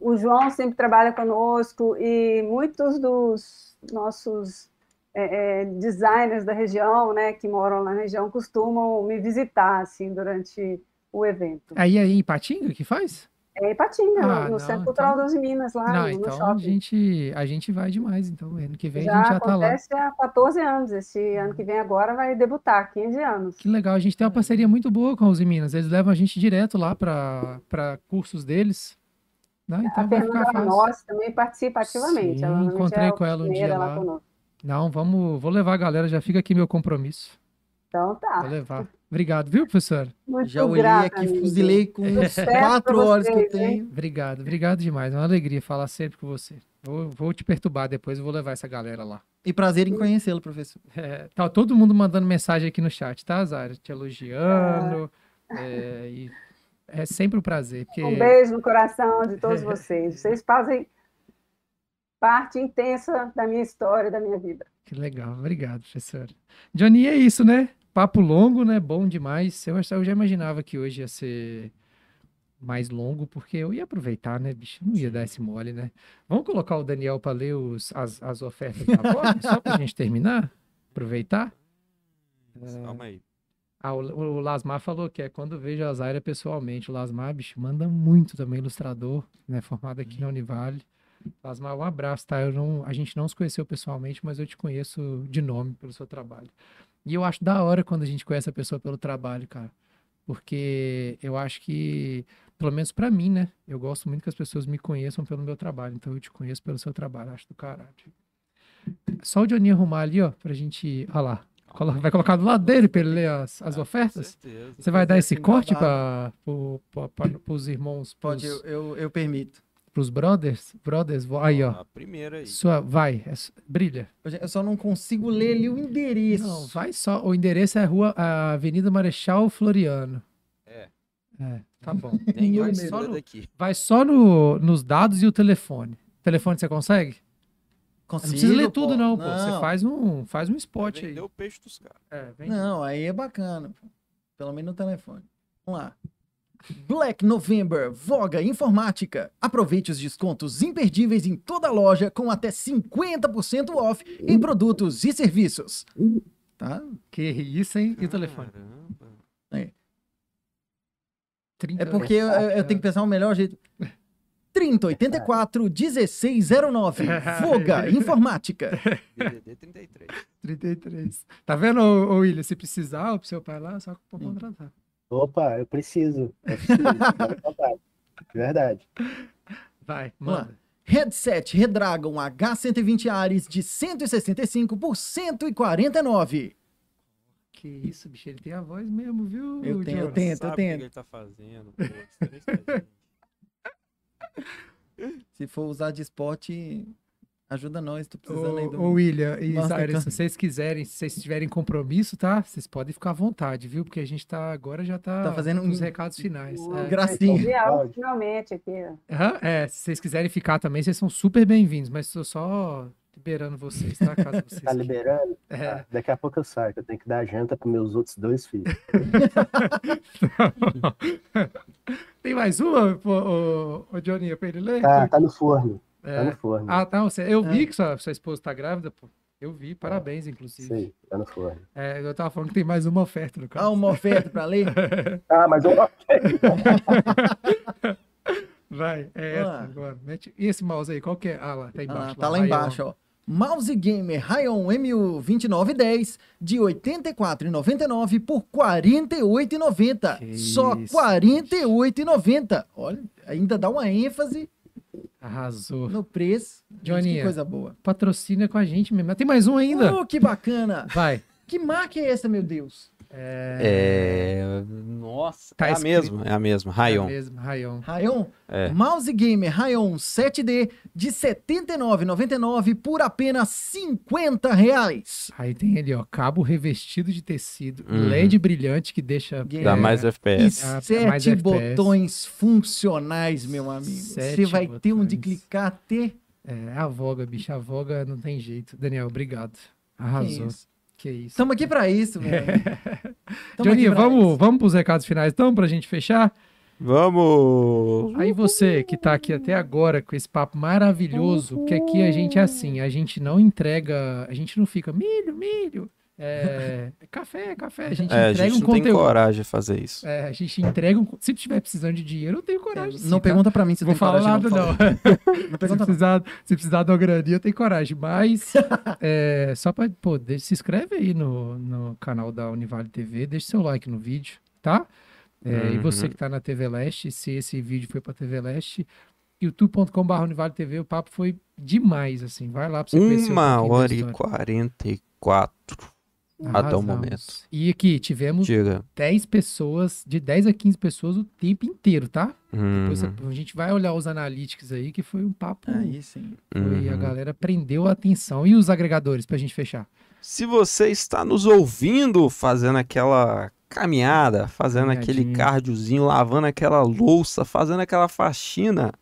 O João sempre trabalha conosco e muitos dos nossos é, é, designers da região, né, que moram na região, costumam me visitar assim durante o evento. Aí aí em Patinga que faz? É em Patinga, Ah, no, no não, Centro Cultural então- das Minas, lá Não, no, no então a shopping. gente, a gente vai demais. Então, ano que vem a Já gente já tá lá. acontece há 14 anos. Esse ano que vem agora vai debutar, 15 anos. Que legal, a gente tem uma parceria muito boa com os Minas. Eles levam a gente direto lá para cursos deles. Né? A Então ficar Fernanda. Ramos também participa ativamente. Sim, ela normalmente encontrei é com ela um dia lá. conosco. Não, vamos, vou levar a galera, já fica aqui meu compromisso. Então tá. Vou levar. Obrigado, viu, professor? Muito Já olhei grata, aqui, amigo. fuzilei com quatro olhos que eu vocês, hein? tenho. Obrigado, obrigado demais. É uma alegria falar sempre com você. Vou, vou te perturbar depois, eu vou levar essa galera lá. E prazer em conhecê-lo, professor. É, tá todo mundo mandando mensagem aqui no chat, tá, Zara? Te elogiando. é, e é sempre um prazer, porque Um beijo no coração de todos vocês. Vocês fazem parte intensa da minha história, da minha vida. que legal. Obrigado, professor. Johnny, é isso, né? Papo longo, né? Bom demais. Eu, eu já imaginava que hoje ia ser mais longo, porque eu ia aproveitar, né, bicho? Não ia dar esse mole, né? Vamos colocar o Daniel para ler os, as, as ofertas da só pra gente terminar? Aproveitar? Calma aí. Ah, o, o Lasmar falou que é quando vejo a Zaira pessoalmente. O Lasmar, bicho, manda muito também, ilustrador, né? Formado aqui na Univale. Lasmar, um abraço, tá? Eu não, a gente não se conheceu pessoalmente, mas eu te conheço de nome pelo seu trabalho. E eu acho da hora quando a gente conhece a pessoa pelo trabalho, cara. Porque eu acho que, pelo menos pra mim, né? Eu gosto muito que as pessoas me conheçam pelo meu trabalho. Então eu te conheço pelo seu trabalho. Acho do caralho. Só o Johnny arrumar ali, ó, pra gente. Olha lá. Vai colocar do lado dele pra ele ler as, as Com ofertas? certeza. Você vai dar esse assim, corte para os irmãos, Pode, eu, pros, eu, eu permito. Pros brothers? Brothers, aí, ó. A primeira aí. Sua, vai, é brilha. Eu só não consigo ler ali o endereço. Não, vai só. O endereço é a rua, a Avenida Marechal Floriano. É. É, tá bom. Eu Vai só no- daqui. Vai só no, nos dados e o telefone. Telefone você consegue? Não Consigo, precisa ler pô. tudo, não, pô. Você faz um, faz um spot aí. Vendeu o peixe dos caras. É. Não, aí é bacana. pô. Pelo menos no telefone. Vamos lá. Black November, Voga Informática. Aproveite os descontos imperdíveis em toda a loja com até 50% off em produtos e serviços. Tá? Que isso, hein? E o telefone? 30, É porque eu, eu- tenho que pensar o melhor jeito. 3084 1609. Voga Informática. DDD 33. 33. Tá vendo, ô, ô William? Se precisar, pro seu pai lá, só pra contratar. Opa, eu preciso. Eu preciso. Verdade. Vai, manda. Headset Redragon H120 Ares de 165 por 149. Que isso, bicho, ele tem a voz mesmo, viu? Eu tenho, eu Jonas? tenho. Sabe o que tento. ele tá fazendo? Pô, sabe. Se for usar de spot, ajuda nós. Tô precisando aí Ô, do... ô William e Zaire, se vocês quiserem, se vocês tiverem compromisso, tá? Vocês podem ficar à vontade, viu? Porque a gente tá agora já tá, Tá fazendo os um- recados finais. É. Gracinha. Finalmente aqui. Aham, é, se vocês quiserem ficar também, vocês são super bem-vindos, mas estou só liberando vocês, tá? Caso vocês Tá liberando? É. Ah, daqui a pouco eu saio, que eu tenho que dar janta para meus outros dois filhos. Tem mais uma, ô, ô, ô Johnny, pra ele ler? Tá, tá no forno. Tá É. no forno. Ah, tá. você- Eu vi É. que sua, sua esposa tá grávida, pô. Eu vi, parabéns, inclusive. aí, tá no forno. É, eu tava falando que tem mais uma oferta no Ah, caso. uma oferta pra ler? Ah, mas eu. Vai, é essa Ah. agora. Mete... E esse mouse aí, qual que é? Ah, lá, tá embaixo. Ah, tá lá embaixo, ó. Mouse Gamer Rayon MU2910 de R$ 84,99 por R$ 48,90. Que Só R$ isso, 48,90. Olha, ainda dá uma ênfase Arrasou. no preço. Joaninha. que coisa boa. Patrocina com a gente mesmo. Tem mais um ainda. Oh, que bacana. Vai. Que marca é essa, meu Deus? É. Nossa. Tá é a escrito. mesma, é a mesma. Rayon. É mesmo, Rayon. Rayon? É. Mouse Gamer Rayon 7D de R$ 79,99 por apenas 50 reais. Aí tem ali, ó, cabo revestido de tecido, Uhum. LED brilhante que deixa... Dá É. mais E FPS. Ah, sete mais FPS. botões funcionais, meu amigo. Você vai ter onde botões. clicar até É a voga, bicho. A voga não tem jeito. Daniel, obrigado. Arrasou. isso. Que isso. Estamos aqui pra isso, velho. Tamo Johnny, vamos, vamos pros recados finais então, pra gente fechar? Vamos! Aí você que tá aqui até agora com esse papo maravilhoso, porque aqui a gente é assim, a gente não entrega, a gente não fica milho, milho, é, café, café. A é, gente é, entrega a gente um não conteúdo. tem coragem de fazer isso. É, a gente entrega um. Se tiver precisando de dinheiro, eu tenho coragem. É, não tá? pergunta para mim se eu vou falar coragem, nada, não. não. não pergunta se, precisar, se precisar de uma graninha, eu tenho coragem. Mas, é, só para poder, se inscreve aí no, no canal da Univale TV, deixa seu like no vídeo, tá? É, uhum. E você que está na TV Leste, se esse vídeo foi para TV Leste, youtube.com.br Univale TV, o papo foi demais, assim. Vai lá pra você Uma conhecer Uma hora e 44. Até o momento. E aqui, tivemos Diga. 10 pessoas, de 10 a 15 pessoas o tempo inteiro, tá? Uhum. Depois a gente vai olhar os analíticos aí, que foi um papo. É aí sim. Uhum. a galera prendeu a atenção. E os agregadores, pra gente fechar? Se você está nos ouvindo fazendo aquela caminhada, fazendo aquele cardiozinho, lavando aquela louça, fazendo aquela faxina,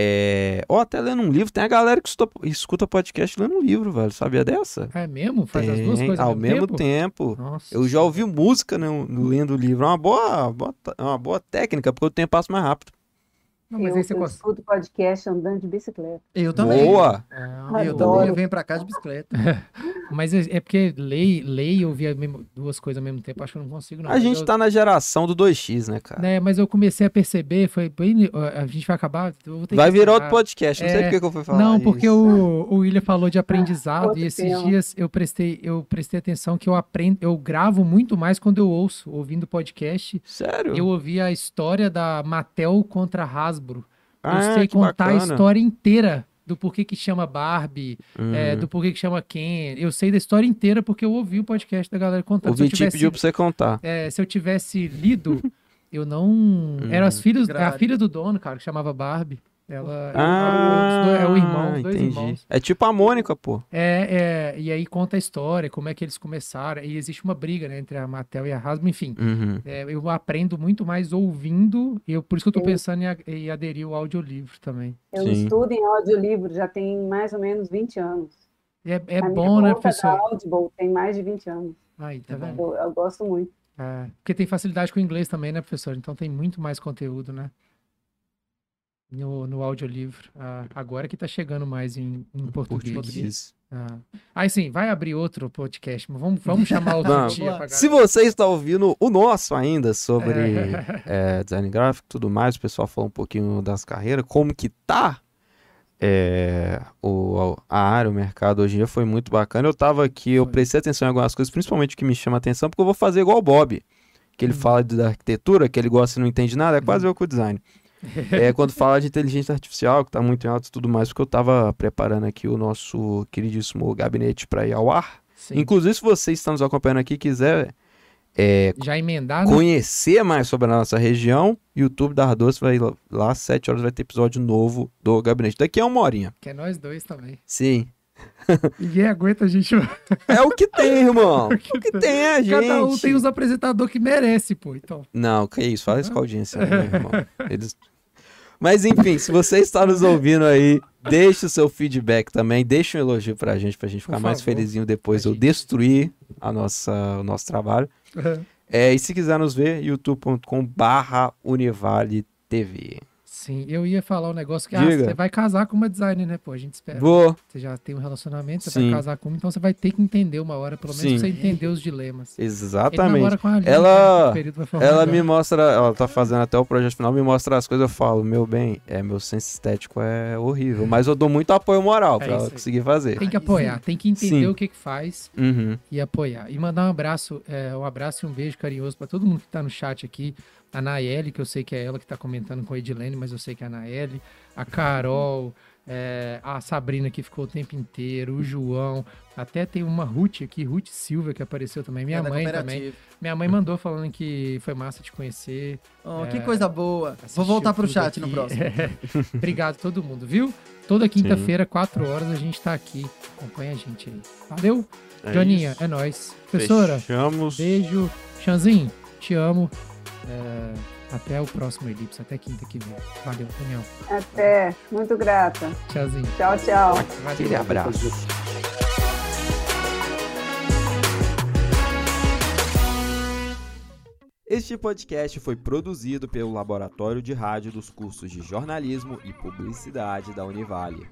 é... ou até lendo um livro, tem a galera que escuta, podcast lendo um livro, velho. Sabia dessa? É mesmo? Faz as duas Tem, coisas ao mesmo mesmo tempo. Eu já ouvi música né, lendo o livro. É uma boa, boa, é uma boa técnica, porque o tempo passa mais rápido. Não, mas eu, aí você eu gosta. escuto podcast andando de bicicleta. Eu também. Boa! É, Eu também. Eu venho pra cá de bicicleta. mas é, é porque lei, lei e ouvir duas coisas ao mesmo tempo, acho que eu não consigo, não. A Mas gente eu, tá na geração do 2x, né, cara? né, mas eu comecei a perceber, foi bem. A gente vai acabar. eu vou ter Vai que virar outro podcast. Não sei É, por que que eu fui falar Não, porque o, o William falou de aprendizado outro e esses tema. dias eu prestei, eu prestei atenção que eu aprendo, eu gravo muito mais quando eu ouço, ouvindo podcast. Sério? Eu ouvi a história da Mattel contra a Hasbro. Eu Ah, sei que contar a bacana. história inteira do porquê que chama Barbie, é, Hum. do porquê que chama Ken. Eu sei da história inteira porque eu ouvi o podcast da galera contando. O tivesse, pediu pra você contar. é, se eu tivesse lido, eu não. Eram as filhas, é a filha do dono, cara, que chamava Barbie. Ela Ah, os dois- é o irmão, dois entendi. irmãos. É tipo a Mônica, pô. É, é, e aí conta a história, como é que eles começaram. E existe uma briga, né, entre a Mattel e a Hasbro, enfim. Uhum. É, eu aprendo muito mais ouvindo, e eu, por isso que eu tô pensando em, em aderir ao audiolivro também. Eu Sim. estudo em audiolivro já tem mais ou menos 20 anos. É, é A minha bom, né, conta da professor? Audible tem mais de 20 anos. Aí, tá vendo? Eu, eu gosto muito. É, porque tem facilidade com o inglês também, né, professor? Então tem muito mais conteúdo, né? No, no audiolivro. Ah, agora que tá chegando mais em, em português. Português. Ah. Aí sim, vai abrir outro podcast, mas vamos, vamos chamar o Vamos. dia pra Se você está ouvindo o nosso ainda sobre é, design gráfico e tudo mais, o pessoal falou um pouquinho das carreiras, como que tá é, o, a área, o mercado hoje em dia foi muito bacana. Eu tava aqui, eu prestei atenção em algumas coisas, principalmente o que me chama a atenção, porque eu vou fazer igual o Bob, que ele Hum. fala de- da arquitetura, que ele gosta e não entende nada, é quase eu com o design. É, quando fala de inteligência artificial, que tá muito em alta e tudo mais, porque eu tava preparando aqui o nosso queridíssimo gabinete para ir ao ar. Sim. Inclusive, se você está nos acompanhando aqui e quiser é, Já emendar, né? conhecer mais sobre a nossa região, YouTube da Ardoce vai lá às 7 horas vai ter episódio novo do gabinete. Daqui a uma horinha. Que é nós dois também. Sim. Ninguém aguenta a gente. É o que tem, irmão. o que tem é a gente. Cada um tem os apresentadores que merece, pô. Então. Não, que isso, fala isso com a audiência, né, irmão. Eles... Mas enfim, se você está nos ouvindo aí, deixe o seu feedback também, deixe um elogio pra gente, pra gente Por ficar mais favor. felizinho depois eu gente. destruir a nossa, o nosso trabalho. É, e se quiser nos ver, youtube.com barra Univale TV. Sim, eu ia falar um negócio que ah, você vai casar com uma designer, né, pô? A gente espera. Vou. Você já tem um relacionamento, você Sim. vai casar com uma, então você vai ter que entender uma hora, pelo menos, Sim. pra você entender os dilemas. Exatamente. namora com a Aline, Ela- né, Ela me mostra, ela tá fazendo até o projeto final, me mostra as coisas, eu falo, meu bem, é, meu senso estético é horrível, mas eu dou muito apoio moral É pra ela conseguir fazer. Tem que apoiar, tem que entender Sim. o que que faz Uhum. e apoiar. E mandar um abraço, é, um abraço e um beijo carinhoso pra todo mundo que tá no chat aqui. A Naeli, que eu sei que é ela que tá comentando com a Edilene, mas eu sei que é a Naeli. A Carol, é, a Sabrina que ficou o tempo inteiro, o João. Até tem uma Ruth aqui, Ruth Silva, que apareceu também. Minha É mãe também. Minha mãe mandou falando que foi massa te conhecer. Oh, É, que coisa boa. Vou voltar pro chat no aqui. próximo. Obrigado a todo mundo, viu? Toda quinta-feira, 4 horas, a gente tá aqui. Acompanha a gente aí. Valeu? É Joninha, isso. é nóis. Professora, Fechamos. beijo. Xanzinho, te amo. É, Até o próximo Elipse, até quinta que vem. Valeu, Daniel. Até. Muito grata. Tchauzinho. Tchau, tchau. Aquele abraço. Este podcast foi produzido pelo Laboratório de Rádio dos cursos de Jornalismo e Publicidade da Univale.